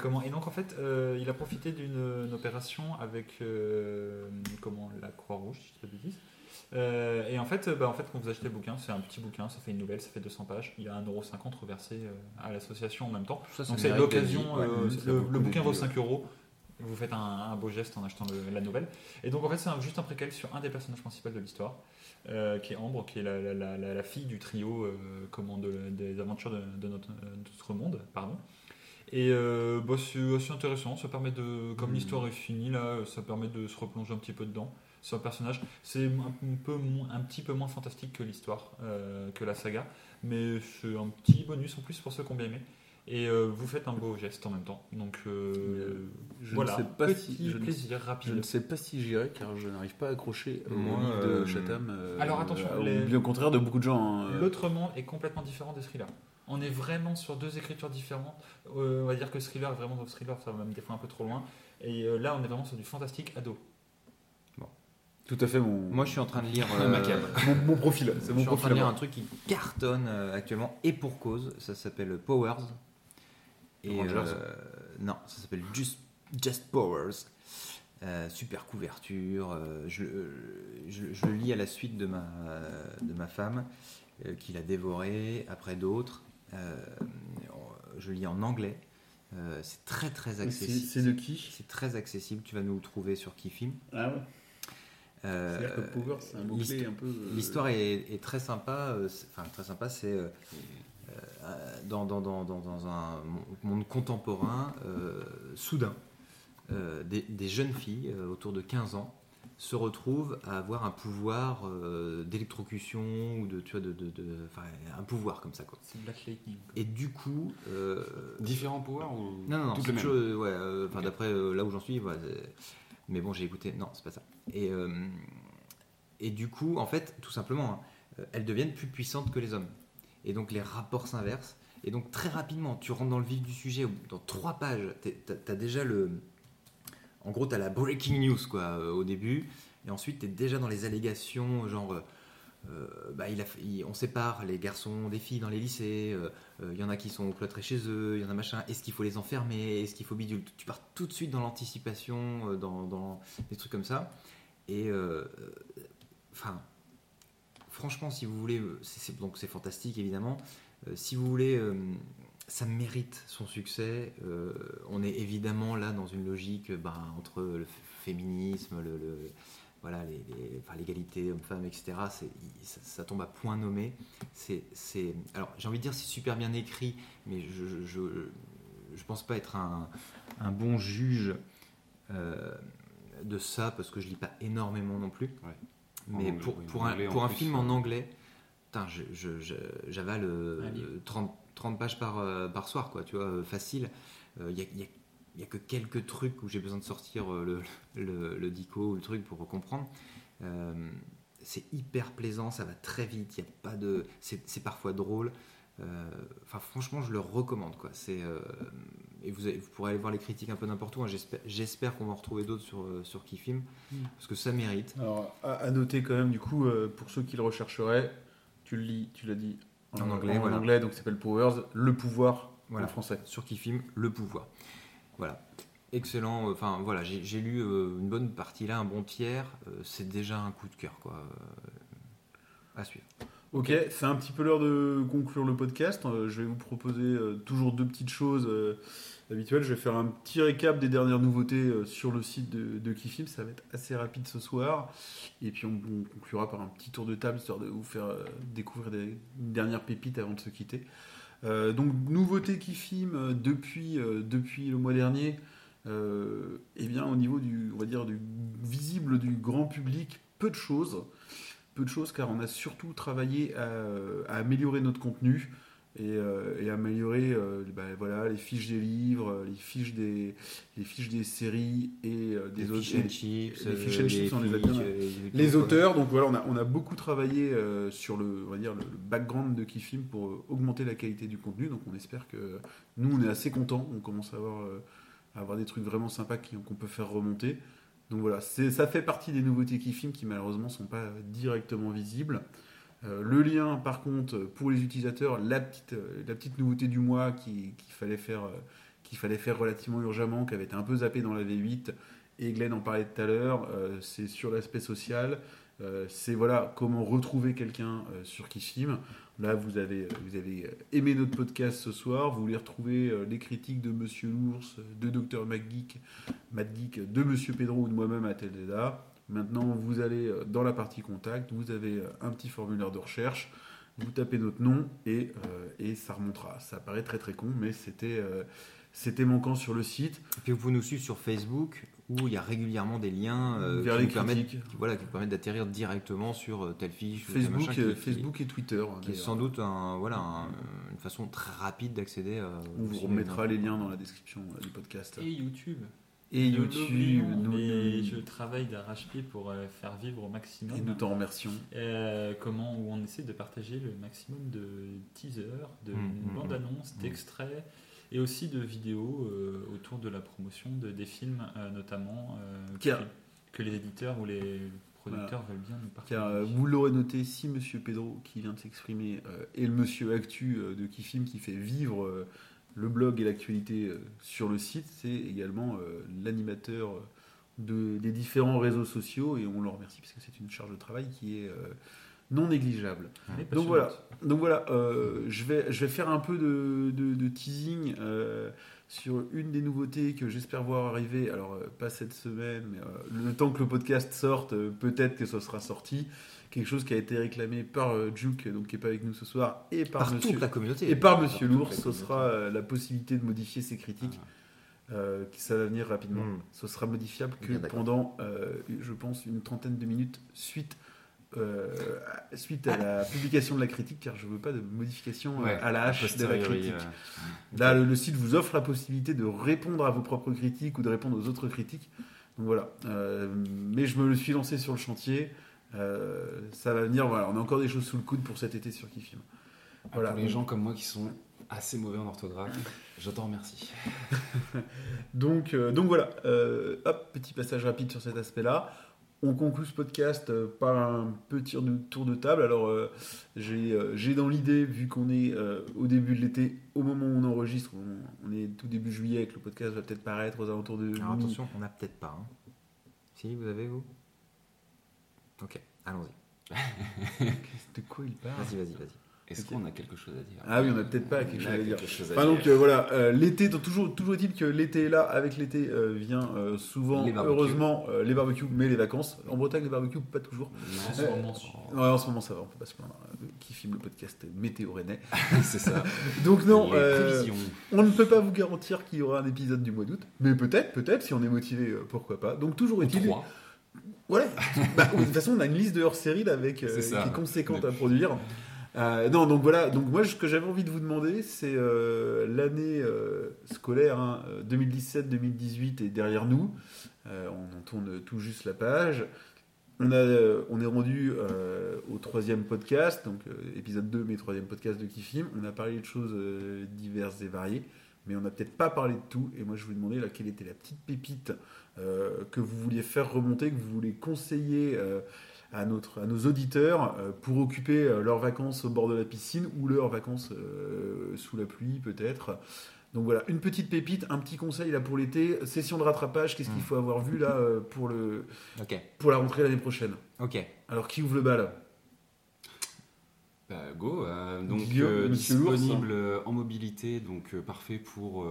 Comment Et donc en fait, il a profité d'une une opération avec comment la Croix-Rouge, si je bêtises. Euh, et en fait, euh, bah, en fait, quand vous achetez le bouquin, c'est un petit bouquin, ça fait une nouvelle, ça fait 200 pages. Il y a 1,50€ reversé euh, à l'association en même temps. Ça, Donc c'est l'occasion. Ouais. le, bouquin vaut d'être dit, 5 euros. Vous faites un, un beau geste en achetant le- la nouvelle. Et donc en fait, c'est juste un préquel sur un des personnages principaux de l'histoire, euh, qui est Ambre, qui est la, la- la- la- la fille du trio euh, comment, de- des aventures de, de notre, de notre monde. Pardon. Et euh, bah, c'est assez intéressant, ça permet de, comme Mhm. l'histoire est finie là, ça permet de se replonger un petit peu dedans. C'est un personnage, c'est un, peu un petit peu moins fantastique que l'histoire, euh, que la saga, mais c'est un petit bonus en plus pour ceux qui ont bien aimé. Et euh, vous faites un beau geste en même temps. Donc euh, Je voilà, ne sais pas petit si. Je ne, plaisir je ne sais pas si j'irai car je n'arrive pas à accrocher au livre de Chatham. euh, Alors, attention, les- bien au contraire de beaucoup de gens. hein, euh. L'autre monde est complètement différent des thrillers. On est vraiment sur deux écritures différentes. Euh, on va dire que thriller est vraiment dans le thriller, ça va même des fois un peu trop loin. Et euh, là, on est vraiment sur du fantastique ado. Tout à fait mon, Moi, je suis en train de lire. euh, Macabre. mon, mon profil. Je suis en train de lire un truc qui cartonne euh, actuellement et pour cause. Ça s'appelle Powers. Et euh, non, ça s'appelle Just, Just Powers. Euh, super couverture. euh, je, euh, je- je le lis à la suite de ma, de ma femme euh, qui l'a dévoré après d'autres. Euh, je le lis en anglais. Euh, c'est très très accessible. c'est de qui? C'est très accessible. Tu vas nous le trouver sur Kifim. Ah ouais. Euh, C'est-à-dire que Power, c'est un mot-clé un peu. euh, L'histoire est, est très sympa. euh, c'est- Enfin, très sympa, c'est euh, euh, dans, dans, dans, dans, dans un monde contemporain, euh, soudain, euh, des, des jeunes filles euh, autour de 15 ans se retrouvent à avoir un pouvoir euh, d'électrocution ou de, tu vois, de, de, un pouvoir comme ça. Quoi. C'est Black Lightning. Et du coup, euh, Différents powers ou non, non, non, toutes c'est les mêmes toujours- ouais, euh, d'après euh, là où j'en suis, voilà, c'est- mais bon, j'ai écouté, non, c'est pas ça. Et, euh, du coup, en fait, tout simplement, hein, euh, elles deviennent plus puissantes que les hommes. Et donc, les rapports s'inversent. Et donc, très rapidement, tu rentres dans le vif du sujet, dans trois pages, as déjà le. En gros, tu la breaking news, quoi, euh, au début. Et ensuite, tu es déjà dans les allégations, genre. Euh, bah, on sépare les garçons des filles dans les lycées. euh, euh, Il y en a qui sont cloîtrés chez eux, il y en a machin. Est-ce qu'il faut les enfermer? Est-ce qu'il faut bidule? Tu pars tout de suite dans l'anticipation, dans, des trucs comme ça. Et enfin, franchement, si vous voulez, donc c'est fantastique évidemment. Si vous voulez, ça mérite son succès. On est évidemment là dans une logique ben, entre le féminisme, le- voilà, les- les- enfin, l'égalité homme-femme, etc. ça, ça tombe à point nommé. C'est, c'est, alors j'ai envie de dire c'est super bien écrit, mais je, je, je, je pense pas être un, un bon juge euh, de ça parce que je lis pas énormément non plus. Ouais. Mais anglais, pour, oui, pour un, pour un plus, film euh, en anglais, putain, je, je- je- j'avale euh, livre. 30, 30 pages par, euh, par soir, quoi, tu vois, euh, facile. Il n'y a, y a- y a que quelques trucs où j'ai besoin de sortir euh, le, le, le dico ou le truc pour comprendre. Euh, c'est hyper plaisant, ça va très vite, il y a pas de, c'est, c'est parfois drôle. Euh, Enfin, franchement, je le recommande, quoi. C'est euh, et vous, avez- vous pourrez aller voir les critiques un peu n'importe où. hein. J'espère, j'espère qu'on va en retrouver d'autres sur sur Kifim Mm. parce que ça mérite. Alors, à, à noter quand même, du coup, euh, pour ceux qui le rechercheraient, tu le lis, tu l'as dit En anglais, voilà. anglais, donc ça s'appelle Powers, le pouvoir Voilà. en français. sur qui filme Le Pouvoir. Voilà. Excellent. Enfin, voilà, j'ai lu euh, une bonne partie là, un bon tiers. Euh, c'est déjà un coup de cœur, quoi. Euh, à suivre. Ok, c'est un petit peu l'heure de conclure le podcast. Euh, je vais vous proposer euh, toujours deux petites choses euh, habituelles. Je vais faire un petit récap des dernières nouveautés euh, sur le site de, de. Ça va être assez rapide ce soir. Et puis on, on conclura par un petit tour de table, histoire de vous faire euh, découvrir des dernières pépites avant de se quitter. Euh, donc, nouveauté Kifilm euh, depuis, euh, depuis le mois dernier. Euh, eh bien, au niveau du, on va dire, du visible du grand public, peu de choses peu de choses car on a surtout travaillé à améliorer notre contenu et, euh, et améliorer euh, bah, voilà, les fiches des livres, les fiches des, les fiches des séries et euh, des Les autres. and chips, les euh, fish and chips, on les a bien- fiches, euh, les auteurs, donc voilà, on a, on a beaucoup travaillé euh, sur le, on va dire, le, background de Kifilm pour euh, augmenter la qualité du contenu. Donc on espère que nous, on est assez contents. On commence à avoir, euh, à avoir des trucs vraiment sympas qui- qu'on peut faire remonter. Donc voilà, ça fait partie des nouveautés Kifilm qui malheureusement sont pas directement visibles. Euh, le lien, par contre, pour les utilisateurs, la petite, euh, nouveauté du mois qui- qu'il fallait faire, euh, qu'il fallait faire relativement urgemment, qui avait été un peu zappé dans la V8, et Glenn en parlait tout à l'heure, c'est sur l'aspect social. C'est voilà comment retrouver quelqu'un sur Kifim. Là, vous avez, aimé notre podcast ce soir. Vous voulez retrouver les critiques de Monsieur l'ours, de Dr McGeek, de Monsieur Pedro ou de moi-même à Teldeda. Maintenant, vous allez euh, dans la partie contact. Vous avez euh, un petit formulaire de recherche. Vous tapez notre nom et, euh, et ça remontera. Ça paraît très très con, mais c'était euh, c'était manquant sur le site. Et puis vous pouvez nous suivre sur Facebook où il y a régulièrement des liens euh, Vers qui, les nous permettent, critiques. qui- voilà, qui vous permettent d'atterrir directement sur telle fiche Facebook, machin, qui- Facebook et Twitter. hein, qui est sans doute un, voilà, un- une façon très rapide d'accéder. On vous remettra les liens dans la description euh, du podcast. Et YouTube. Et YouTube, nous, mais nous- je travaille d'arrache-pied pour euh, faire vivre au maximum. et nous t'en remercions. Euh, comment où on essaie de partager le maximum de teasers, de Mm, mm, bandes-annonces, mm. d'extraits et aussi de vidéos euh, autour de la promotion de, des films euh, notamment euh, que, que les éditeurs ou les producteurs veulent bien nous partager. Car euh, vous l'aurez noté, si Monsieur Pedro, qui vient de s'exprimer, euh, est le Monsieur Actu euh, de Kifim qui fait vivre euh, le blog et l'actualité euh, sur le site, c'est également euh, l'animateur euh, de, des différents réseaux sociaux et on le remercie parce que c'est une charge de travail qui est non négligeable. Donc voilà, donc voilà euh, je, vais, je vais faire un peu de, de- de teasing euh, sur une des nouveautés que j'espère voir arriver. Alors, euh, pas cette semaine, mais le temps que le podcast sorte, peut-être que ce sera sorti. Quelque chose qui a été réclamé par euh, Juke, donc qui n'est pas avec nous ce soir, et par, Par Monsieur, toute la communauté. et par Par Monsieur l'ours. Ce sera euh, la possibilité de modifier ses critiques. euh, qui ça va venir rapidement. Mm. Ce sera modifiable que pendant, euh, je pense, une trentaine de minutes suite, euh, à- suite à la [laughs] publication de la critique, car je veux pas de modification Ouais, à la hache de la critique. euh, Là, le, le site vous offre la possibilité de répondre à vos propres critiques ou de répondre aux autres critiques. Donc voilà. Euh, mais je me le suis lancé sur le chantier. Euh, ça va venir. Voilà, on a encore des choses sous le coude pour cet été sur Kifim. Voilà. Pour les gens comme moi qui sont assez mauvais en orthographe, je t'en remercie. [laughs] Donc, euh, donc voilà, Euh, hop, petit passage rapide sur cet aspect-là. On conclut ce podcast par un petit tour de table. Alors, euh, j'ai euh, dans l'idée, vu qu'on est euh, au début de l'été, au moment où on enregistre, on, on est tout début juillet, que le podcast va peut-être paraître aux alentours de Alors attention, on n'a peut-être pas. hein. Si, vous avez, vous Ok, allons-y. [laughs] De quoi il parle Vas-y, vas-y, vas-y. Est-ce qu'on a quelque chose à dire Ah oui, on a peut-être pas quelque chose a à chose à Enfin, dire. donc euh, voilà, euh, l'été, toujours, toujours est-il que l'été est là, avec l'été euh, vient euh, souvent, Les heureusement, euh, les barbecues, mais les vacances. En Bretagne, les barbecues, pas toujours. Non, En ce moment. Ouais, en ce moment, ça va, on peut pas se plaindre. Qui filme le podcast Météo Rennais. [laughs] c'est ça. [laughs] Donc non, euh, on ne peut pas vous garantir qu'il y aura un épisode du mois d'août, mais peut-être, peut-être, si on est motivé, pourquoi pas. Donc toujours Ou est-il... Ouais. [laughs] Bah, de toute façon, on a une liste de hors-série avec euh, ça. qui est conséquente à produire. Euh, non, donc voilà. Donc moi, ce que j'avais envie de vous demander, c'est euh, l'année euh, scolaire hein, euh, 2017-2018 est derrière nous. On en tourne tout juste la page. On, a, on est rendu au troisième podcast, donc épisode 2, mais troisième podcast de Kifim. On a parlé de choses diverses et variées, mais on n'a peut-être pas parlé de tout. Et moi, je vous demandais là, quelle était la petite pépite euh, que vous vouliez faire remonter, que vous voulez conseiller euh, à, notre, à nos auditeurs euh, pour occuper leurs vacances au bord de la piscine ou leurs vacances sous la pluie peut-être. Donc voilà, une petite pépite, un petit conseil là pour l'été, session de rattrapage, qu'est-ce qu'il Mm. faut avoir vu là pour, le, pour la rentrée l'année prochaine? Ok. Alors qui ouvre le bal? Bah, go. euh, donc euh, Lours. disponible euh, en mobilité, donc euh, parfait pour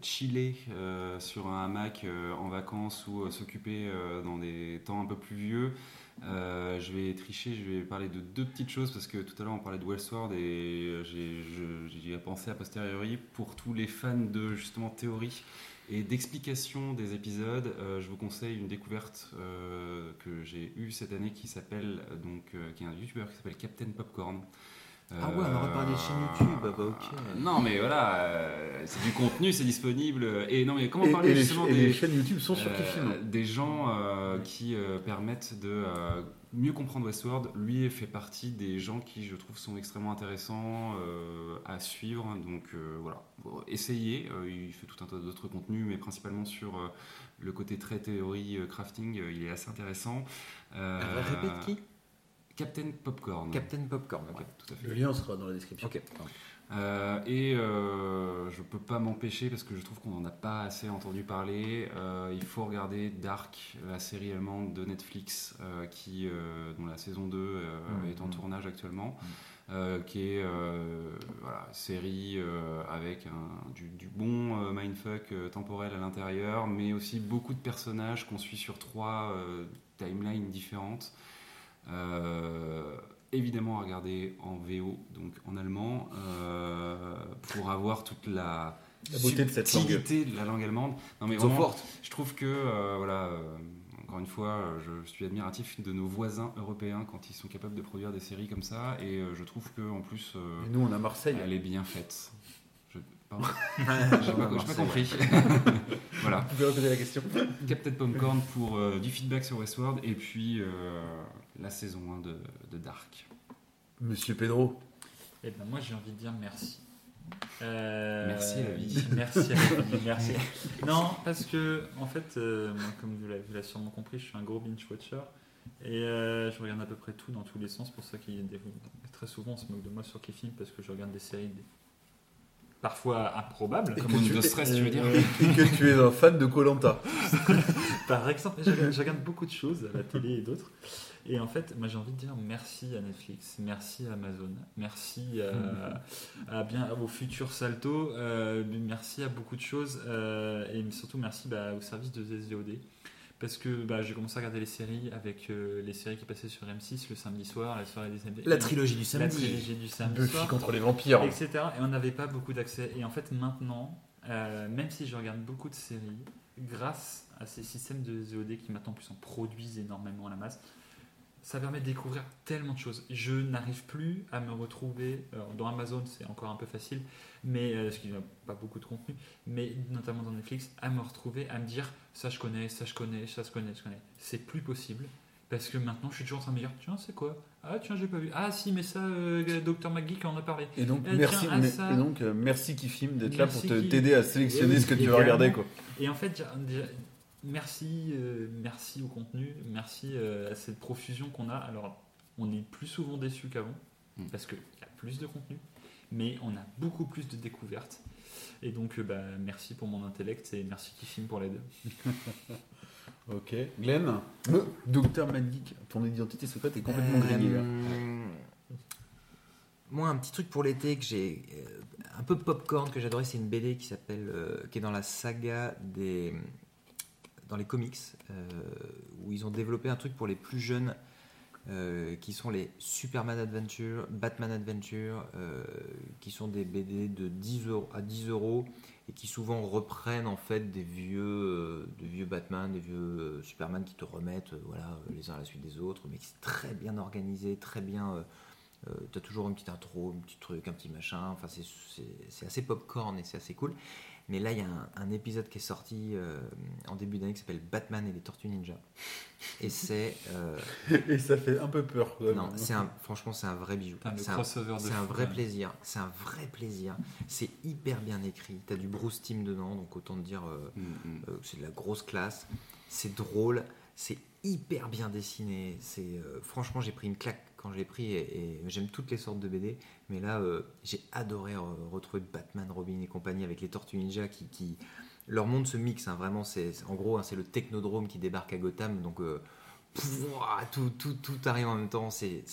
chiller sur un hamac en vacances ou s'occuper dans des temps un peu pluvieux. Je vais tricher, je vais parler de deux petites choses parce que tout à l'heure on parlait de Westworld et j'y ai pensé a posteriori pour tous les fans de justement théorie et d'explication des épisodes. euh, je vous conseille une découverte euh, que j'ai eue cette année qui s'appelle euh, donc qui est un youtubeur qui s'appelle Captain Popcorn. Ah ouais, on aurait parlé de chaîne YouTube, bah, bah, ok. Non mais voilà, euh, c'est du contenu, c'est disponible. Et non mais comment et, parler et justement des, les chaînes YouTube sont sur euh, des gens euh, qui euh, permettent de euh, mieux comprendre Westworld. Lui fait partie des gens qui, je trouve, sont extrêmement intéressants euh, à suivre. Donc euh, voilà, Bon, essayez. Euh, il fait tout un tas d'autres contenus, mais principalement sur euh, le côté très théorie euh, crafting. euh, il est assez intéressant. Euh, Répète qui? Captain Popcorn. Captain Popcorn, ok. Ouais, tout à fait. Le lien sera dans la description. Ok. Euh, et euh, je peux pas m'empêcher parce que je trouve qu'on n'en a pas assez entendu parler. euh, il faut regarder Dark, la série allemande de Netflix, euh, qui, euh, dont la saison 2 euh, Mhm. est en tournage actuellement, euh, qui est euh, voilà, série euh, avec un- du, du bon euh, mindfuck euh, temporel à l'intérieur, mais aussi beaucoup de personnages qu'on suit sur trois euh, timelines différentes. Euh, évidemment à regarder en VO, donc en allemand, euh, pour avoir toute la, La beauté de cette langue. subtilité de la langue allemande. Non mais vraiment, forte. je trouve que euh, voilà, euh, encore une fois, euh, je suis admiratif de nos voisins européens quand ils sont capables de produire des séries comme ça, et euh, je trouve que en plus, euh, nous, on a Marseille. elle est bien faite. Je, pardon, [laughs] j'ai pas, compris. [laughs] voilà. Vous pouvez répéter la question Captain Popcorn pour euh, du feedback sur Westworld et puis euh, la saison 1 de, de Dark. Monsieur Pedro. Eh ben moi j'ai envie de dire merci. Euh, Merci à [laughs] la vie. Merci à la vie, merci. Non, parce que en fait, euh, moi, comme vous l'avez sûrement compris, je suis un gros binge watcher et euh, je regarde à peu près tout dans tous les sens. Pour ça qu'il des- très souvent on se moque de moi sur Kifim parce que je regarde des séries des- parfois improbables. Comme Moon de stress, tu veux dire Et que tu es un fan de Colanta. [laughs] Par exemple, je regarde, je regarde beaucoup de choses à la télé et d'autres. Et en fait, moi j'ai envie de dire merci à Netflix, merci à Amazon, merci à, [laughs] à bien au futur Salto, euh, merci à beaucoup de choses euh, et surtout merci bah, au service de ZZOD. Parce que bah, j'ai commencé à regarder les séries avec euh, les séries qui passaient sur M6 le samedi soir, la soirée des samedis. La trilogie du La samedi. trilogie du samedi Buffy soir contre les vampires. etc. Et on n'avait pas beaucoup d'accès. Et en fait, maintenant, euh, même si je regarde beaucoup de séries, grâce à ces systèmes de ZOD qui maintenant plus en produisent énormément à la masse, ça permet de découvrir tellement de choses. Je n'arrive plus à me retrouver alors, dans Amazon, c'est encore un peu facile, mais euh, parce qu'il n'y a pas beaucoup de contenu, mais notamment dans Netflix, à me retrouver, à me dire ça je connais, ça je connais, ça je connais, je connais. C'est plus possible. Parce que maintenant, je suis toujours en train de me dire, tiens, c'est quoi? Ah, tiens, j'ai pas vu. Ah, si, mais ça, euh, Dr. McGee, quand on a parlé. Et donc, Eh, merci, tiens, mais- ça. et donc euh, merci Kifim d'être là pour t'aider à sélectionner Et ce que tu vas regarder. Quoi. Et en fait, déjà, merci, euh, merci au contenu, merci euh, à cette profusion qu'on a. Alors, on est plus souvent déçu qu'avant, Mm. parce qu'il y a plus de contenu, mais on a beaucoup plus de découvertes. Et donc, euh, bah, merci pour mon intellect et merci qui filme pour l'aide. [laughs] Ok. Glenn Docteur Magic, ton identité secrète est complètement Euh, grillée. Moi, un petit truc pour l'été que j'ai euh, un peu popcorn que j'adorais, c'est une BD qui s'appelle, euh, qui est dans la saga des, dans les comics, euh, où ils ont développé un truc pour les plus jeunes, euh, qui sont les Superman Adventure, Batman Adventure, euh, qui sont des BD de 10 euros à 10 euros et qui souvent reprennent en fait des vieux, euh, vieux Batman, des vieux Superman qui te remettent, voilà, les uns à la suite des autres, mais qui sont très bien organisés, très bien. euh, T'as toujours une petite intro, un petit truc, un petit machin. Enfin, c'est assez popcorn et c'est assez cool. Mais là, il y a un, un épisode qui est sorti euh, en début d'année qui s'appelle Batman et les Tortues Ninja. Et c'est. euh, [laughs] Et ça fait un peu peur. quoi. non, c'est un, franchement, c'est un vrai bijou. Le C'est un, crossover de c'est un fou, vrai plaisir. C'est un vrai plaisir. C'est hyper bien écrit. T'as du Bruce Timm dedans, donc autant te dire euh, Mm, mm. euh, que c'est de la grosse classe. C'est drôle. C'est hyper bien dessiné. C'est euh, franchement, j'ai pris une claque quand je l'ai pris et, et j'aime toutes les sortes de BD. Mais là, euh, j'ai adoré retrouver Batman, Robin et compagnie avec les Tortues Ninja qui, qui- leur monde se mixe. hein, vraiment, c'est en gros, hein, c'est le Technodrome qui débarque à Gotham. Donc euh, tout, tout, tout arrive en même temps. C'est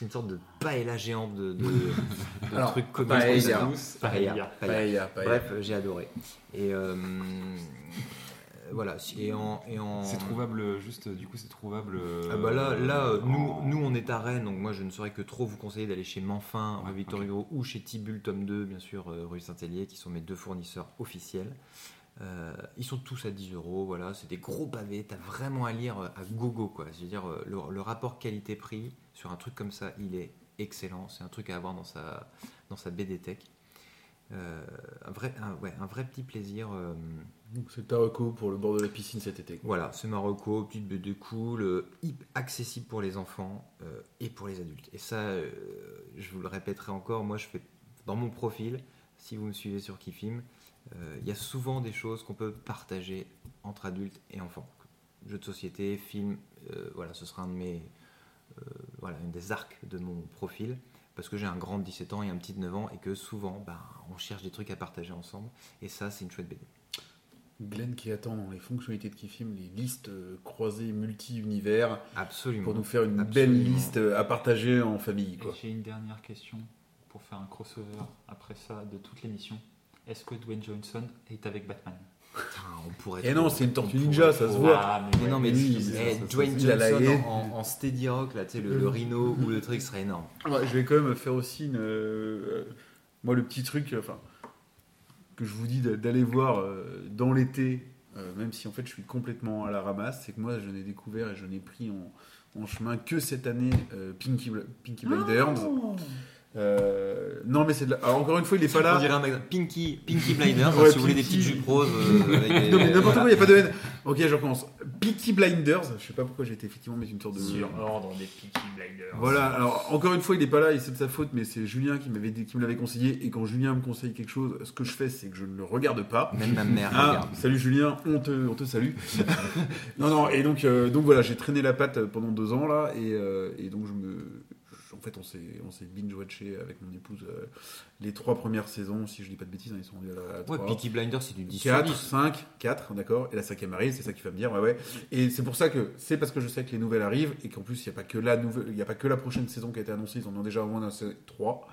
une sorte de paella géante de, de, de Alors, trucs comiques. paella. Paella, Paella. paella. Bref, j'ai adoré. Et euh, voilà. Et en, et en- C'est trouvable, euh, juste, du coup, c'est trouvable. euh, Ah bah là, là euh, nous, en- nous, on est à Rennes, donc moi je ne saurais que trop vous conseiller d'aller chez Manfin, Ouais, rue Victor. Hugo, ou chez Tibul, tome 2, bien sûr, euh, rue Saint-Hélier, qui sont mes deux fournisseurs officiels. Euh, ils sont tous à 10 euros, voilà, c'est des gros pavés, t'as vraiment à lire euh, à gogo, quoi. Je veux dire, euh, le, le rapport qualité-prix sur un truc comme ça, il est excellent. C'est un truc à avoir dans sa, dans sa BD Tech. Euh, un, vrai, un, ouais, un vrai petit plaisir. euh, Donc c'est ta reco pour le bord de la piscine cet été. voilà, c'est Marocco, petite BD cool, euh, accessible pour les enfants euh, et pour les adultes. Et ça, je vous le répéterai encore, moi je fais dans mon profil, si vous me suivez sur Kifim, il y a souvent des choses qu'on peut partager entre adultes et enfants. Jeux de société, films, voilà, ce sera un de mes, voilà, une des arcs de mon profil. Parce que j'ai un grand de 17 ans et un petit de 9 ans, et que souvent, ben, on cherche des trucs à partager ensemble. Et ça, c'est une chouette BD. Glenn qui attend dans les fonctionnalités de Kifim les listes euh, croisées multi-univers Absolument. pour nous faire une Absolument. belle liste euh, à partager en famille. Quoi. J'ai une dernière question pour faire un crossover après ça de toute l'émission. Est-ce que Dwayne Johnson est avec Batman? On pourrait Et non, c'est une tortue ninja, ça se voit. Ah, Mais non, mais lui, Dwayne Johnson en, steady rock, là, tu sais, le, rhino ou le truc serait énorme. Je vais quand même faire aussi une. euh, moi, le petit truc, euh, enfin, que je vous dis d'a- d'aller voir euh, dans l'été, même si en fait je suis complètement à la ramasse, c'est que moi je n'ai découvert et je n'ai pris en, en chemin que cette année Pinky, Pinky Blinders. Euh, non, mais c'est de la- Alors, encore une fois, il est pas On là. dirait un magasin. Pinky, Pinky Blinders, Ouais, si vous voulez des Pinky. petites jupes roses. euh, [laughs] avec Non, mais n'importe quoi, il n'y a pas de haine. Ok, je recommence. Peaky Blinders, je sais pas pourquoi j'ai été effectivement mettre une sorte de. Sur ordre des Peaky Blinders. Voilà, alors encore une fois, il n'est pas là et c'est de sa faute, mais c'est Julien qui, m'avait dit- qui me l'avait conseillé. Et quand Julien me conseille quelque chose, ce que je fais, c'est que je ne le regarde pas. Même ma mère Ah, regarde. salut Julien, on te, on te salue. [laughs] non, non, et donc, euh, donc voilà, j'ai traîné la patte pendant deux ans là, et, euh, et donc je me. En fait, on s'est, on s'est binge-watché avec mon épouse euh, les trois premières saisons, si je dis pas de bêtises, hein, ils sont rendus à la Ouais. Peaky Blinders, c'est du 10 sur 4, 10. 5, 4, d'accord. Et la cinquième arrive, c'est ça qui va me dire, ouais, ouais. Et c'est pour ça que c'est parce que je sais que les nouvelles arrivent et qu'en plus il n'y a pas que la nouvelle, il y a pas que la prochaine saison qui a été annoncée, ils en ont déjà au moins annoncé 3.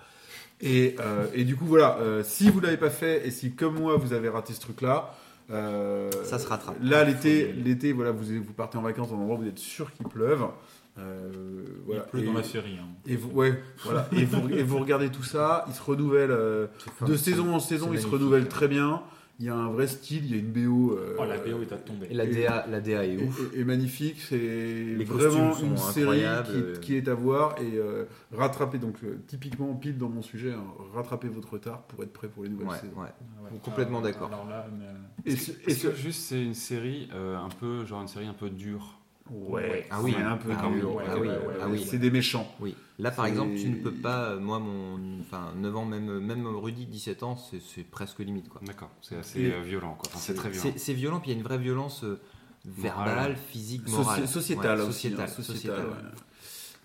Et, euh, et du coup voilà, euh, si vous l'avez pas fait et si comme moi vous avez raté ce truc-là, euh, Ça se rattrape. Là l'été, l'été voilà, vous vous partez en vacances dans un endroit où vous êtes sûr qu'il pleuve. Euh, voilà. Il pleut Et- dans la série. hein. et vous, ouais, voilà. et, vous, et vous regardez tout ça, il se renouvelle euh, de saison en saison, il se renouvelle très bien. Il y a un vrai style, il y a une BO. euh, Oh, la BO est à tomber. Et la DA, la DA est ouf. et- et magnifique, c'est vraiment une série qui, qui est à voir et euh, rattraper, donc euh, typiquement pile dans mon sujet, hein, rattraper votre retard pour être prêt pour les nouvelles Ouais, saisons. ouais. Ah ouais. Complètement Ah, d'accord. Mais, euh, Et, Est-ce ce- que, et ce- juste c'est une série euh, un peu, genre une série un peu dure ouais, Ah oui, c'est un peu ah comme oui, ouais, ah oui, ouais, ah ouais, oui. c'est des méchants. Oui. Là, par exemple, tu ne peux pas. Moi, mon. Enfin, 9 ans, même, même Rudy, 17 ans, c'est c'est presque limite, quoi. D'accord, c'est assez Et- euh, violent, quoi. Enfin, c'est très violent. C'est violent, puis il y a une vraie violence euh, verbale, Morale. physique, Soci- morale. sociétale sociétale, hein, sociétale, sociétale, ouais. ouais.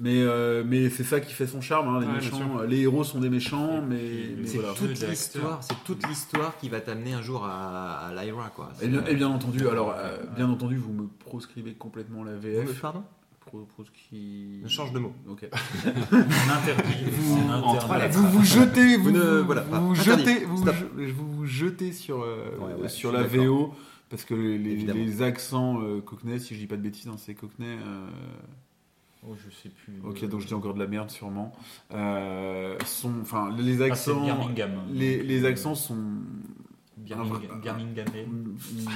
Mais, euh, mais c'est ça qui fait son charme, hein, les Ouais, méchants. Les héros sont des méchants, mais, mais C'est voilà. toute l'histoire, c'est toute l'histoire qui va t'amener un jour à, à Lyra, quoi. Et bien, et bien entendu, alors, euh, bien entendu, vous me proscrivez complètement la Euh, VF. Pardon? Pro- proscri- Change de mot. Ok. [laughs] on interdit. Vous- on interdit. Vous vous jetez, vous, Vous ne- vous- voilà, vous pas- vous interdit. jetez, vous, Stop. vous- jetez sur, euh, Ouais, ouais, sur je la. VO parce que les, les- accents euh, cockney, si je dis pas de bêtises, hein, c'est cockney. Euh, Oh, je sais plus. ok, donc je dis encore de la merde sûrement. Euh, sont, enfin, les Ah, accents, Birmingham. les, les accents sont Birmingham. Ah, Birminghamais.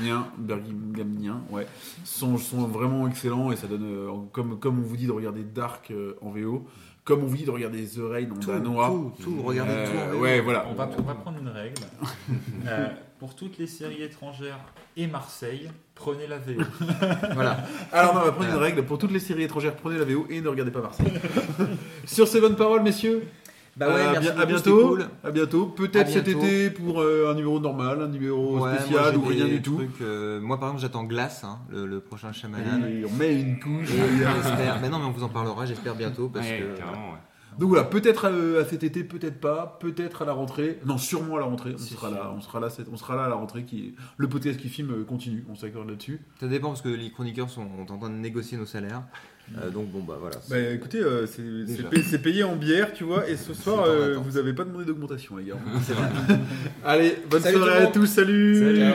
Bien, Birminghamien, ouais, sont, sont vraiment excellents et ça donne, euh, comme, comme on vous dit de regarder Dark euh, en VO, comme on vous dit de regarder The Rain en Tout, danois. tout, tout, regardez Euh, tout. en VO. ouais, voilà. On va, on va prendre une règle. [laughs] Euh, pour toutes les séries étrangères et Marseille, prenez la VO. [laughs] Voilà. Alors non, on va prendre une règle pour toutes les séries étrangères, prenez la VO et ne regardez pas Marseille. [laughs] Sur ces bonnes paroles, messieurs, Bah ouais, à, merci à beaucoup, bientôt. cool. À bientôt. Peut-être cet été pour euh, un numéro normal, un numéro Ouais, spécial ou rien du tout. trucs, euh, moi, par exemple, j'attends Glace, hein, le, le prochain Shyamalan. Et on met une couche. Et mais non, mais on vous en parlera, j'espère bientôt parce Ouais, que carrément, ouais. Donc voilà, peut-être euh, à cet été, peut-être pas, peut-être à la rentrée. Non, sûrement à la rentrée. On sera sûr. là, on sera là, on sera là à la rentrée. Qui le podcast qui filme euh, continue. On s'accorde là-dessus. ça dépend parce que les chroniqueurs sont en train de négocier nos salaires. Euh, donc bon bah voilà. Bah écoutez, euh, c'est payé, en bière, tu vois. Et ce [laughs] soir, euh, vous avez pas demandé d'augmentation, les gars. [laughs] C'est vrai. Allez, bonne Salut soirée à tous. Salut. Salut.